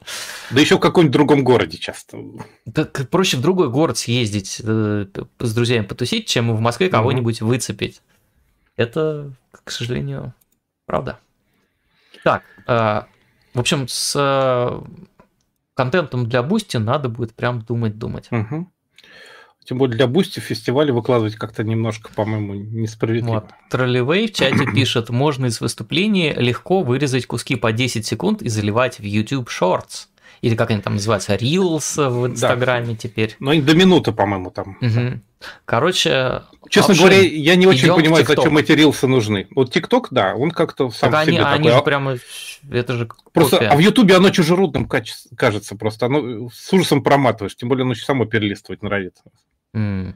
B: Да еще в каком-нибудь другом городе часто.
A: Так проще в другой город съездить э, с друзьями потусить, чем в Москве кого-нибудь угу. выцепить. Это, к сожалению, правда. Так, э, в общем, с контентом для Boosty надо будет прям думать-думать.
B: Угу. Тем более для Boosty в фестивале выкладывать как-то немножко, по-моему, несправедливо. Вот.
A: Тролливей в чате пишет, можно из выступления легко вырезать куски по 10 секунд и заливать в YouTube Shorts. Или как они там называются, Reels в Инстаграме да. теперь.
B: Ну, они до минуты, по-моему, там.
A: Угу. Короче,
B: Честно говоря, я не очень понимаю, зачем эти рилсы нужны. Вот ТикТок, да, он как-то сам так
A: себе
B: они,
A: такой. Они же прямо, это же
B: Просто, копия. а в Ютубе оно чужеродным кажется просто. Оно с ужасом проматываешь, тем более оно само перелистывать нравится.
A: Mm.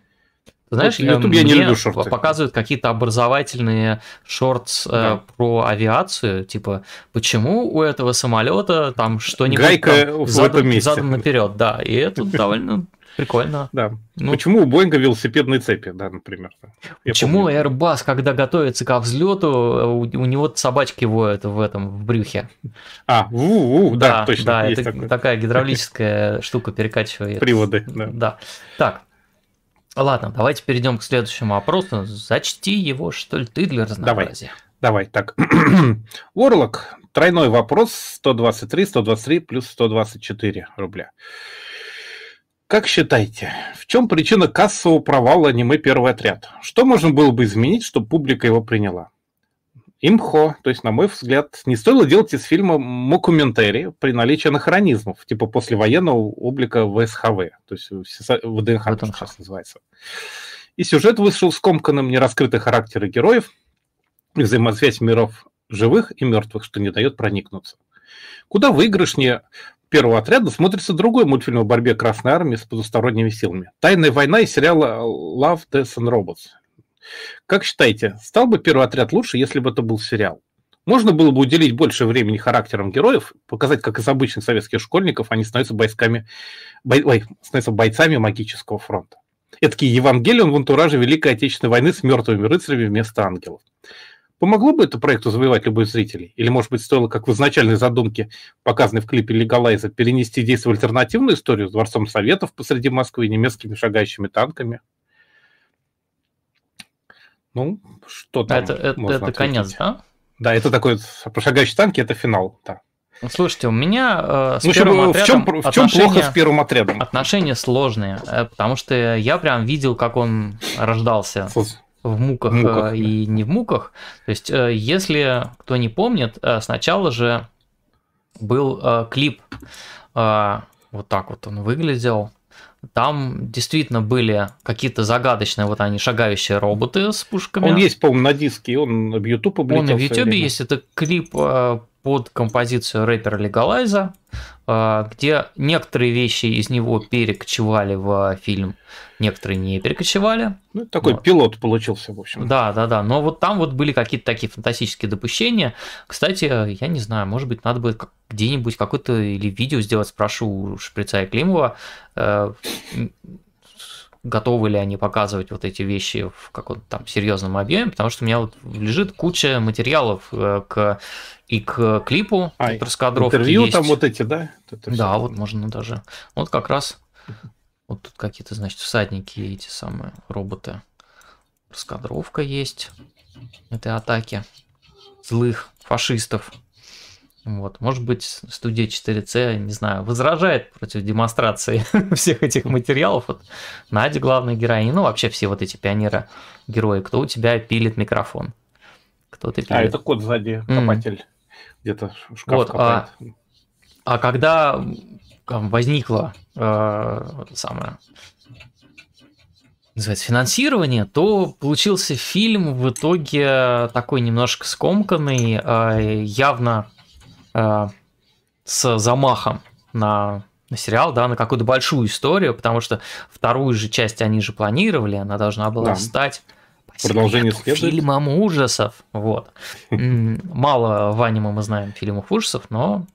A: Знаешь, вот YouTube я не люблю шорты. показывают какие-то образовательные шортс э, да. э, про авиацию, типа почему у этого самолета там что-нибудь
B: Гайка там, в зад, этом месте.
A: задан наперед, да, и это довольно прикольно.
B: Да. Ну, почему у Боинга велосипедные цепи, да, например.
A: Я почему помню. Airbus, когда готовится к взлету, у, у него собачки воют в этом в брюхе?
B: А, у, у, да, да, точно.
A: Да, это такое. такая гидравлическая штука перекачивает.
B: Приводы, да.
A: Да. Так, Ладно, давайте перейдем к следующему вопросу. Зачти его, что ли, ты для разнообразия.
B: Давай, давай так. Орлок, тройной вопрос, 123, 123 плюс 124 рубля. Как считаете, в чем причина кассового провала аниме «Первый отряд»? Что можно было бы изменить, чтобы публика его приняла? Имхо, то есть, на мой взгляд, не стоило делать из фильма мокументари при наличии анахронизмов, типа послевоенного облика ВСХВ, то есть ВДНХ, это сейчас называется. И сюжет вышел скомканным, нераскрытый характеры героев и взаимосвязь миров живых и мертвых, что не дает проникнуться. Куда выигрышнее первого отряда смотрится другой мультфильм о борьбе Красной Армии с потусторонними силами. «Тайная война» из сериала «Love, Death and Robots». Как считаете, стал бы первый отряд лучше, если бы это был сериал? Можно было бы уделить больше времени характерам героев, показать, как из обычных советских школьников они становятся бойцами, бой, ой, становятся бойцами магического фронта. Это Евангелион в антураже Великой Отечественной войны с мертвыми рыцарями вместо ангелов. Помогло бы это проекту завоевать любой зрителей? Или, может быть, стоило, как в изначальной задумке, показанной в клипе Легалайза, перенести действие в альтернативную историю с Дворцом Советов посреди Москвы и немецкими шагающими танками? Ну, что там
A: Это, это, это конец, да?
B: Да, это такой, про шагающие танки, это финал, да.
A: Слушайте, у меня э, с
B: ну,
A: первым
B: в чем, в чем плохо с первым отрядом?
A: Отношения сложные, э, потому что я прям видел, как он рождался в муках, в муках э, и не в муках. То есть, э, если кто не помнит, э, сначала же был э, клип, э, вот так вот он выглядел. Там действительно были какие-то загадочные, вот они, шагающие роботы с пушками.
B: Он есть, по-моему, на диске, он в YouTube
A: облетел. Он в YouTube есть, это клип под композицию рэпера Легалайза, где некоторые вещи из него перекочевали в фильм, некоторые не перекочевали.
B: Ну, такой вот. пилот получился, в общем.
A: Да, да, да. Но вот там вот были какие-то такие фантастические допущения. Кстати, я не знаю, может быть, надо будет где-нибудь какое-то или видео сделать, спрошу Шприца и Климова, э, готовы ли они показывать вот эти вещи в каком-то там серьезном объеме, потому что у меня вот лежит куча материалов э, к и к клипу
B: а, интервью есть. там вот эти, да?
A: Это да, вот можно даже. Вот как раз вот тут какие-то, значит, всадники, эти самые роботы. Раскадровка есть этой атаки злых фашистов. Вот. Может быть, студия 4C, не знаю, возражает против демонстрации всех этих материалов. Вот Надя главная героиня, ну вообще все вот эти пионеры герои. Кто у тебя пилит микрофон?
B: Кто ты а, пилит? А, это кот сзади, копатель. Mm. Где-то шкаф вот,
A: копает. А, а когда возникло э, самое называется, финансирование, то получился фильм в итоге такой немножко скомканный, э, явно э, с замахом на, на сериал, да, на какую-то большую историю, потому что вторую же часть они же планировали, она должна была да. стать
B: Продолжение следует.
A: фильмом ужасов. Вот. Мало в аниме мы знаем фильмов ужасов, но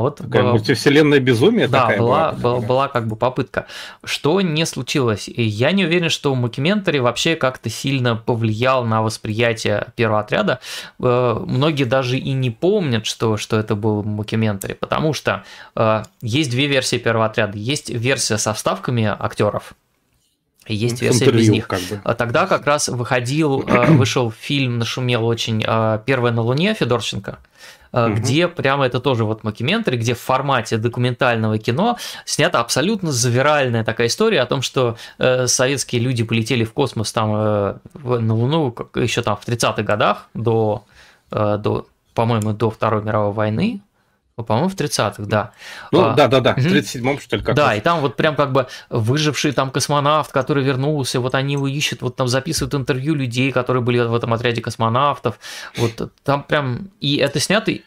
A: вот
B: такая была... мультивселенная безумие
A: да,
B: такая
A: была, была, была, была как бы попытка. Что не случилось? И я не уверен, что Мокюментари вообще как-то сильно повлиял на восприятие первого отряда. Э, многие даже и не помнят, что, что это был Мокюментари, потому что э, есть две версии первого отряда. Есть версия со вставками актеров, есть версия без них. Как бы. А тогда как раз выходил, э, вышел фильм, нашумел очень «Первая на Луне» Федорченко угу. где прямо это тоже вот мокюментари, где в формате документального кино снята абсолютно завиральная такая история о том, что э, советские люди полетели в космос там э, на Луну как, еще там в 30-х годах до, э, до по-моему, до Второй мировой войны, по-моему, в 30-х, да.
B: Ну, а, да, да, да, в 37-м, что ли,
A: как Да, и там вот прям как бы выживший там космонавт, который вернулся, вот они его ищут, вот там записывают интервью людей, которые были в этом отряде космонавтов, вот там прям, и это снято, э,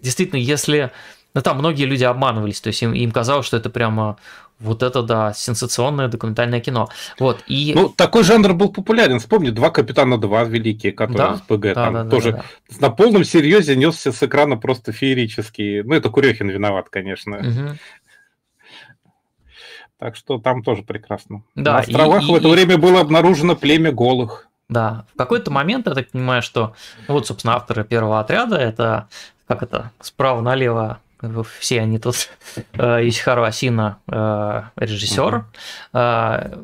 A: действительно, если, ну там многие люди обманывались, то есть им, им казалось, что это прямо вот это, да, сенсационное документальное кино. Вот, и...
B: Ну, такой жанр был популярен. Вспомни, два «Капитана 2» великие, которые да? с ПГ, да, там да, тоже да, да. на полном серьезе несся с экрана просто феерический. Ну, это Курехин виноват, конечно. Угу. Так что там тоже прекрасно. Да, На островах и, в это и, время было обнаружено племя голых.
A: Да, в какой-то момент я так понимаю, что вот, собственно, авторы первого отряда, это как это, справа налево все они тут. Э, Исихару Асина э, режиссер, э,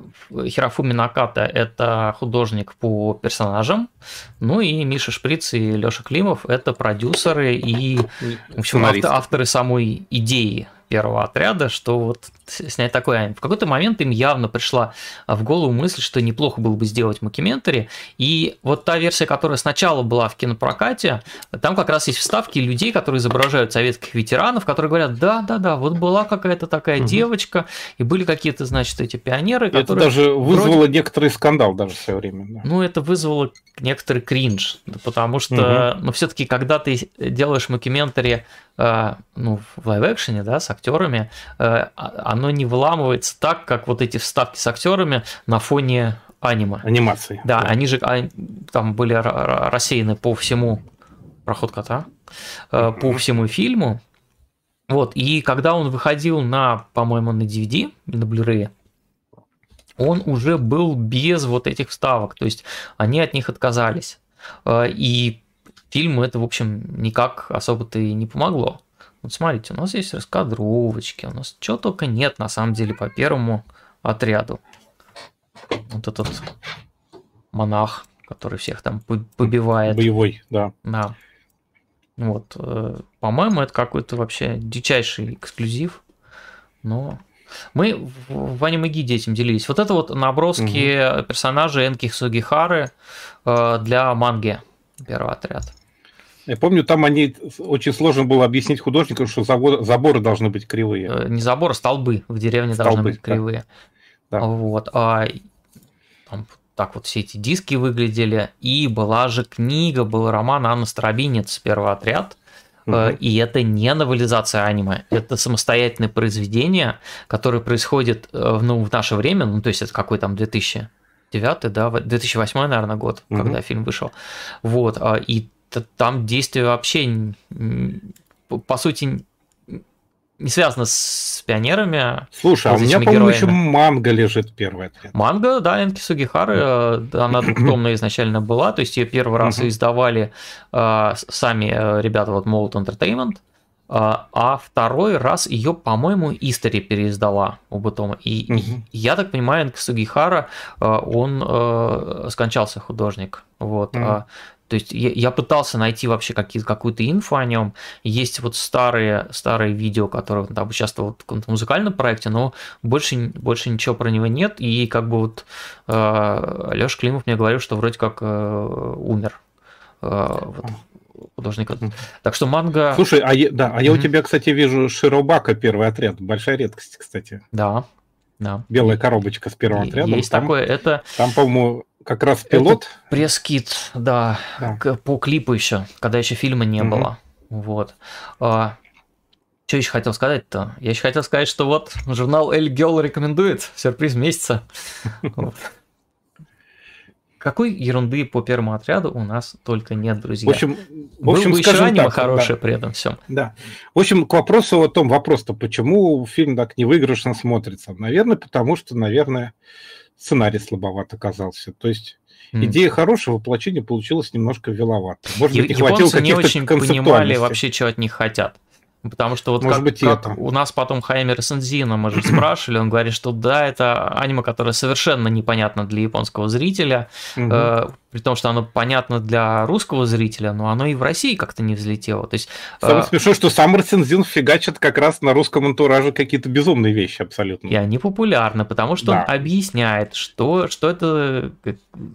A: Хирофуми Наката это художник по персонажам, ну и Миша Шприц и Леша Климов это продюсеры и в общем, авторы самой идеи первого отряда, что вот снять такой аниме. В какой-то момент им явно пришла в голову мысль, что неплохо было бы сделать мокюментари, и вот та версия, которая сначала была в кинопрокате, там как раз есть вставки людей, которые изображают советских ветеранов, которые говорят, да-да-да, вот была какая-то такая угу. девочка, и были какие-то, значит, эти пионеры,
B: которые... Это даже вызвало вроде... некоторый скандал даже в свое время.
A: Да. Ну, это вызвало некоторый кринж, потому что, угу. ну, все таки когда ты делаешь мокюментари э, ну, в лайв-экшене, да, с актерами, э, а, оно не выламывается так, как вот эти вставки с актерами на фоне аниме.
B: Анимации.
A: Да, да. они же а, там были рассеяны по всему проход кота, э, по всему фильму. Вот, и когда он выходил на, по-моему, на DVD, на Blu-ray, он уже был без вот этих вставок, то есть они от них отказались. Э, и фильму это, в общем, никак особо-то и не помогло. Вот смотрите, у нас есть раскадровочки, у нас чего только нет, на самом деле, по первому отряду. Вот этот монах, который всех там побивает.
B: Боевой, да.
A: Да. Вот. Э, по-моему, это какой-то вообще дичайший эксклюзив. Но мы в аниме гиде этим делились. Вот это вот наброски угу. персонажей Энки Сугихары э, для манги. Первый отряд.
B: Я помню, там они очень сложно было объяснить художникам, что заборы, заборы должны быть кривые.
A: Э, не заборы, столбы в деревне столбы, должны быть кривые. Да. Вот. А, там так вот все эти диски выглядели. И была же книга, был роман Анна Старобинец «Первый отряд». Угу. И это не новелизация аниме, это самостоятельное произведение, которое происходит э, ну, в наше время, ну то есть это какой там 2009, да, 2008, наверное, год, угу. когда фильм вышел. Вот, а, и там действие вообще, по сути, не связано с пионерами.
B: Слушай, а у меня, по-моему, еще манга лежит первая.
A: Манга, да, Энки Сугихары, э, она двухтомная изначально была, то есть ее первый раз издавали э, сами э, ребята вот Молот Entertainment, а второй раз ее, по-моему, Истори переиздала оба тома. И, угу. и я так понимаю, Энки Сугихара, он скончался художник. Вот. Угу. То есть я, я пытался найти вообще какую-то инфу о нем. Есть вот старые, старые видео, которые он там участвовал в каком-то музыкальном проекте, но больше, больше ничего про него нет. И как бы вот э, Леша Климов мне говорил, что вроде как э, умер. Э, вот, художник. Так что манга...
B: Слушай, а я, да, а я у тебя, кстати, вижу Широбака первый отряд. Большая редкость, кстати.
A: Да, да.
B: Белая коробочка с первым отрядом.
A: Есть там, такое, это...
B: Там, по-моему, как раз пилот.
A: Пресс-кит, да, да. по клипу еще, когда еще фильма не угу. было. Вот. А, что еще хотел сказать-то? Я еще хотел сказать, что вот журнал El Girl рекомендует сюрприз месяца. Какой ерунды по первому отряду у нас только нет, друзья.
B: В общем, в общем
A: Был бы еще аниме так, хорошее да. при этом всем.
B: Да. В общем, к вопросу о том, вопрос-то, почему фильм так невыигрышно смотрится? Наверное, потому что, наверное, сценарий слабоват оказался. То есть mm. идея хорошего, воплощение получилось немножко веловато.
A: Может быть, не хватило каких-то не очень понимали вообще, чего от них хотят. Потому что вот Может как, быть, как это. у нас потом Хаймер Сензина, мы же спрашивали, он говорит, что да, это аниме, которое совершенно непонятно для японского зрителя, угу. э, при том, что оно понятно для русского зрителя, но оно и в России как-то не взлетело. То есть,
B: Самое э, смешное, что сам Рецензин фигачит как раз на русском антураже какие-то безумные вещи абсолютно.
A: И они популярны, потому что да. он объясняет, что, что это...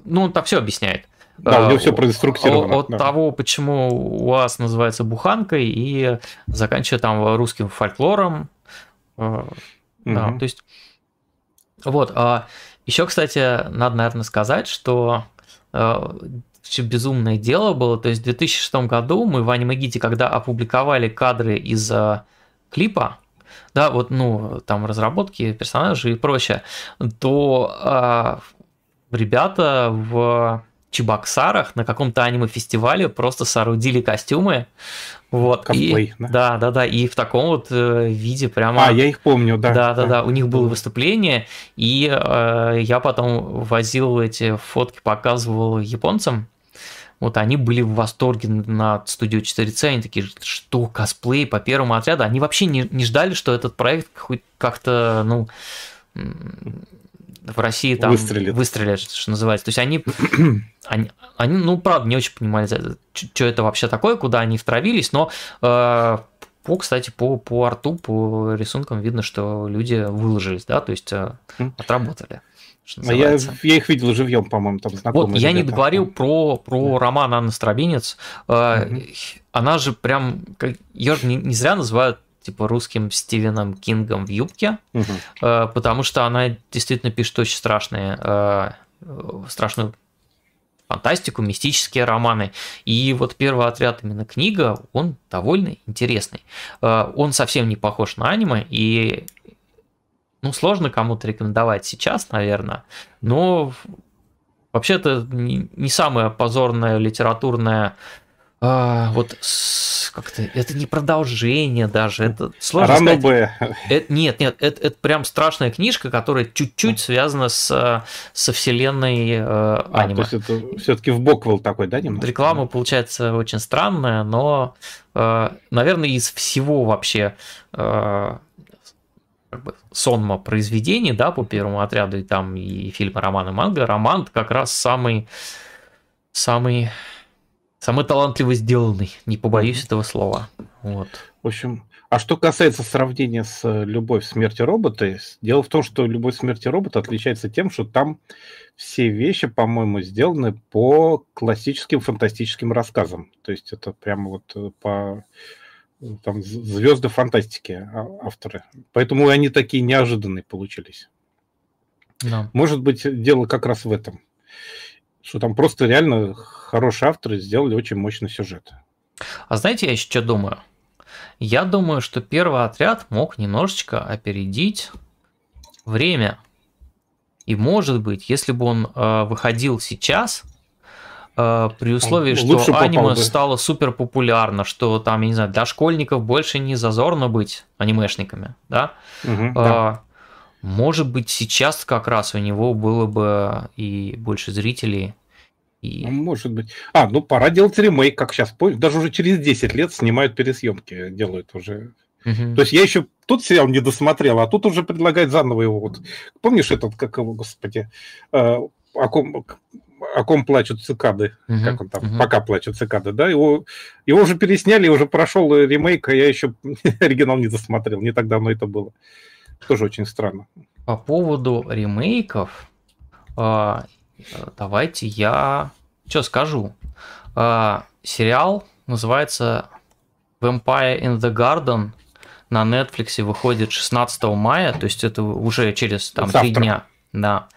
A: Ну, он там все объясняет.
B: Да, у него все проинструктировано.
A: От да. того, почему у вас называется буханкой, и заканчивая там русским фольклором. Угу. Да, то есть... Вот. А еще, кстати, надо, наверное, сказать, что э, все безумное дело было. То есть в 2006 году мы в анимагите, когда опубликовали кадры из клипа, да, вот, ну, там разработки персонажей и прочее, то а, ребята в Чебоксарах на каком-то аниме-фестивале просто соорудили костюмы. Вот, Косплей, и, да? Да, да, да, и в таком вот э, виде прямо...
B: А, я их помню, да.
A: Да, да, да, у них было выступление, и э, я потом возил эти фотки, показывал японцам, вот они были в восторге на студию 4C, они такие, что косплей по первому отряду, они вообще не, не ждали, что этот проект хоть как-то, ну, в России там выстрелит, выстрелят, что называется. То есть они, они, они, ну, правда, не очень понимали, что это вообще такое, куда они втравились, но э, по, кстати, по, по арту, по рисункам видно, что люди выложились, да, то есть э, отработали.
B: А я, я их видел живьем, по-моему, там
A: знакомые. Вот, я не договорил про, про да. роман Анны Старобинец. Угу. Она же прям, ее же не, не зря называют типа русским Стивеном Кингом в юбке, угу. потому что она действительно пишет очень страшные, э, страшную фантастику, мистические романы. И вот первый отряд, именно книга, он довольно интересный. Э, он совсем не похож на аниме, и ну, сложно кому-то рекомендовать сейчас, наверное, но вообще это не самая позорная литературная а, вот как-то это не продолжение даже, это сложно
B: Рано
A: сказать.
B: Б.
A: Это, нет, нет, это, это прям страшная книжка, которая чуть-чуть связана с со вселенной э, а, аниме.
B: То есть это все-таки в боквел такой, да,
A: немножко? Реклама получается очень странная, но, э, наверное, из всего вообще э, как бы сонма произведений, да, по первому отряду, и там и фильмы, романы, манга, роман как раз самый самый Самый талантливо сделанный, не побоюсь этого слова. Вот.
B: В общем, а что касается сравнения с э, «Любовь, смерти робота», дело в том, что «Любовь, смерти робота» отличается тем, что там все вещи, по-моему, сделаны по классическим фантастическим рассказам. То есть это прямо вот э, по э, там звезды фантастики а, авторы. Поэтому они такие неожиданные получились. Да. Может быть, дело как раз в этом что там просто реально хорошие авторы сделали очень мощный сюжет.
A: А знаете, я еще что думаю? Я думаю, что первый отряд мог немножечко опередить время. И может быть, если бы он э, выходил сейчас, э, при условии, Лучше что аниме бы. стало супер популярно, что там, я не знаю, для школьников больше не зазорно быть анимешниками, да? Угу, э, да. Может быть, сейчас как раз у него было бы и больше зрителей.
B: И... Ну, может быть. А, ну пора делать ремейк, как сейчас. Даже уже через 10 лет снимают пересъемки, делают уже. Угу. То есть я еще тот сериал не досмотрел, а тут уже предлагают заново его. Вот. Помнишь этот, как его, господи, э, о ком, о ком плачут цикады, uh как он там, uh пока плачут цикады, да, его, его уже пересняли, уже прошел ремейк, а я еще оригинал не досмотрел, не так давно это было. Тоже очень странно.
A: По поводу ремейков, а, давайте я что скажу. А, сериал называется Vampire in the Garden. На Netflix выходит 16 мая, то есть это уже через там три дня. Да.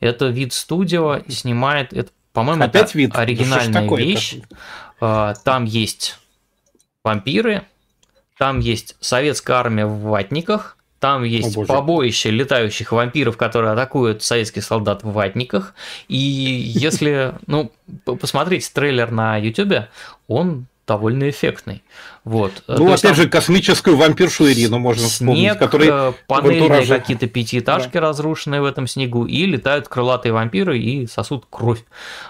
A: Это вид студио снимает, это, по-моему, Опять это вид? оригинальная да вещь. А, там есть вампиры, там есть советская армия в ватниках, там есть О, побоище летающих вампиров, которые атакуют советских солдат в ватниках. И если, ну, посмотреть трейлер на YouTube, он довольно эффектный. Вот.
B: Ну, То опять же, космическую вампиршу Ирину можно снег, вспомнить,
A: который э, панельные какие-то пятиэтажки да. разрушенные в этом снегу, и летают крылатые вампиры и сосут кровь.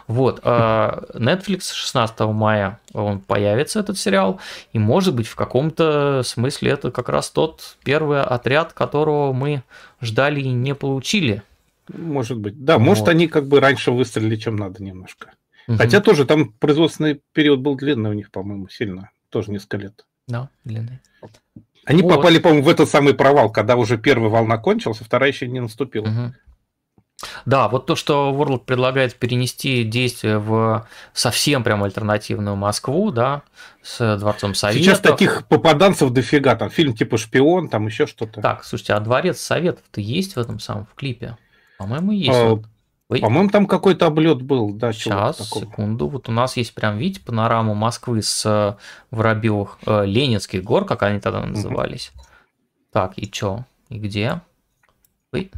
A: Вот. А Netflix 16 мая он появится, этот сериал, и, может быть, в каком-то смысле это как раз тот первый отряд, которого мы ждали и не получили.
B: Может быть. Да, вот. может, они как бы раньше выстрелили, чем надо немножко. Угу. Хотя тоже там производственный период был длинный у них, по-моему, сильно. Тоже несколько лет.
A: Да, длинный.
B: Они вот. попали, по-моему, в этот самый провал, когда уже первая волна кончилась, а вторая еще не наступила.
A: Угу. Да, вот то, что World предлагает перенести действие в совсем прям альтернативную Москву, да, с Дворцом Советов.
B: Сейчас таких попаданцев дофига, там фильм типа «Шпион», там еще что-то.
A: Так, слушайте, а Дворец Советов-то есть в этом самом в клипе? По-моему, есть. А, вот.
B: Ой. По-моему, там какой-то облет был, да.
A: Сейчас, секунду. Вот у нас есть прям, видите, панораму Москвы с э, Воробьевых, э, Ленинских гор, как они тогда назывались. Угу. Так, и чё? И где? Ой.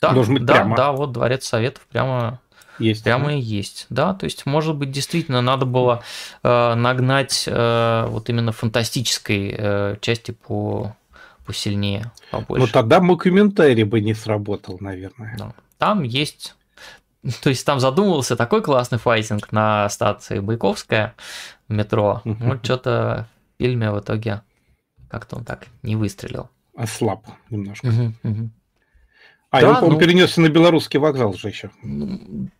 A: Да, Должен быть да, прямо. да, вот Дворец Советов прямо есть. Прямо и есть. Да, то есть, может быть, действительно надо было э, нагнать э, вот именно фантастической э, части по посильнее, побольше.
B: Ну тогда комментарий бы не сработал, наверное. Да.
A: Там есть То есть там задумывался такой классный файтинг на станции Байковская метро. Вот что-то в фильме в итоге как-то он так не выстрелил.
B: Ослаб немножко. А, да, он, ну, перенесся на белорусский вокзал же еще.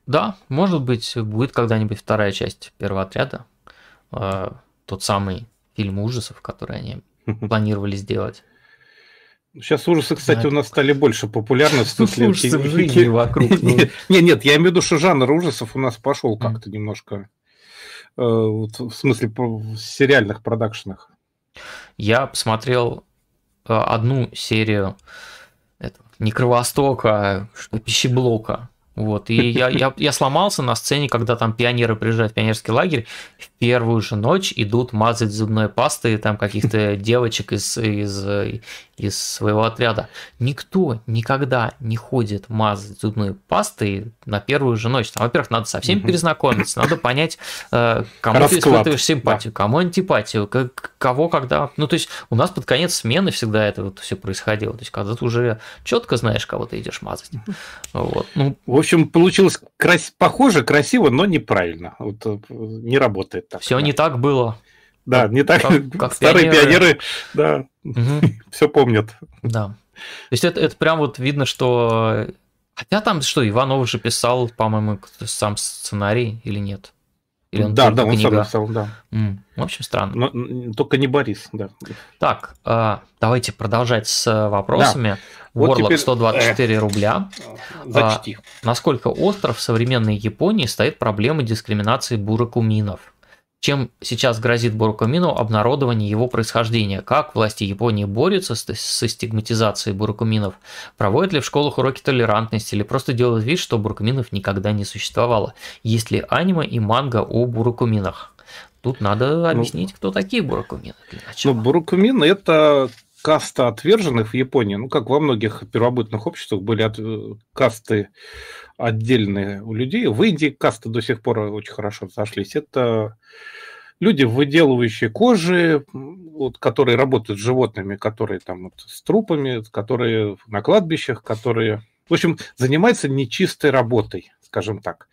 A: Да, может быть, будет когда-нибудь вторая часть первого отряда. Э, тот самый фильм ужасов, который они планировали сделать.
B: Сейчас ужасы, кстати, да. у нас стали больше популярны. В
A: смысле, ужасы в жизни вокруг.
B: Ну. Не, нет, я имею в виду, что жанр ужасов у нас пошел как-то немножко э, в смысле в сериальных продакшенах.
A: Я посмотрел э, одну серию не Кровостока, а пищеблока. Вот, и я, я, я сломался на сцене, когда там пионеры приезжают в пионерский лагерь, в первую же ночь идут мазать зубной пастой там каких-то девочек из, из, из своего отряда. Никто никогда не ходит мазать зубной пастой на первую же ночь. Там, во-первых, надо со всеми перезнакомиться, надо понять, э, кому Расклад. ты испытываешь симпатию, да. кому антипатию, кого когда. Ну, то есть у нас под конец смены всегда это вот все происходило. То есть когда ты уже четко знаешь, кого ты идешь мазать.
B: Вот. Ну, в общем, получилось крас... похоже, красиво, но неправильно. Вот, э, не работает
A: так. Все да. не так было.
B: Да, не так. Как, как Старые пионеры, пионеры да, угу. все помнят.
A: Да. То есть это, это прям вот видно, что... Хотя там что, Иванов же писал, по-моему, сам сценарий или нет?
B: Или он да, да, он книга? сам написал, да.
A: М, в общем, странно.
B: Но, только не Борис, да.
A: Так, э, давайте продолжать с вопросами. Да. Вот Warlock теперь... 124 э, рубля. Зачти. А, насколько остро в современной Японии стоит проблема дискриминации буракуминов? Чем сейчас грозит Буракумину обнародование его происхождения? Как власти Японии борются с, со стигматизацией буракуминов? Проводят ли в школах уроки толерантности или просто делают вид, что буракуминов никогда не существовало? Есть ли аниме и манга о буракуминах? Тут надо ну, объяснить, ну, кто такие буракумины.
B: Ну, буракумины – это каста отверженных в Японии. Ну, как во многих первобытных обществах были от, э, касты отдельные у людей. В Индии касты до сих пор очень хорошо сошлись. Это люди, выделывающие кожи, вот, которые работают с животными, которые там вот, с трупами, которые на кладбищах, которые, в общем, занимаются нечистой работой, скажем так,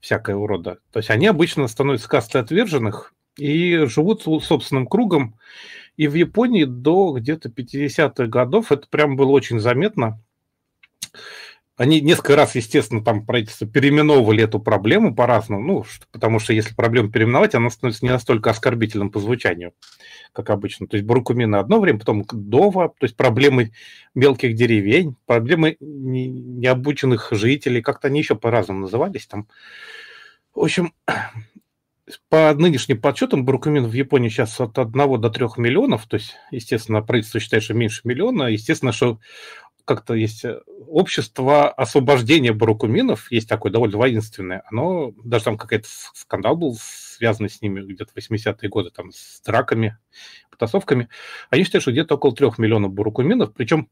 B: всякого рода. То есть они обычно становятся кастой отверженных и живут собственным кругом. И в Японии до где-то 50-х годов это прям было очень заметно. Они несколько раз, естественно, там правительство переименовывали эту проблему по-разному, ну, потому что если проблему переименовать, она становится не настолько оскорбительным по звучанию, как обычно. То есть Буркумина одно время, потом Дова, то есть проблемы мелких деревень, проблемы необученных жителей, как-то они еще по-разному назывались там. В общем, по нынешним подсчетам Буркумин в Японии сейчас от 1 до 3 миллионов, то есть, естественно, правительство считает, что меньше миллиона, естественно, что как-то есть э, общество освобождения барукуминов, есть такое довольно воинственное, оно, даже там какой-то скандал был связанный с ними где-то в 80-е годы, там, с драками, потасовками. Они считают, что где-то около трех миллионов барукуминов, причем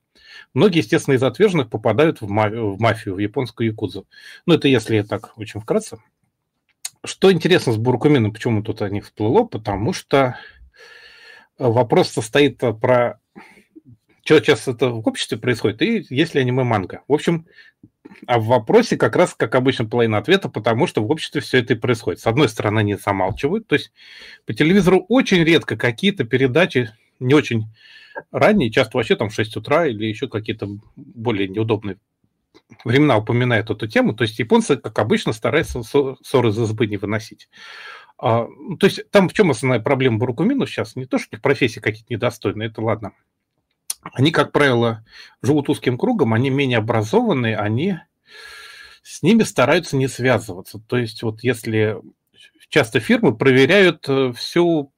B: многие, естественно, из отверженных попадают в, ма- в мафию, в японскую якудзу. Ну, это если так очень вкратце. Что интересно с буркумином, почему тут о них всплыло? Потому что вопрос состоит про что сейчас это в обществе происходит, и есть ли аниме-манга. В общем, а в вопросе как раз, как обычно, половина ответа, потому что в обществе все это и происходит. С одной стороны, они замалчивают, то есть по телевизору очень редко какие-то передачи, не очень ранние, часто вообще там в 6 утра или еще какие-то более неудобные времена упоминают эту тему. То есть японцы, как обычно, стараются ссоры за зубы не выносить. А, ну, то есть там в чем основная проблема Бурукумину сейчас? Не то, что их профессии какие-то недостойные, это ладно – они, как правило, живут узким кругом, они менее образованные, они с ними стараются не связываться. То есть вот если часто фирмы проверяют э, всю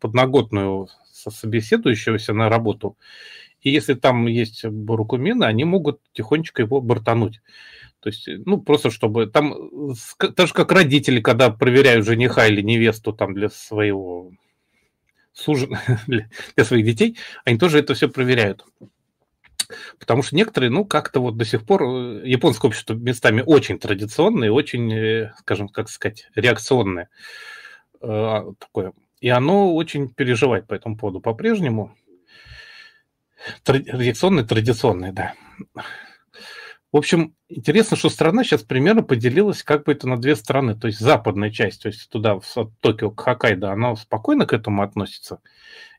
B: подноготную собеседующегося на работу, и если там есть бурукумины, они могут тихонечко его бортануть. То есть, ну, просто чтобы там, так же как родители, когда проверяют жениха или невесту там для своего сужен для своих детей, они тоже это все проверяют. Потому что некоторые, ну, как-то вот до сих пор э, японское общество местами очень традиционное, очень, э, скажем, как сказать, реакционное э, такое. И оно очень переживает по этому поводу по-прежнему. Реакционное, традиционное, да. В общем, интересно, что страна сейчас примерно поделилась как бы это на две страны. То есть западная часть, то есть туда, в Токио, к Хоккайдо, она спокойно к этому относится.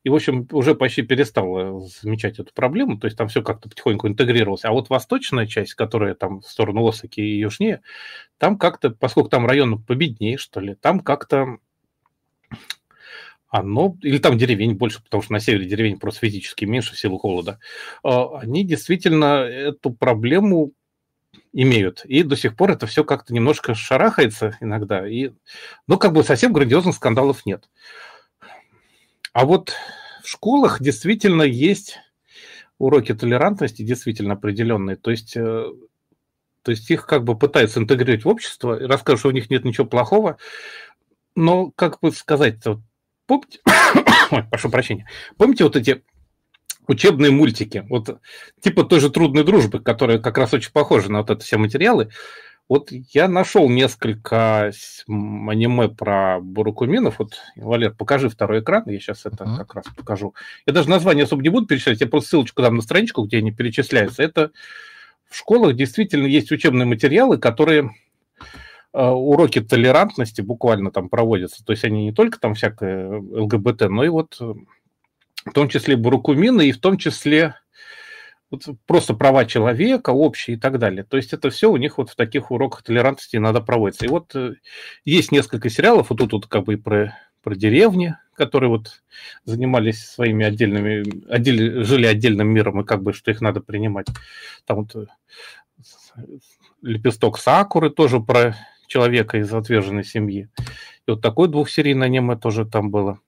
B: И, в общем, уже почти перестала замечать эту проблему. То есть там все как-то потихоньку интегрировалось. А вот восточная часть, которая там в сторону Осаки и южнее, там как-то, поскольку там район победнее, что ли, там как-то оно, или там деревень больше, потому что на севере деревень просто физически меньше в силу холода, а, они действительно эту проблему имеют. И до сих пор это все как-то немножко шарахается иногда. И, ну, как бы совсем грандиозных скандалов нет. А вот в школах действительно есть уроки толерантности, действительно определенные. То есть э, То есть их как бы пытаются интегрировать в общество, рассказывают, что у них нет ничего плохого, но, как бы сказать, вот, помните, Ой, прошу прощения, помните вот эти учебные мультики, вот типа той же «Трудной дружбы», которая как раз очень похожа на вот это все материалы, вот я нашел несколько аниме про бурукуминов. Вот, Валер, покажи второй экран, я сейчас это mm-hmm. как раз покажу. Я даже название особо не буду перечислять, я просто ссылочку дам на страничку, где они перечисляются. Это в школах действительно есть учебные материалы, которые уроки толерантности буквально там проводятся. То есть они не только там всякое ЛГБТ, но и вот э, в том числе бурукумины и в том числе вот просто права человека общие и так далее. То есть это все у них вот в таких уроках толерантности надо проводиться. И вот э, есть несколько сериалов, вот тут вот как бы и про, про деревни, которые вот занимались своими отдельными, отдель, жили отдельным миром, и как бы что их надо принимать. Там вот э, лепесток сакуры тоже про человека из отверженной семьи. И вот такое двухсерийное аниме тоже там было.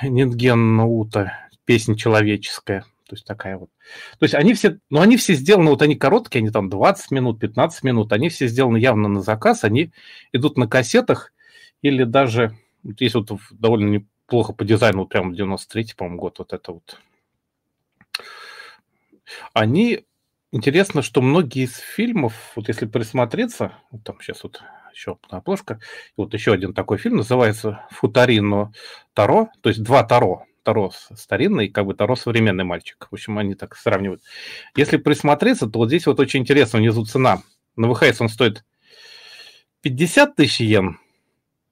B: Нинген Наута, песня человеческая. То есть такая вот. То есть они все, ну они все сделаны, вот они короткие, они там 20 минут, 15 минут, они все сделаны явно на заказ, они идут на кассетах или даже, вот есть вот довольно неплохо по дизайну, вот прям 93 по-моему, год вот это вот. Они, интересно, что многие из фильмов, вот если присмотреться, там сейчас вот еще обложка, вот еще один такой фильм называется «Футарино Таро», то есть «Два Таро», Таро старинный, как бы Таро современный мальчик. В общем, они так сравнивают. Если присмотреться, то вот здесь вот очень интересно внизу цена. На ВХС он стоит 50 тысяч йен.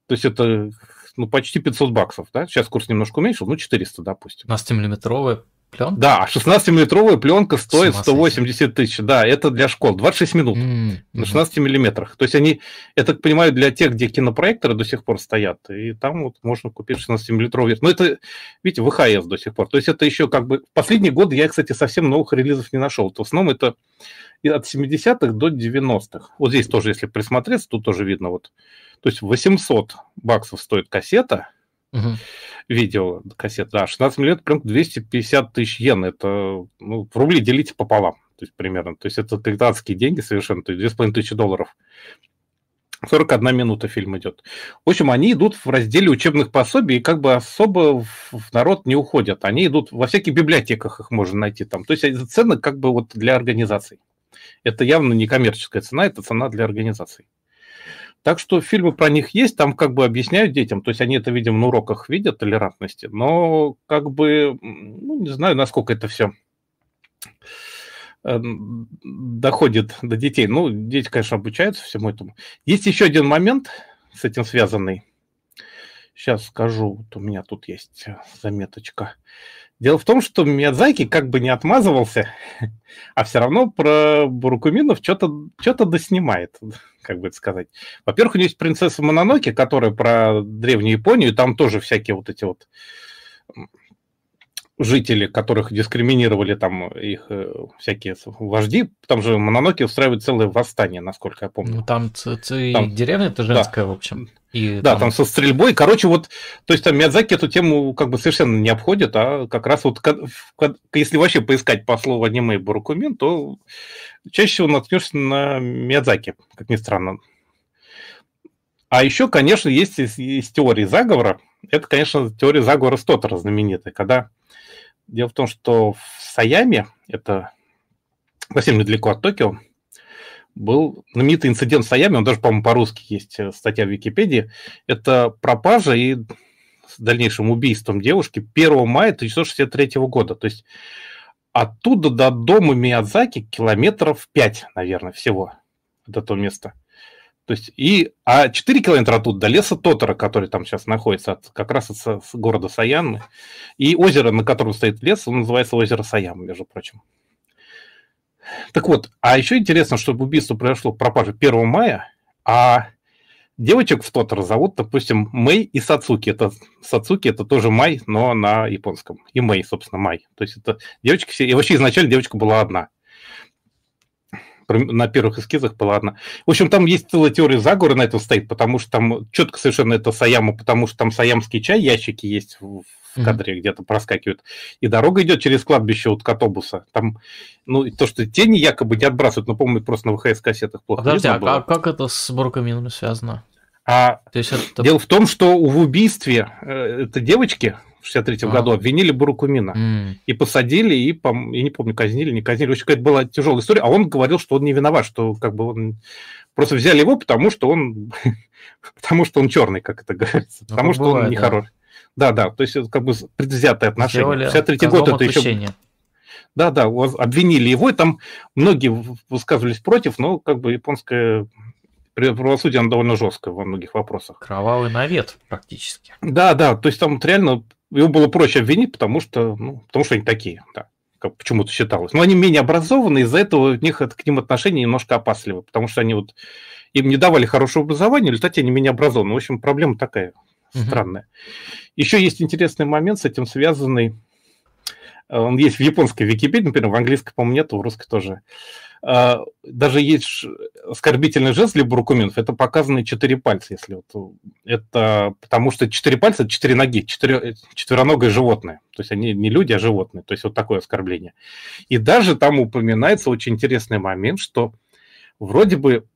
B: То есть это ну, почти 500 баксов, да? Сейчас курс немножко уменьшил, ну, 400, допустим.
A: 15-миллиметровая
B: Пленка? Да, 16-миллиметровая пленка стоит 180 тысяч. Да, это для школ. 26 минут mm-hmm. на 16 миллиметрах. То есть они, я так понимаю, для тех, где кинопроекторы до сих пор стоят. И там вот можно купить 16-миллиметровый. Но это, видите, ВХС до сих пор. То есть это еще как бы... В последние годы я, кстати, совсем новых релизов не нашел. В основном это от 70-х до 90-х. Вот здесь тоже, если присмотреться, тут тоже видно вот. То есть 800 баксов стоит кассета, Угу. Видео кассет, да, 16 миллионов, прям 250 тысяч йен. Это ну, в рубли делите пополам, то есть примерно. То есть это китайские деньги совершенно, то есть 2500 долларов. 41 минута фильм идет. В общем, они идут в разделе учебных пособий и как бы особо в народ не уходят. Они идут во всяких библиотеках, их можно найти там. То есть это цены как бы вот для организаций. Это явно не коммерческая цена, это цена для организаций. Так что фильмы про них есть, там как бы объясняют детям, то есть они это, видимо, на уроках видят, толерантности, но как бы, ну, не знаю, насколько это все э, доходит до детей. Ну, дети, конечно, обучаются всему этому. Есть еще один момент с этим связанный. Сейчас скажу, вот у меня тут есть заметочка. Дело в том, что Миядзаки как бы не отмазывался, а все равно про Бурукуминов что-то что доснимает, как бы это сказать. Во-первых, у него есть принцесса Мононоки, которая про древнюю Японию, там тоже всякие вот эти вот жители, которых дискриминировали там их э, всякие вожди, там же Мононоки устраивают целое восстание, насколько я помню. Ну,
A: там, там деревня-то женская, да. в общем.
B: И да, там... там со стрельбой. Короче, вот, то есть там Миядзаки эту тему как бы совершенно не обходит, а как раз вот, если вообще поискать по слову аниме Барукумин, то чаще всего наткнешься на Миядзаки, как ни странно. А еще, конечно, есть, есть теории заговора. Это, конечно, теория заговора Стотера знаменитая, когда Дело в том, что в Саяме, это совсем недалеко от Токио, был знаменитый инцидент в Саяме, он даже, по-моему, по-русски есть э, статья в Википедии. Это пропажа и с дальнейшим убийством девушки 1 мая 1963 года. То есть оттуда до дома Миядзаки километров 5, наверное, всего до этого места. То есть и, а 4 километра оттуда до леса Тотора, который там сейчас находится, от, как раз от, от города Саянмы. И озеро, на котором стоит лес, он называется озеро Саяма, между прочим. Так вот, а еще интересно, что убийство произошло в пропаже 1 мая, а девочек в Тотор зовут, допустим, Мэй и Сацуки. Это Сацуки это тоже Май, но на японском. И Мэй, собственно, Май. То есть это девочки все... И вообще изначально девочка была одна на первых эскизах была одна. В общем, там есть целая теория заговора на этом стоит, потому что там четко совершенно это Саяма, потому что там саямский чай, ящики есть в, в кадре mm-hmm. где-то проскакивают. И дорога идет через кладбище от Котобуса. Там, ну, то, что тени якобы не отбрасывают, но, помню, просто на ВХС-кассетах плохо
A: Подожди, а было. как это с Буркамином связано?
B: А то есть это... дело в том, что в убийстве э, этой девочки в 63-м а. году обвинили Бурукумина mm. и посадили, и, я не помню, казнили, не казнили. Очень какая-то была тяжелая история, а он говорил, что он не виноват, что как бы он просто взяли его, потому что он, потому что он черный, как это говорится, ну, потому что бывает, он нехороший. Да. да, да, то есть это как бы предвзятое отношение. 63-й год это еще... Да, да, обвинили его, и там многие высказывались против, но как бы японское правосудие оно довольно жесткое во многих вопросах.
A: Кровавый навет практически.
B: Да, да, то есть там вот реально его было проще обвинить, потому что, ну, потому что они такие, да, как почему-то считалось. Но они менее образованы, из-за этого у них к ним отношение немножко опасливы, потому что они вот им не давали хорошего образования, в результате они менее образованы. В общем, проблема такая странная. Угу. Еще есть интересный момент с этим связанный. Он есть в японской Википедии, например, в английской, по-моему, нет, в русской тоже. А, даже есть оскорбительный жест для буркуменов, это показаны четыре пальца, если вот это потому что четыре пальца это четыре ноги, четыре, четвероногое животное, то есть они не люди, а животные, то есть вот такое оскорбление. И даже там упоминается очень интересный момент, что вроде бы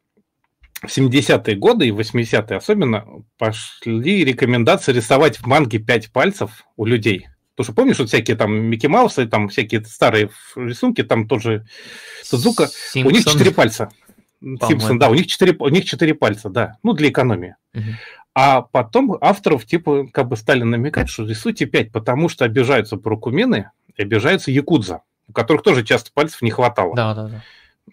B: в 70-е годы и 80-е особенно пошли рекомендации рисовать в манге пять пальцев у людей – Потому что помнишь, вот всякие там Микки Маусы, там всякие старые рисунки, там тоже Сузука, у них четыре пальца. Симпсон, да, у них четыре, у них четыре пальца, да, ну для экономии. Угу. А потом авторов типа как бы стали намекать, что рисуйте пять, потому что обижаются парукумены обижаются якудза, у которых тоже часто пальцев не хватало.
A: Да, да, да.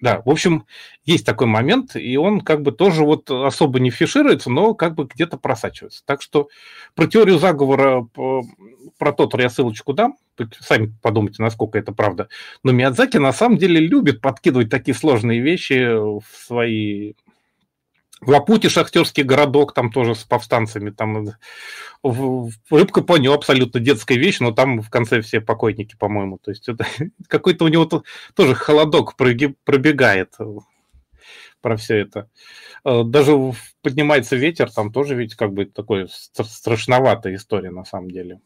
B: Да, в общем, есть такой момент, и он как бы тоже вот особо не фишируется, но как бы где-то просачивается. Так что про теорию заговора, про тот я ссылочку дам, сами подумайте, насколько это правда. Но Миядзаки на самом деле любит подкидывать такие сложные вещи в свои в Лапуте шахтерский городок, там тоже с повстанцами, там рыбка понял абсолютно детская вещь, но там в конце все покойники, по-моему. То есть это какой-то у него тоже холодок пробегает про все это. Э, даже поднимается ветер, там тоже ведь как бы такой страшноватая история на самом деле.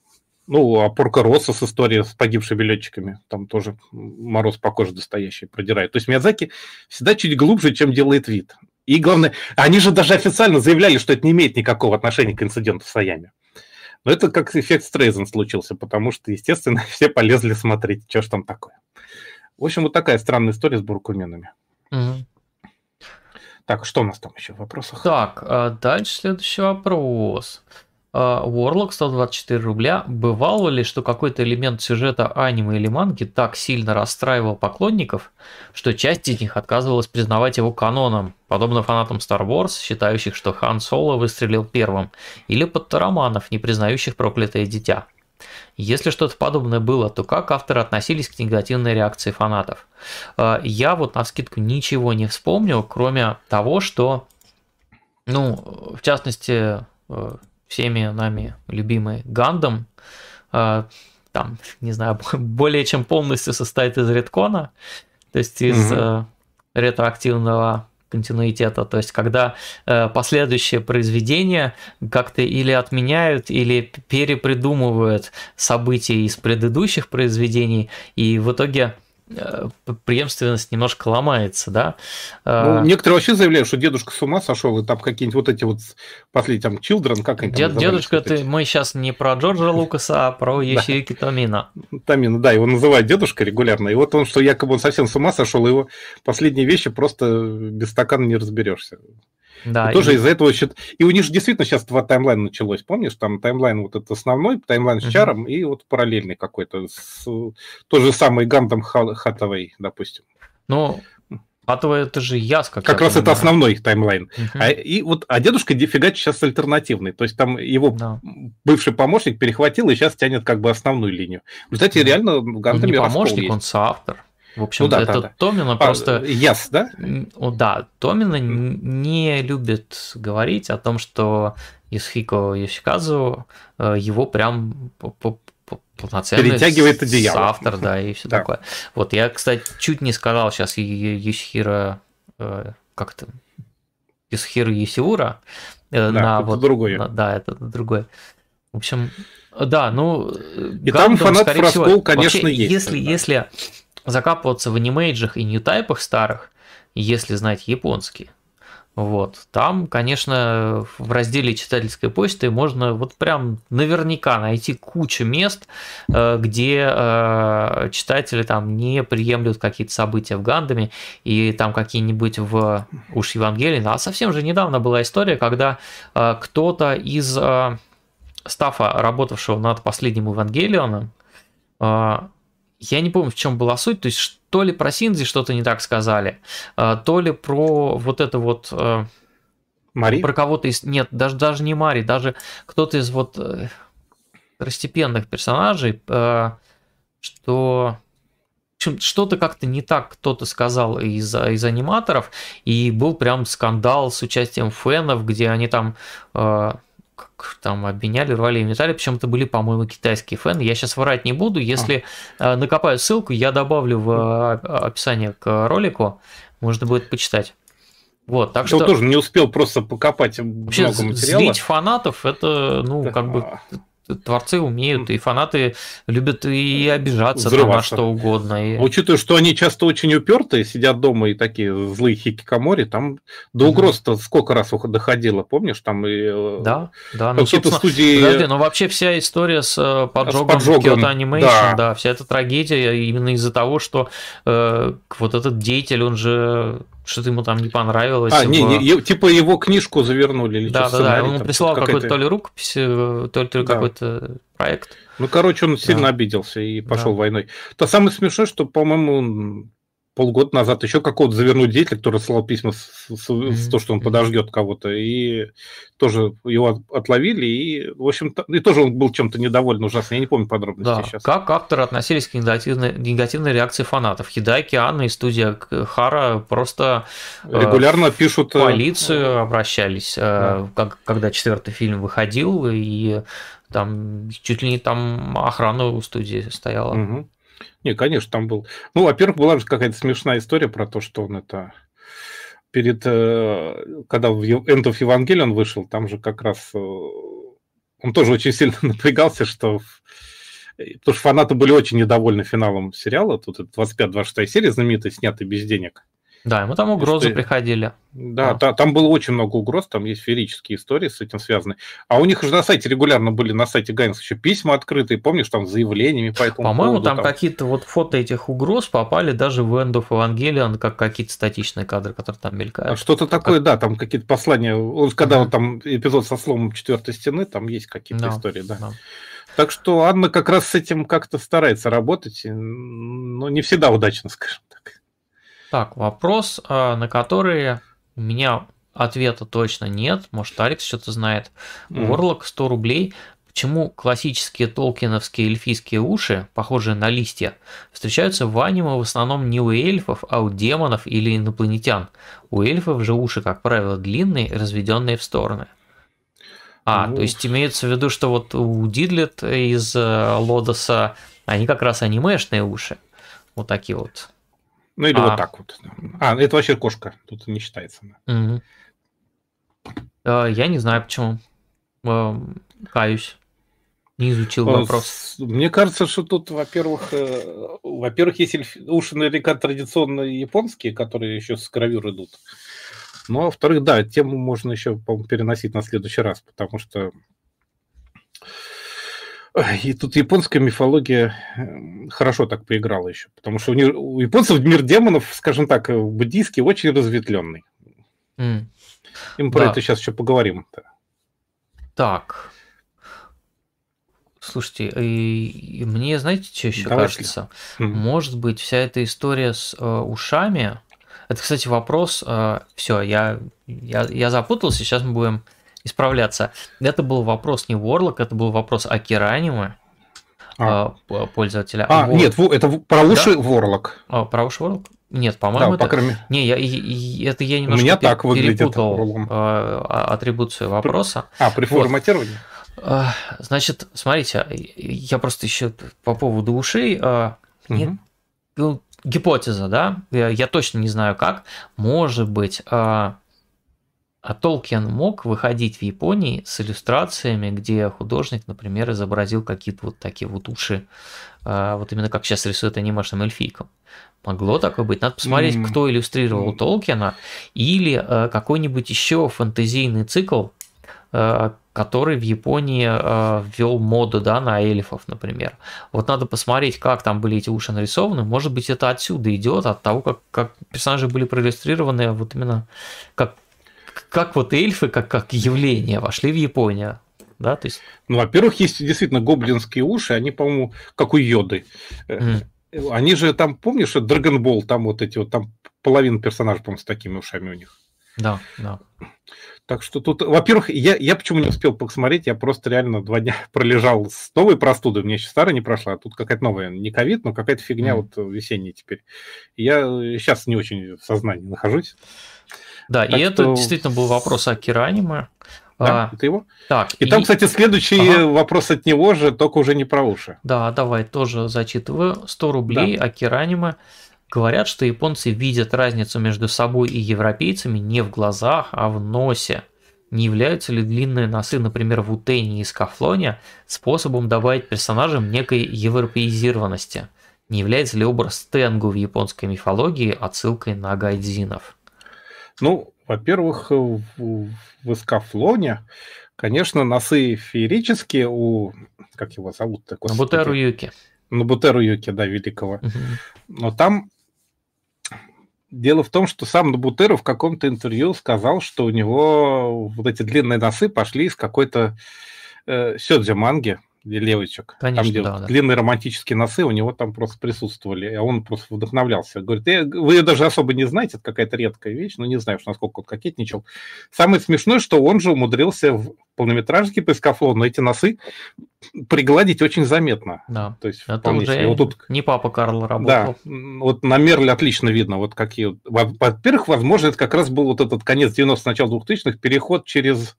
B: Ну, а Порка Росса с историей с погибшими летчиками, там тоже мороз по коже достоящий продирает. То есть Миядзаки всегда чуть глубже, чем делает вид. И главное, они же даже официально заявляли, что это не имеет никакого отношения к инциденту в Саяме. Но это как эффект Стрейзен случился, потому что, естественно, все полезли смотреть, что ж там такое. В общем, вот такая странная история с буркуменами. Угу. Так, что у нас там еще в вопросах?
A: Так, а дальше следующий вопрос. А, Warlock 124 рубля. Бывало ли, что какой-то элемент сюжета аниме или манги так сильно расстраивал поклонников, что часть из них отказывалась признавать его каноном, подобно фанатам Star Wars, считающих, что Хан Соло выстрелил первым, или подтараманов, не признающих проклятое дитя? Если что-то подобное было, то как авторы относились к негативной реакции фанатов? А, я вот на скидку ничего не вспомню, кроме того, что, ну, в частности, э, всеми нами любимый Гандам, э, там, не знаю, более чем полностью состоит из редкона, то есть из угу. ретроактивного континуитета, то есть когда э, последующие произведения как-то или отменяют, или перепридумывают события из предыдущих произведений, и в итоге преемственность немножко ломается, да.
B: Ну, некоторые вообще заявляют, что дедушка с ума сошел, и там какие-нибудь вот эти вот последние там Children, как они
A: Дед, Дедушка, ты, мы сейчас не про Джорджа Лукаса, а про Еширики Томина.
B: Томина, да, его называют дедушка регулярно, и вот он, что якобы он совсем с ума сошел, его последние вещи просто без стакана не разберешься. Да, и тоже и... из-за этого счет... И у них же действительно сейчас два таймлайна началось, помнишь? Там таймлайн вот этот основной, таймлайн с uh-huh. чаром, и вот параллельный какой-то. С... То же самое Гандам Хатавей, допустим.
A: Ну, Хатавей это же Яска.
B: Как раз это основной таймлайн. Uh-huh. А, и вот, а дедушка дефига сейчас альтернативный. То есть там его да. бывший помощник перехватил и сейчас тянет как бы основную линию. Uh-huh. реально
A: Гандами ну, не помощник, он соавтор. В общем, ну, да, это да, да. Томина а, просто...
B: Yes, да?
A: Да, Томина не любит говорить о том, что Исхико Йосиказу э, его прям полноценный
B: Перетягивает одеяло.
A: автор, да, и все да. такое. Вот я, кстати, чуть не сказал сейчас Юсхира, э, как то Юсхира Юсиура.
B: Э, да, на это вот, другое. На,
A: да, это другое. В общем, Да, ну...
B: И там фанат раскол, конечно,
A: вообще,
B: есть.
A: Если, да. если закапываться в анимейджах и ньютайпах старых, если знать японский, вот. Там, конечно, в разделе читательской почты можно вот прям наверняка найти кучу мест, э, где э, читатели там не приемлют какие-то события в Гандаме, и там какие-нибудь в уж Евангелии. А совсем же недавно была история, когда э, кто-то из стафа, работавшего над последним Евангелионом, я не помню, в чем была суть, то есть то ли про Синзи что-то не так сказали, а, то ли про вот это вот... Э,
B: Мари?
A: Про кого-то из... Нет, даже, даже не Мари, даже кто-то из вот э, второстепенных персонажей, э, что что-то как-то не так кто-то сказал из, из аниматоров, и был прям скандал с участием фенов, где они там там обменяли, рвали и металли, причем это были, по-моему, китайские фэны. Я сейчас врать не буду, если а. накопаю ссылку, я добавлю в а, описание к ролику, можно будет почитать. Вот, так
B: я что тоже не успел просто покопать
A: вообще много материала. Злить фанатов это, ну, как бы творцы умеют, и фанаты любят и обижаться там на что угодно. И...
B: Учитывая, что они часто очень упертые, сидят дома и такие злые хикикамори, там до угроз-то сколько раз доходило, помнишь? Там и
A: э, да, да, ну, какие-то студии... Подожди, но вообще вся история с э, поджогом, с поджогом Kyoto Animation, да. да, вся эта трагедия именно из-за того, что э, вот этот деятель, он же что-то ему там не понравилось.
B: А, не, не, типа его книжку завернули или
A: Да, да, да, он ему прислал какой-то то ли рукопись, э, то ли, то ли да. какой-то проект.
B: Ну, короче, он сильно да. обиделся и пошел да. войной. То самое смешное, что, по-моему, полгода назад еще какого-то завернуть деятеля, который слал письма с, с, mm-hmm. с то, что он подождет кого-то, и тоже его отловили, и, в общем, и тоже он был чем-то недоволен ужасно, я не помню подробности
A: да. сейчас. Как авторы относились к негативной, негативной реакции фанатов? Хидайки, Анна и студия Хара просто
B: э, регулярно э, пишут...
A: В полицию обращались, э, да. как, когда четвертый фильм выходил, и там чуть ли не там охрана у студии стояла.
B: Угу. Не, конечно, там был. Ну, во-первых, была же какая-то смешная история про то, что он это перед, э, когда в End of Evangelion вышел, там же как раз э, он тоже очень сильно напрягался, что потому что фанаты были очень недовольны финалом сериала. Тут 25-26 серия знаменитая, снятая без денег.
A: Да, ему там угрозы что... приходили.
B: Да, да, там было очень много угроз, там есть феерические истории с этим связаны. А у них же на сайте регулярно были, на сайте Гайнс еще письма открытые, помнишь, там с заявлениями по этому
A: По-моему, поводу, там, там какие-то вот фото этих угроз попали даже в End of Evangelion, как какие-то статичные кадры, которые там мелькают. А
B: что-то такое, как... да, там какие-то послания. Он, когда mm-hmm. там эпизод со сломом четвертой стены, там есть какие-то no, истории, да. No. Так что Анна как раз с этим как-то старается работать, но не всегда удачно, скажем так.
A: Так, вопрос, а, на который у меня ответа точно нет. Может, Алекс что-то знает. Mm. 100 рублей. Почему классические толкиновские эльфийские уши, похожие на листья, встречаются в аниме в основном не у эльфов, а у демонов или инопланетян? У эльфов же уши, как правило, длинные, разведенные в стороны. А, ну... то есть имеется в виду, что вот у Дидлет из э, Лодоса, они как раз анимешные уши. Вот такие вот.
B: Ну или а. вот так вот. А, это вообще кошка, тут не считается.
A: Угу. Я не знаю почему. Э, каюсь. Не изучил э, вопрос.
B: Мне кажется, что тут, во-первых, э, во-первых, есть уши наверняка традиционно японские, которые еще с гравюр идут. Ну, а во-вторых, да, тему можно еще, по переносить на следующий раз, потому что и тут японская мифология эм, хорошо так поиграла еще, потому что у, них, у японцев мир демонов, скажем так, э, буддийский очень разветвленный. Mm. И мы про да. это сейчас еще поговорим. -то.
A: Так. Слушайте, и, и мне, знаете, что еще Давай кажется? Mm. Может быть, вся эта история с э, ушами. Это, кстати, вопрос. Э, все, я, я, я запутался. Сейчас мы будем исправляться. Это был вопрос не Warlock, это был вопрос Акиранима а. а. пользователя.
B: А, War... нет, это про уши да? Warlock.
A: А, про уши Warlock? Нет, по-моему, да, это... По Не, я, это я немножко
B: У меня так
A: перепутал а, атрибуцию вопроса.
B: А, при форматировании?
A: Вот. Значит, смотрите, я просто еще по поводу ушей. Угу. Гипотеза, да? Я, я точно не знаю как. Может быть, а Толкин мог выходить в Японии с иллюстрациями, где художник, например, изобразил какие-то вот такие вот уши, а, вот именно как сейчас рисует анимешным эльфийком. Могло такое быть. Надо посмотреть, mm. кто иллюстрировал mm. Толкина, или а, какой-нибудь еще фэнтезийный цикл, а, который в Японии ввел моду да, на эльфов, например. Вот надо посмотреть, как там были эти уши нарисованы. Может быть, это отсюда идет, от того, как, как персонажи были проиллюстрированы, вот именно как как вот эльфы, как, как явление вошли в Японию. Да, то есть...
B: Ну, во-первых, есть действительно гоблинские уши, они, по-моему, как у йоды. Mm. Они же там, помнишь, Драгонбол, там вот эти вот, там половина персонажей, по-моему, с такими ушами у них.
A: Да, да.
B: Так что тут, во-первых, я, я почему не успел посмотреть, я просто реально два дня пролежал с новой простудой, мне еще старая не прошла, а тут какая-то новая, не ковид, но какая-то фигня mm. вот весенняя теперь. Я сейчас не очень в сознании нахожусь.
A: Да, так и что... это действительно был вопрос о Кираниме.
B: Да, а, это его. Так, и, и там, кстати, следующий ага. вопрос от него же, только уже не про уши.
A: Да, давай, тоже зачитываю. 100 рублей да. Акиранима. Говорят, что японцы видят разницу между собой и европейцами не в глазах, а в носе. Не являются ли длинные носы, например, в Утене и Скафлоне, способом добавить персонажам некой европеизированности? Не является ли образ Тенгу в японской мифологии отсылкой на гайдзинов?
B: Ну, во-первых, в, в Эскафлоне, конечно, носы феерические у... Как его зовут-то?
A: Набутеру Юки.
B: Набутеру Юки, да, великого. Но там Дело в том, что сам Набутеру в каком-то интервью сказал, что у него вот эти длинные носы пошли из какой-то э, сёдзи манги, девочек. Конечно, там, где да, длинные да. романтические носы у него там просто присутствовали, а он просто вдохновлялся. Говорит, вы ее даже особо не знаете, это какая-то редкая вещь, но не знаю, насколько он кокетничал. Самое смешное, что он же умудрился в полнометражке по эскафлону эти носы пригладить очень заметно.
A: Да, То есть, это уже вот тут... не папа Карл
B: работал. Да, вот на Мерле отлично видно, вот какие... Во-первых, возможно, это как раз был вот этот конец 90-х, начало 2000-х, переход через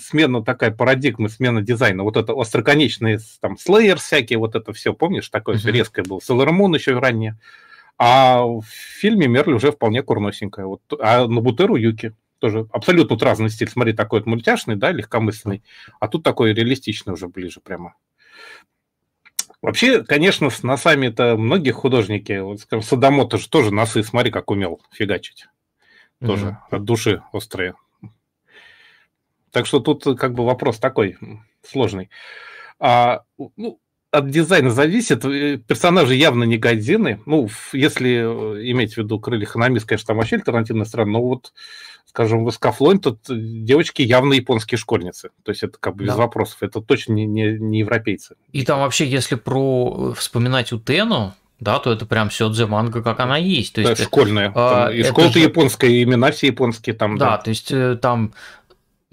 B: смена такая парадигма, смена дизайна. Вот это остроконечные там слэйер всякие, вот это все, помнишь, такое uh-huh. резкое было. Sailor Moon еще ранее. А в фильме Мерли уже вполне курносенькая. Вот, а на Бутеру Юки тоже абсолютно вот разный стиль. Смотри, такой вот мультяшный, да, легкомысленный. А тут такой реалистичный уже ближе прямо. Вообще, конечно, с носами это многие художники, вот, скажем, Садамото же тоже носы, смотри, как умел фигачить. Тоже mm-hmm. от души острые. Так что тут э, как бы вопрос такой сложный. А, ну, от дизайна зависит. Э, персонажи явно не годзины. Ну, если э, иметь в виду крылья Ханамис, конечно, там вообще альтернативная страна, но вот, скажем, в Эскафлоне тут девочки явно японские школьницы. То есть это как бы без да. вопросов. Это точно не, не, не европейцы.
A: И там вообще, если про вспоминать Утену, да, то это прям Сёдзе манга, как она есть. То
B: да,
A: есть,
B: школьная. А, и школа-то же... японская, имена все японские там.
A: Да, да, то есть там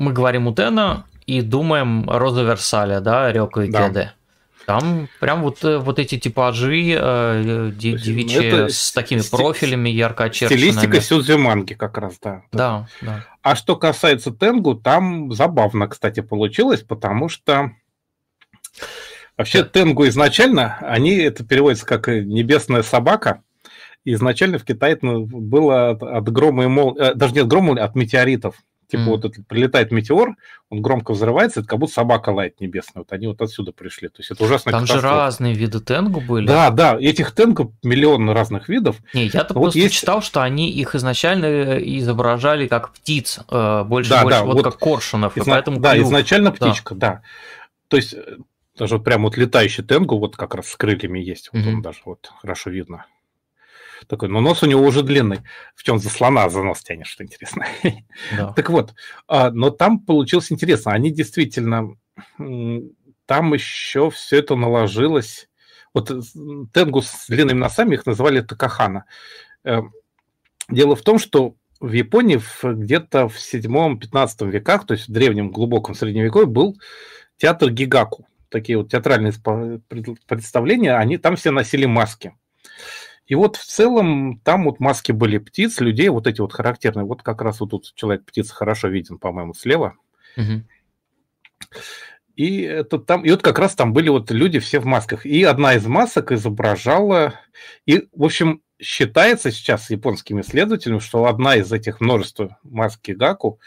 A: мы говорим Утена и думаем Роза Версаля, да, Рёка и да. Кеде. Там прям вот, э, вот эти типажи э, девичьи с такими сти... профилями ярко очерченными.
B: Стилистика сюдзиманги как раз, да.
A: Да, да.
B: А что касается Тенгу, там забавно, кстати, получилось, потому что вообще да. Тенгу изначально, они, это переводится как «небесная собака», изначально в Китае это было от, от грома и мол... Э, даже не от грома, от метеоритов. Типа mm. вот этот прилетает метеор, он громко взрывается, это как будто собака лает небесная. Вот они вот отсюда пришли. То есть это ужасно.
A: Там же разные виды тенгу были.
B: Да, да, этих тенгу миллион разных видов.
A: Не, я-то вот просто есть... читал, что они их изначально э, изображали как птиц, э, больше, да, больше да, вот, вот как коршунов.
B: Изна... поэтому да, клюв. изначально птичка, да. да. То есть э, даже вот прям вот летающий тенгу вот как раз с крыльями есть. Вот mm-hmm. он даже вот хорошо видно. Такой, но нос у него уже длинный. В чем за слона за нос тянешь, что интересно. Да. так вот, а, но там получилось интересно. Они действительно, там еще все это наложилось. Вот э, тенгу с длинными носами их называли такахана. Э, дело в том, что в Японии где-то в 7-15 веках, то есть в древнем глубоком средневековье, был театр гигаку. Такие вот театральные представления, они там все носили маски. И вот в целом там вот маски были птиц, людей, вот эти вот характерные. Вот как раз вот тут человек-птица хорошо виден, по-моему, слева. Угу. И это там, и вот как раз там были вот люди все в масках. И одна из масок изображала, и, в общем, считается сейчас японскими исследователями, что одна из этих множества маски Гаку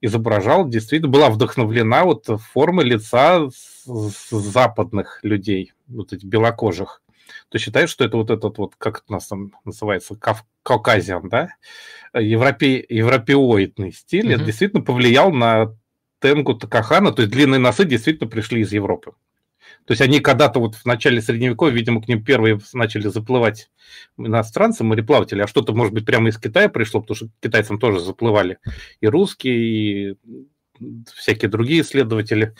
B: изображала, действительно была вдохновлена вот формой лица западных людей, вот этих белокожих. То считают, что это вот этот вот, как у нас там называется, кав кавказиан, да, Европе европеоидный стиль, mm-hmm. это действительно повлиял на Тенгу Такахана, то есть длинные носы действительно пришли из Европы. То есть они когда-то вот в начале Средневековья, видимо, к ним первые начали заплывать иностранцы, мореплаватели, а что-то, может быть, прямо из Китая пришло, потому что китайцам тоже заплывали и русские, и всякие другие исследователи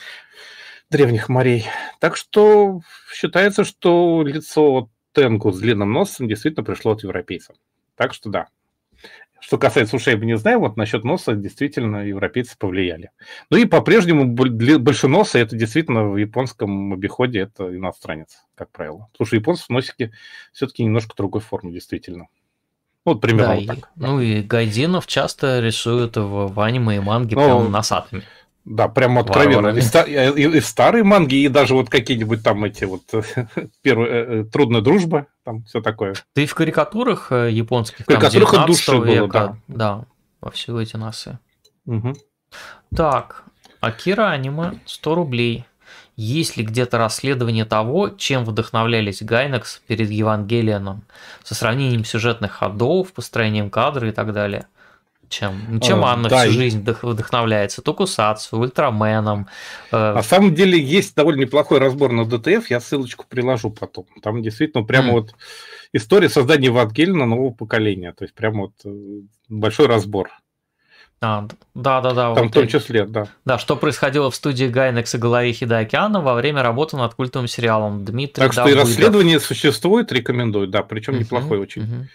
B: древних морей. Так что считается, что лицо Тенгу с длинным носом действительно пришло от европейцев. Так что да. Что касается ушей, мы не знаем, вот насчет носа действительно европейцы повлияли. Ну и по-прежнему большеносы это действительно в японском обиходе это иностранец, как правило. Потому что японцы в носике все-таки немножко другой формы, действительно.
A: Ну, вот примерно да, вот так. И, да. Ну и гайдинов часто рисуют в, в аниме и манге ну, прям носатыми.
B: Да, прямо откровенно. И, и, и старые манги, и даже вот какие-нибудь там эти вот первые э, трудная дружба, там все такое.
A: Ты в карикатурах э, японских, в
B: карикатурах там, 19
A: от века, было, да. да, во все эти носы. Угу. Так, Акира аниме 100 рублей. Есть ли где-то расследование того, чем вдохновлялись Гайнекс перед Евангелианом, со сравнением сюжетных ходов, построением кадра и так далее? Чем. Ну, чем а, Анна да, всю жизнь вдохновляется? Токусацу, Ультраменом.
B: Э... На самом деле есть довольно неплохой разбор на ДТФ, я ссылочку приложу потом. Там действительно прямо mm. вот история создания Евангелина нового поколения. То есть прямо вот э, большой разбор.
A: А, да, да, да.
B: Там вот в том числе, да.
A: Да, что происходило в студии Гайнекс и голове Хидоокеана во время работы над культовым сериалом Дмитрий
B: Так что и расследование существует, рекомендую, да, причем uh-huh, неплохой очень. Uh-huh.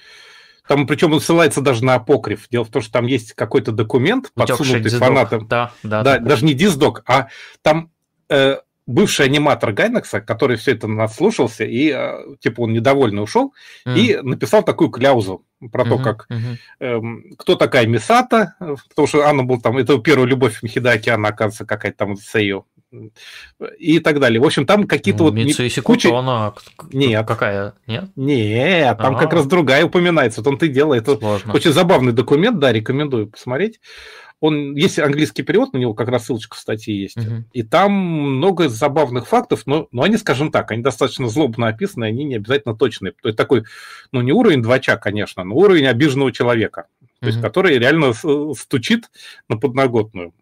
B: Там, причем он ссылается даже на апокриф. Дело в том, что там есть какой-то документ, подсунутый фанатам. Да, да, да, да. Даже не диздок, а там э, бывший аниматор Гайнекса, который все это наслушался, и э, типа он недовольный ушел, mm. и написал такую кляузу про mm-hmm, то, как mm-hmm. э, кто такая Мисата, потому что Анна был там, это первая любовь Михидаки, она, оказывается, какая-то там Сейо и так далее. В общем, там какие-то ну, вот...
A: Митсуиси куча... она нет. какая? Нет?
B: Нет, там А-а-а. как раз другая упоминается. Вот он ты делает. Это Сложно. очень забавный документ, да, рекомендую посмотреть. Он, есть английский перевод, на него как раз ссылочка в статье есть. Угу. И там много забавных фактов, но, но они, скажем так, они достаточно злобно описаны, они не обязательно точные. То есть такой, ну не уровень двача, конечно, но уровень обиженного человека, то есть который реально стучит на подноготную.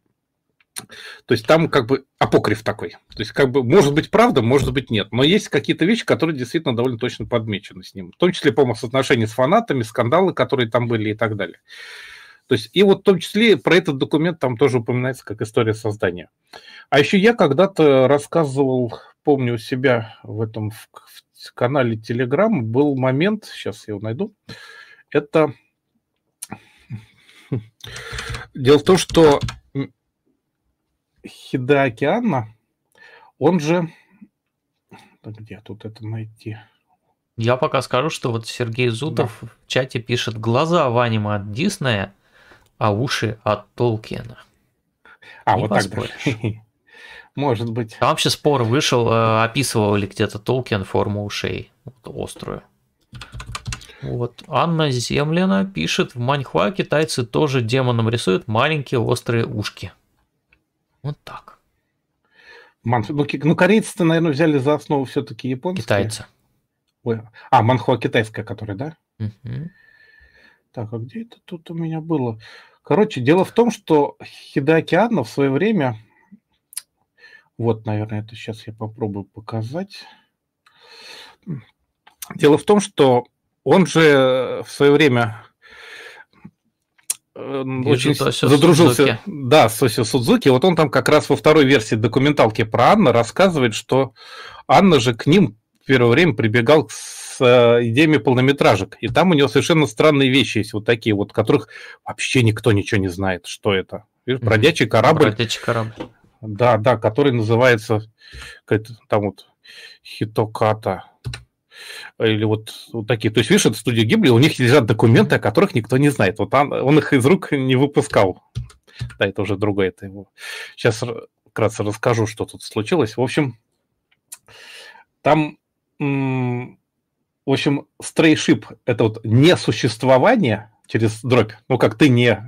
B: То есть там как бы апокриф такой. То есть как бы может быть правда, может быть нет. Но есть какие-то вещи, которые действительно довольно точно подмечены с ним. В том числе, по-моему, соотношение с фанатами, скандалы, которые там были и так далее. То есть, и вот в том числе про этот документ там тоже упоминается как история создания. А еще я когда-то рассказывал, помню у себя в этом в, в канале Telegram был момент, сейчас я его найду, это Дело в том, что Хидаки Анна, он же... Где тут это найти?
A: Я пока скажу, что вот Сергей Зутов да. в чате пишет глаза в аниме от Диснея, а уши от Толкина.
B: А, Не вот поспоришь. так Может быть.
A: Там вообще спор вышел, э, описывал ли где-то Толкин форму ушей, вот, острую. Вот. Анна Землина пишет, в Маньхуа китайцы тоже демоном рисуют маленькие острые ушки. Вот так.
B: Ман... Ну, ну, корейцы-то, наверное, взяли за основу все-таки японские.
A: Китайцы.
B: Ой. А, манхуа китайская, которая, да? Угу. Так, а где это тут у меня было? Короче, дело в том, что Хидаки Анна в свое время... Вот, наверное, это сейчас я попробую показать. Дело в том, что он же в свое время Э, очень задружился Судзуки. да, с Соси Судзуки. Вот он там как раз во второй версии документалки про Анну рассказывает, что Анна же к ним в первое время прибегал с э, идеями полнометражек. И там у него совершенно странные вещи есть, вот такие вот, которых вообще никто ничего не знает, что это. Видишь, бродячий корабль.
A: Бродячий корабль.
B: Да, да, который называется там вот Хитоката или вот, вот такие. То есть, видишь, это студия Гибли, у них лежат документы, о которых никто не знает. Вот он, он их из рук не выпускал. Да, это уже другое, это его. Сейчас вкратце расскажу, что тут случилось. В общем, там, в общем, стрейшип – это вот несуществование через дробь. Ну, как ты не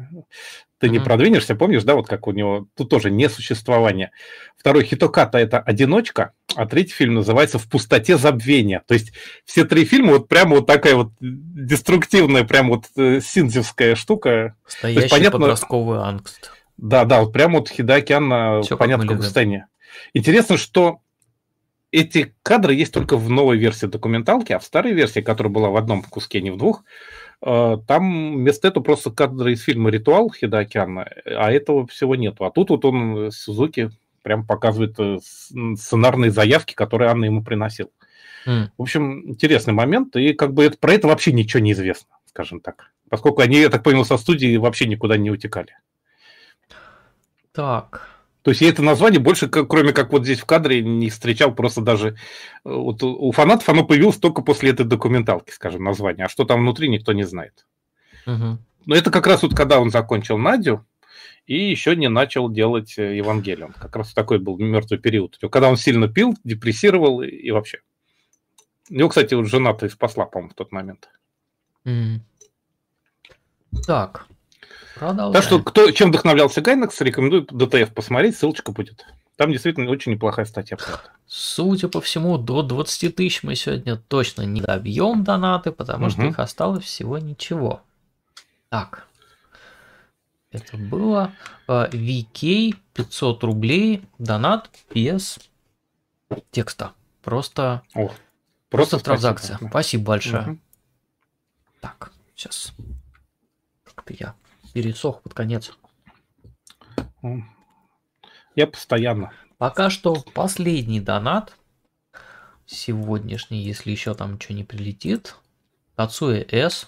B: ты не продвинешься, помнишь, да, вот как у него, тут тоже несуществование. Второй Хитоката – это «Одиночка», а третий фильм называется «В пустоте забвения». То есть все три фильма вот прямо вот такая вот деструктивная, прям вот э, синзевская штука.
A: Настоящий есть, понятно, подростковый ангст.
B: Да, да, вот прямо вот Хидаки Анна, Все, понятно, как в состоянии. Интересно, что эти кадры есть только в новой версии документалки, а в старой версии, которая была в одном куске, не в двух, там вместо этого просто кадры из фильма «Ритуал» Хидоокеана, а этого всего нету. А тут вот он, Сузуки, прям показывает э, сценарные заявки, которые Анна ему приносил. Mm. В общем, интересный момент, и как бы это, про это вообще ничего не известно, скажем так. Поскольку они, я так понял, со студии вообще никуда не утекали.
A: Так,
B: то есть я это название больше, кроме как вот здесь в кадре, не встречал просто даже... Э, вот у фанатов оно появилось только после этой документалки, скажем, название. А что там внутри, никто не знает. Угу. Но это как раз вот когда он закончил Надю и еще не начал делать э, Евангелион. Как раз такой был мертвый период. Когда он сильно пил, депрессировал и, и вообще. Его, кстати, вот жена-то и спасла, по-моему, в тот момент.
A: Mm. Так,
B: Продолжаем. Так что, кто, чем вдохновлялся Гайнекс, рекомендую ДТФ посмотреть, ссылочка будет. Там действительно очень неплохая статья.
A: Судя по всему, до 20 тысяч мы сегодня точно не добьем донаты, потому угу. что их осталось всего ничего. Так. Это было VK 500 рублей, донат без текста. Просто,
B: О,
A: просто, просто транзакция. Спасибо, спасибо большое. Угу. Так, сейчас. Как-то я пересох под конец.
B: Я постоянно.
A: Пока что последний донат. Сегодняшний, если еще там ничего не прилетит. Тацуя С.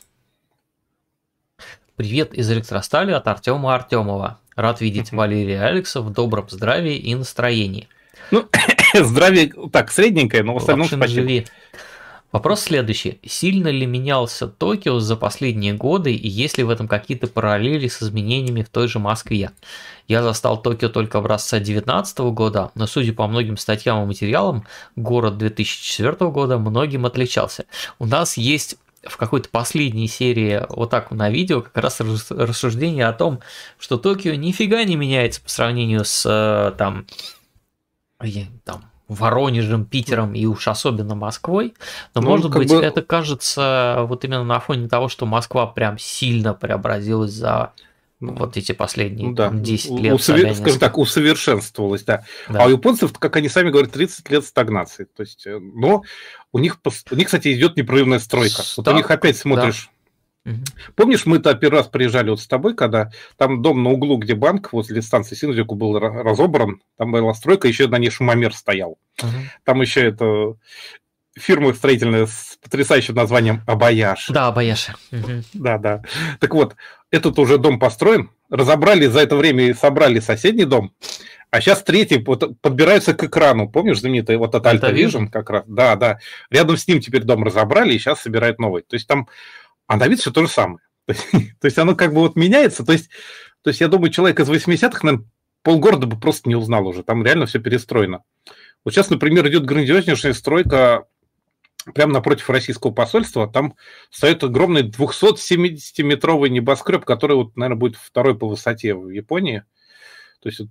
A: Привет из электростали от Артема Артемова. Рад видеть Валерия Алекса в добром здравии и настроении.
B: Ну, здравие так, средненькое, но в остальном спасибо.
A: Вопрос следующий. Сильно ли менялся Токио за последние годы и есть ли в этом какие-то параллели с изменениями в той же Москве? Я застал Токио только образца 2019 года, но судя по многим статьям и материалам, город 2004 года многим отличался. У нас есть в какой-то последней серии вот так на видео как раз рассуждение о том, что Токио нифига не меняется по сравнению с э, там, там Воронежем, Питером и уж особенно Москвой. Но, ну, может быть, бы... это кажется вот именно на фоне того, что Москва прям сильно преобразилась за ну, вот эти последние ну, да. там, 10 лет.
B: Усовер... Скажем так, усовершенствовалась, да. да. А у японцев, как они сами говорят, 30 лет стагнации. То есть, э, но у них, у них, кстати, идет непрерывная стройка. Так, вот у них опять смотришь, Угу. Помнишь, мы-то первый раз приезжали вот с тобой, когда там дом на углу, где банк возле станции Синдзюку был разобран, там была стройка, еще на ней шумомер стоял. Угу. Там еще это фирма строительная с потрясающим названием Абаяш.
A: Да, Абаяш. Угу.
B: Да, да. Так вот, этот уже дом построен, разобрали за это время и собрали соседний дом, а сейчас третий вот, подбираются к экрану. Помнишь знаменитый вот от Alta Vision как раз? Да, да. Рядом с ним теперь дом разобрали и сейчас собирают новый. То есть там а на вид все то же самое. То есть оно как бы вот меняется. То есть, то есть я думаю, человек из 80-х, наверное, полгорода бы просто не узнал уже. Там реально все перестроено. Вот сейчас, например, идет грандиознейшая стройка прямо напротив российского посольства. Там стоит огромный 270-метровый небоскреб, который, вот, наверное, будет второй по высоте в Японии. То есть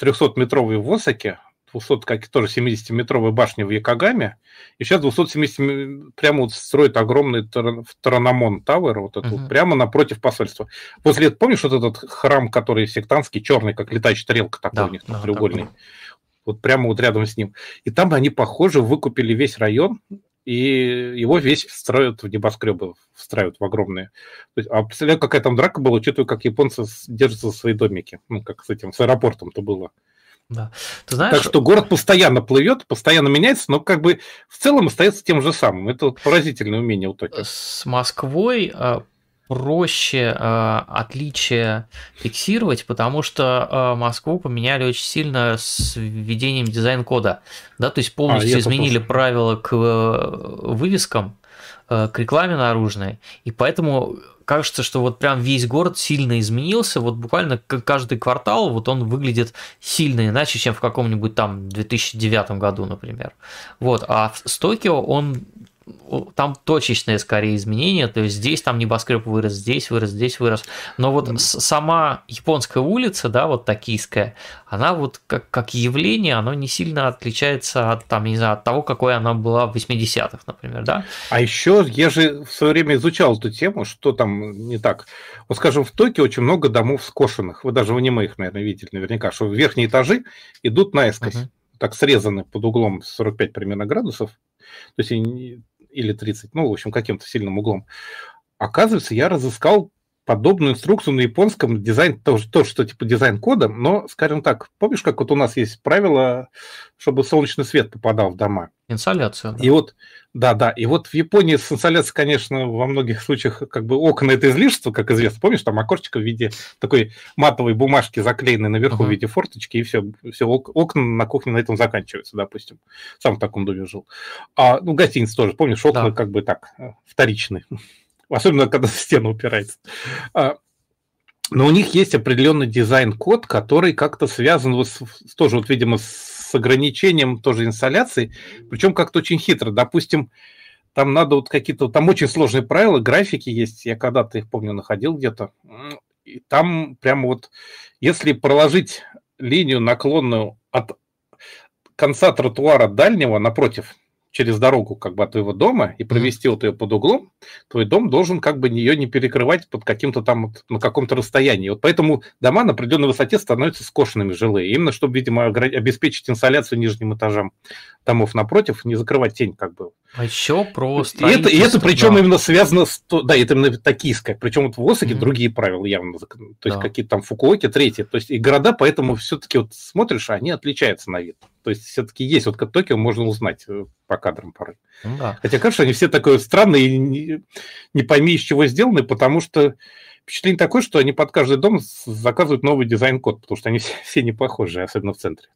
B: 300-метровый в Осаке, 200, как тоже 70-метровая башня в Йокогаме, и сейчас 270 прямо вот строит огромный Toranomon Tower, вот этот, uh-huh. прямо напротив посольства. После помнишь вот этот храм, который сектантский, черный, как летающая тарелка такой да, у них, да, треугольный? Да, вот прямо вот рядом с ним. И там они, похоже, выкупили весь район, и его весь строят в небоскребы, встраивают в огромные. То есть, а представляю, какая там драка была, учитывая, как японцы держатся за свои домики. Ну, как с этим, с аэропортом-то было.
A: Да. Ты знаешь...
B: Так что город постоянно плывет, постоянно меняется, но как бы в целом остается тем же самым. Это вот поразительное умение у Токио.
A: С Москвой а, проще э, отличия фиксировать, потому что э, Москву поменяли очень сильно с введением дизайн-кода. Да, то есть полностью а, изменили тоже. правила к э, вывескам, э, к рекламе наружной, и поэтому кажется, что вот прям весь город сильно изменился, вот буквально каждый квартал вот он выглядит сильно иначе, чем в каком-нибудь там 2009 году, например. Вот, а с Токио он там точечные скорее изменения, то есть здесь там небоскреб вырос, здесь вырос, здесь вырос. Но вот mm. сама японская улица, да, вот токийская, она вот как, как явление, оно не сильно отличается от, там, не знаю, от того, какой она была в 80-х, например, да?
B: А еще я же в свое время изучал эту тему, что там не так. Вот, скажем, в Токио очень много домов скошенных. Вы даже в аниме их, наверное, видели наверняка, что верхние этажи идут наискось. Uh-huh так срезаны под углом 45 примерно градусов, то есть или 30, ну, в общем, каким-то сильным углом. Оказывается, я разыскал подобную инструкцию на японском дизайн, тоже, тоже что типа дизайн кода, но, скажем так, помнишь, как вот у нас есть правило, чтобы солнечный свет попадал в дома?
A: Инсоляцию.
B: Да. И вот, да, да, и вот в Японии с инсоляцией, конечно, во многих случаях как бы окна это излишество, как известно. Помнишь, там окошечко в виде такой матовой бумажки заклеенной наверху uh-huh. в виде форточки, и все, все окна на кухне на этом заканчиваются, допустим. Сам в таком доме жил. А, ну, гостиница тоже, помнишь, окна да. как бы так, э, вторичные особенно когда в стену упирается. А, но у них есть определенный дизайн-код, который как-то связан вот с, тоже, вот, видимо, с ограничением тоже инсталляции, причем как-то очень хитро. Допустим, там надо вот какие-то, там очень сложные правила, графики есть, я когда-то их, помню, находил где-то, и там прямо вот, если проложить линию наклонную от конца тротуара дальнего напротив через дорогу как бы от твоего дома и провести mm-hmm. вот ее под углом, твой дом должен как бы ее не перекрывать под каким-то там, на каком-то расстоянии. Вот поэтому дома на определенной высоте становятся скошенными жилые. Именно чтобы, видимо, обеспечить инсоляцию нижним этажам домов напротив, не закрывать тень как бы.
A: А еще просто.
B: И это, и это причем да. именно связано с... Да, это именно токийское. Причем вот в Осаке mm-hmm. другие правила явно. То есть да. какие-то там Фукуоки, третьи. То есть и города, поэтому все-таки вот смотришь, они отличаются на вид. То есть все-таки есть, вот как Токио можно узнать э, по кадрам порой. Да. Хотя, кажется, они все такое странные, и не, не пойми, из чего сделаны, потому что впечатление такое, что они под каждый дом заказывают новый дизайн-код, потому что они все, все не похожи, особенно в центре.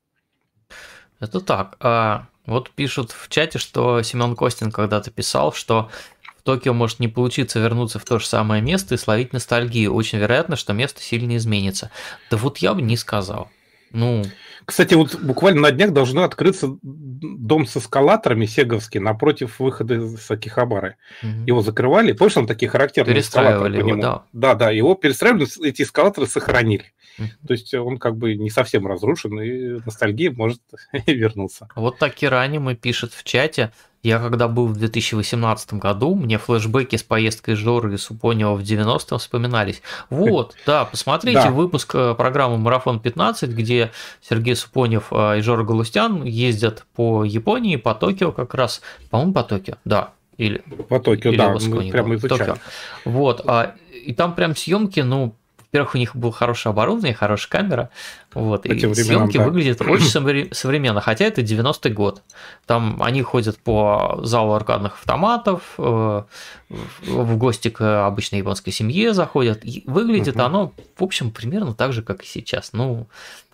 A: Это так. А, вот пишут в чате, что Семен Костин когда-то писал, что в Токио может не получиться вернуться в то же самое место и словить ностальгию. Очень вероятно, что место сильно изменится. Да вот я бы не сказал. Ну,
B: кстати, вот буквально на днях должны открыться дом с эскалаторами сеговский напротив выхода из Акихабары. Угу. Его закрывали. Помнишь, там такие характерные
A: эскалаторы его, по нему? Да.
B: да, да, его перестраивали, эти эскалаторы сохранили. Угу. То есть он как бы не совсем разрушен, и ностальгия может вернуться.
A: Вот так Киранима пишет в чате. Я когда был в 2018 году, мне флешбеки с поездкой Жоры и Супонева в 90-м вспоминались. Вот, да, посмотрите да. выпуск э, программы «Марафон 15», где Сергей Супонев э, и Жора Галустян ездят по Японии, по Токио как раз. По-моему, по Токио, да. Или,
B: по Токио, или да, мы прямо изучали. Токио.
A: Вот, а, и там прям съемки, ну, во-первых, у них было хорошее оборудование, хорошая камера, вот, и временам, съемки да. выглядят очень современно, хотя это 90-й год. Там они ходят по залу аркадных автоматов, э, в гости к обычной японской семье заходят, и выглядит угу. оно, в общем, примерно так же, как и сейчас. Ну,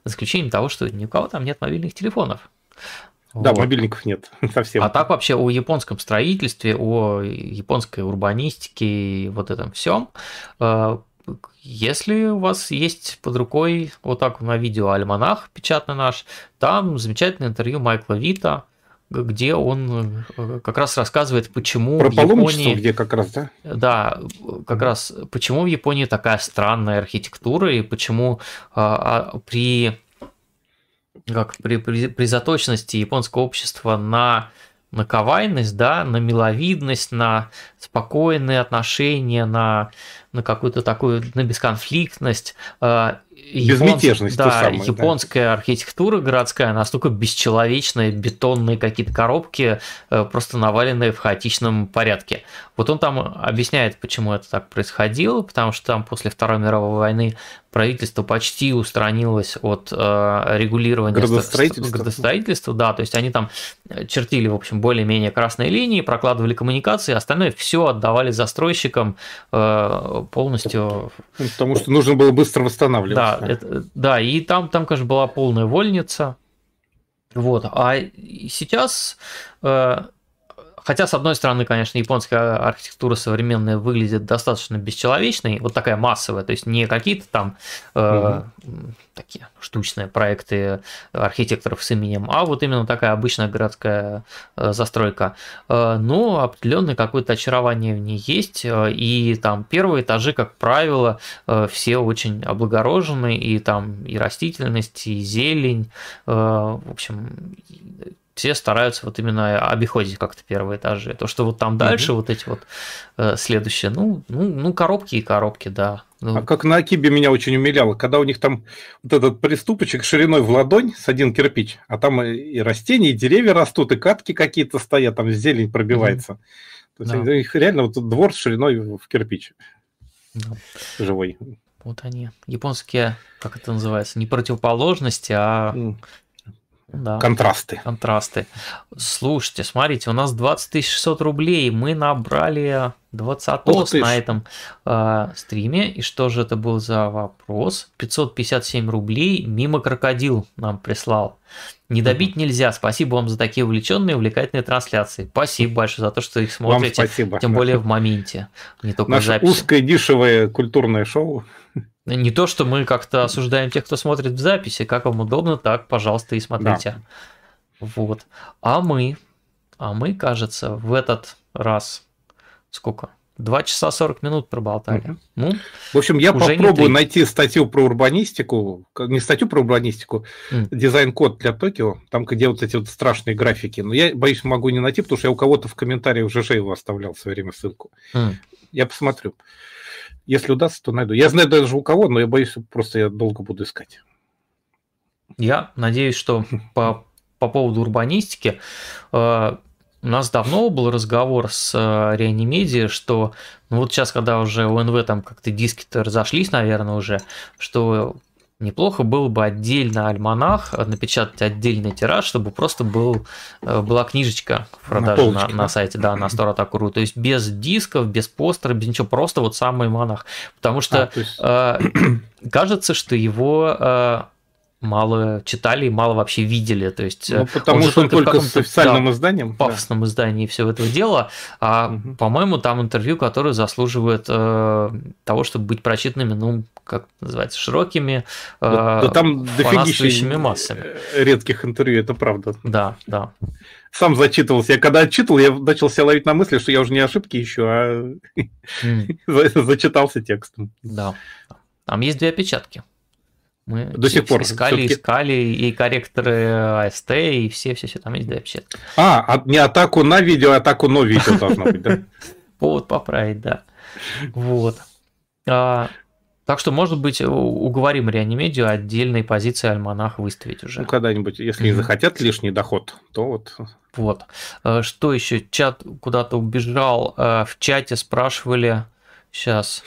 A: за исключением того, что ни у кого там нет мобильных телефонов.
B: Да, вот. мобильников нет совсем.
A: А так вообще о японском строительстве, о японской урбанистике и вот этом всем э, если у вас есть под рукой вот так на видео альманах печатный наш, там замечательное интервью Майкла Вита, где он э, как раз рассказывает, почему
B: Про в Японии... где как раз, да?
A: Да, как раз почему в Японии такая странная архитектура и почему а, а, при, как, при, при, при заточенности японского общества на на кавайность, да, на миловидность, на спокойные отношения, на, на какую-то такую, на бесконфликтность.
B: А, Безмятежность.
A: Да, самое, японская да. архитектура городская настолько бесчеловечная, бетонные какие-то коробки, э, просто наваленные в хаотичном порядке. Вот он там объясняет, почему это так происходило, потому что там после Второй мировой войны правительство почти устранилось от э, регулирования
B: градостроительства.
A: градостроительства, да, то есть они там чертили, в общем, более-менее красные линии, прокладывали коммуникации, остальное все отдавали застройщикам э, полностью.
B: Потому что нужно было быстро восстанавливать.
A: Да, это, да, и там, там, конечно, была полная вольница. Вот, а сейчас э, Хотя, с одной стороны, конечно, японская архитектура современная выглядит достаточно бесчеловечной, вот такая массовая, то есть не какие-то там э, угу. такие штучные проекты архитекторов с именем, а вот именно такая обычная городская э, застройка. Э, но определенное какое-то очарование в ней есть, э, и там первые этажи, как правило, э, все очень облагорожены, и там и растительность, и зелень, э, в общем, все стараются вот именно обиходить как-то первые этажи. То, что вот там дальше угу. вот эти вот э, следующие, ну, ну, ну, коробки и коробки, да. Ну.
B: А как на Акибе меня очень умиляло, когда у них там вот этот приступочек шириной в ладонь с один кирпич, а там и растения, и деревья растут, и катки какие-то стоят, там зелень пробивается. Угу. То есть да. у них реально вот двор шириной в кирпич. Да. Живой.
A: Вот они, японские, как это называется, не противоположности, а
B: да. Контрасты.
A: Контрасты. Слушайте, смотрите, у нас 20 600 рублей. Мы набрали 20 на этом э, стриме. И что же это был за вопрос? 557 рублей мимо крокодил нам прислал. Не добить mm нельзя. Спасибо вам за такие увлеченные, увлекательные трансляции. Спасибо большое за то, что их смотрите. Вам спасибо. Тем более в моменте.
B: Не только Наше записи. узкое, дешевое культурное шоу.
A: Не то, что мы как-то осуждаем тех, кто смотрит в записи, как вам удобно, так, пожалуйста, и смотрите. Да. Вот. А мы, а мы, кажется, в этот раз сколько? Два часа 40 минут проболтали. Угу.
B: Ну, в общем, я попробую найти статью про урбанистику, не статью про урбанистику, мм. дизайн-код для Токио, там, где вот эти вот страшные графики. Но я, боюсь, могу не найти, потому что я у кого-то в комментариях ЖЖ его оставлял в свое время ссылку. Мм. Я посмотрю. Если удастся, то найду. Я знаю даже у кого, но я боюсь, просто я долго буду искать.
A: Я надеюсь, что по, по поводу урбанистики э, у нас давно был разговор с э, Реанимедиа, что ну вот сейчас, когда уже у НВ там как-то диски-то разошлись, наверное, уже, что неплохо было бы отдельно альманах, напечатать отдельный тираж, чтобы просто был, э, была книжечка в продаже на, на, на сайте, да, на Store То есть без дисков, без постера, без ничего, просто вот сам альманах. Потому что а, есть... э, кажется, что его мало читали и мало вообще видели. То есть,
B: ну, потому он что он только с официальным да, изданием.
A: Пафосном да. издании все этого дела. А, угу. по-моему, там интервью, которые заслуживают э, того, чтобы быть прочитанными, ну, как называется, широкими, э, да,
B: да там дофигища массами. редких интервью, это правда.
A: Да, да.
B: Сам зачитывался. Я когда отчитывал, я начал себя ловить на мысли, что я уже не ошибки ищу, а mm. зачитался текстом.
A: Да. Там есть две опечатки. Мы до сих пор искали, искали и корректоры АСТ, и все, все, все там есть, да, вообще.
B: А, а, не атаку на видео, а атаку на видео должно быть, да?
A: Повод поправить, да. Вот. А, так что, может быть, уговорим Реанимедию отдельной позиции Альманах выставить уже.
B: Ну, когда-нибудь, если не захотят лишний доход, то вот.
A: Вот. А, что еще? Чат куда-то убежал. В чате спрашивали. Сейчас.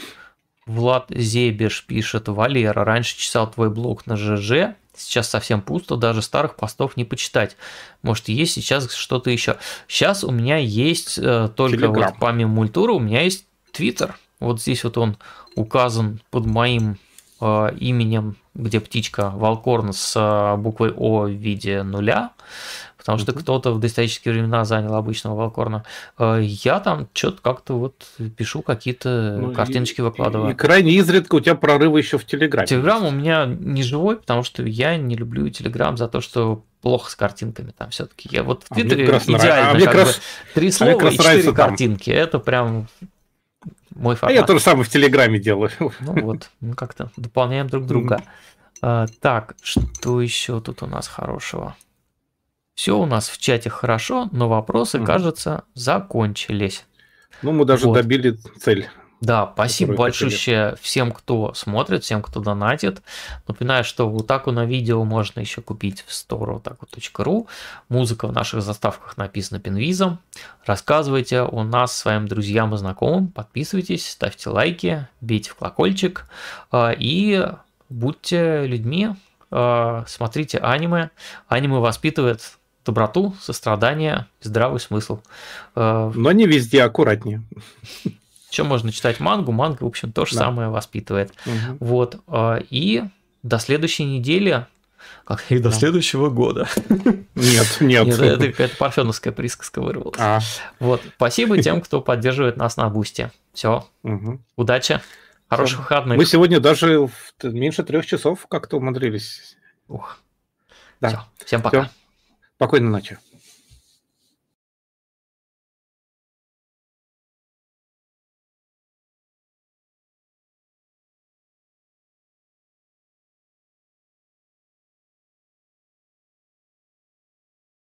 A: Влад Зебеш пишет, Валера, раньше читал твой блог на ЖЖ, сейчас совсем пусто, даже старых постов не почитать. Может, есть сейчас что-то еще. Сейчас у меня есть э, только Telegram. вот помимо мультура, у меня есть Твиттер. Вот здесь вот он указан под моим э, именем, где птичка Волкорн с э, буквой О в виде нуля потому что кто-то в доисторические времена занял обычного Волкорна. Э, я там что-то как-то вот пишу какие-то ну, картиночки и, выкладываю.
B: И крайне изредка у тебя прорывы еще в Телеграме.
A: Телеграм у меня не живой, потому что я не люблю Телеграм за то, что плохо с картинками там все-таки. Я вот в а Твиттере а идеально, а мне как раз... бы, три а слова а и четыре картинки. Это прям мой формат.
B: А я то же самое в Телеграме делаю.
A: Ну вот, ну как-то дополняем друг друга. А, так, что еще тут у нас хорошего? Все у нас в чате хорошо, но вопросы, угу. кажется, закончились.
B: Ну, мы даже вот. добили цель.
A: Да, спасибо большое всем, кто смотрит, всем, кто донатит. Напоминаю, что вот так на видео можно еще купить в store.ru. Музыка в наших заставках написана пинвизом. Рассказывайте у нас своим друзьям и знакомым. Подписывайтесь, ставьте лайки, бейте в колокольчик. А, и будьте людьми, а, смотрите аниме. Аниме воспитывает доброту, сострадание, здравый смысл.
B: Э, Но не везде аккуратнее.
A: Еще можно читать мангу, манга, в общем, то же да. самое воспитывает. Угу. Вот. Э, и до следующей недели Как и до
B: Да.
A: следующего года.
B: Нет, нет.
A: Нет, это какая-то парфеновская присказка вырвалась.
B: А,
A: Вот. Спасибо тем, кто поддерживает нас на Бусте. Все.
B: мгм.
A: Удачи. Хороших
B: Всё.
A: выходных.
B: Мы сегодня даже меньше трех часов как-то умудрились.
A: Ух.
B: Да.
A: Всё. Всем пока.
B: Всё. Спокойной ночи.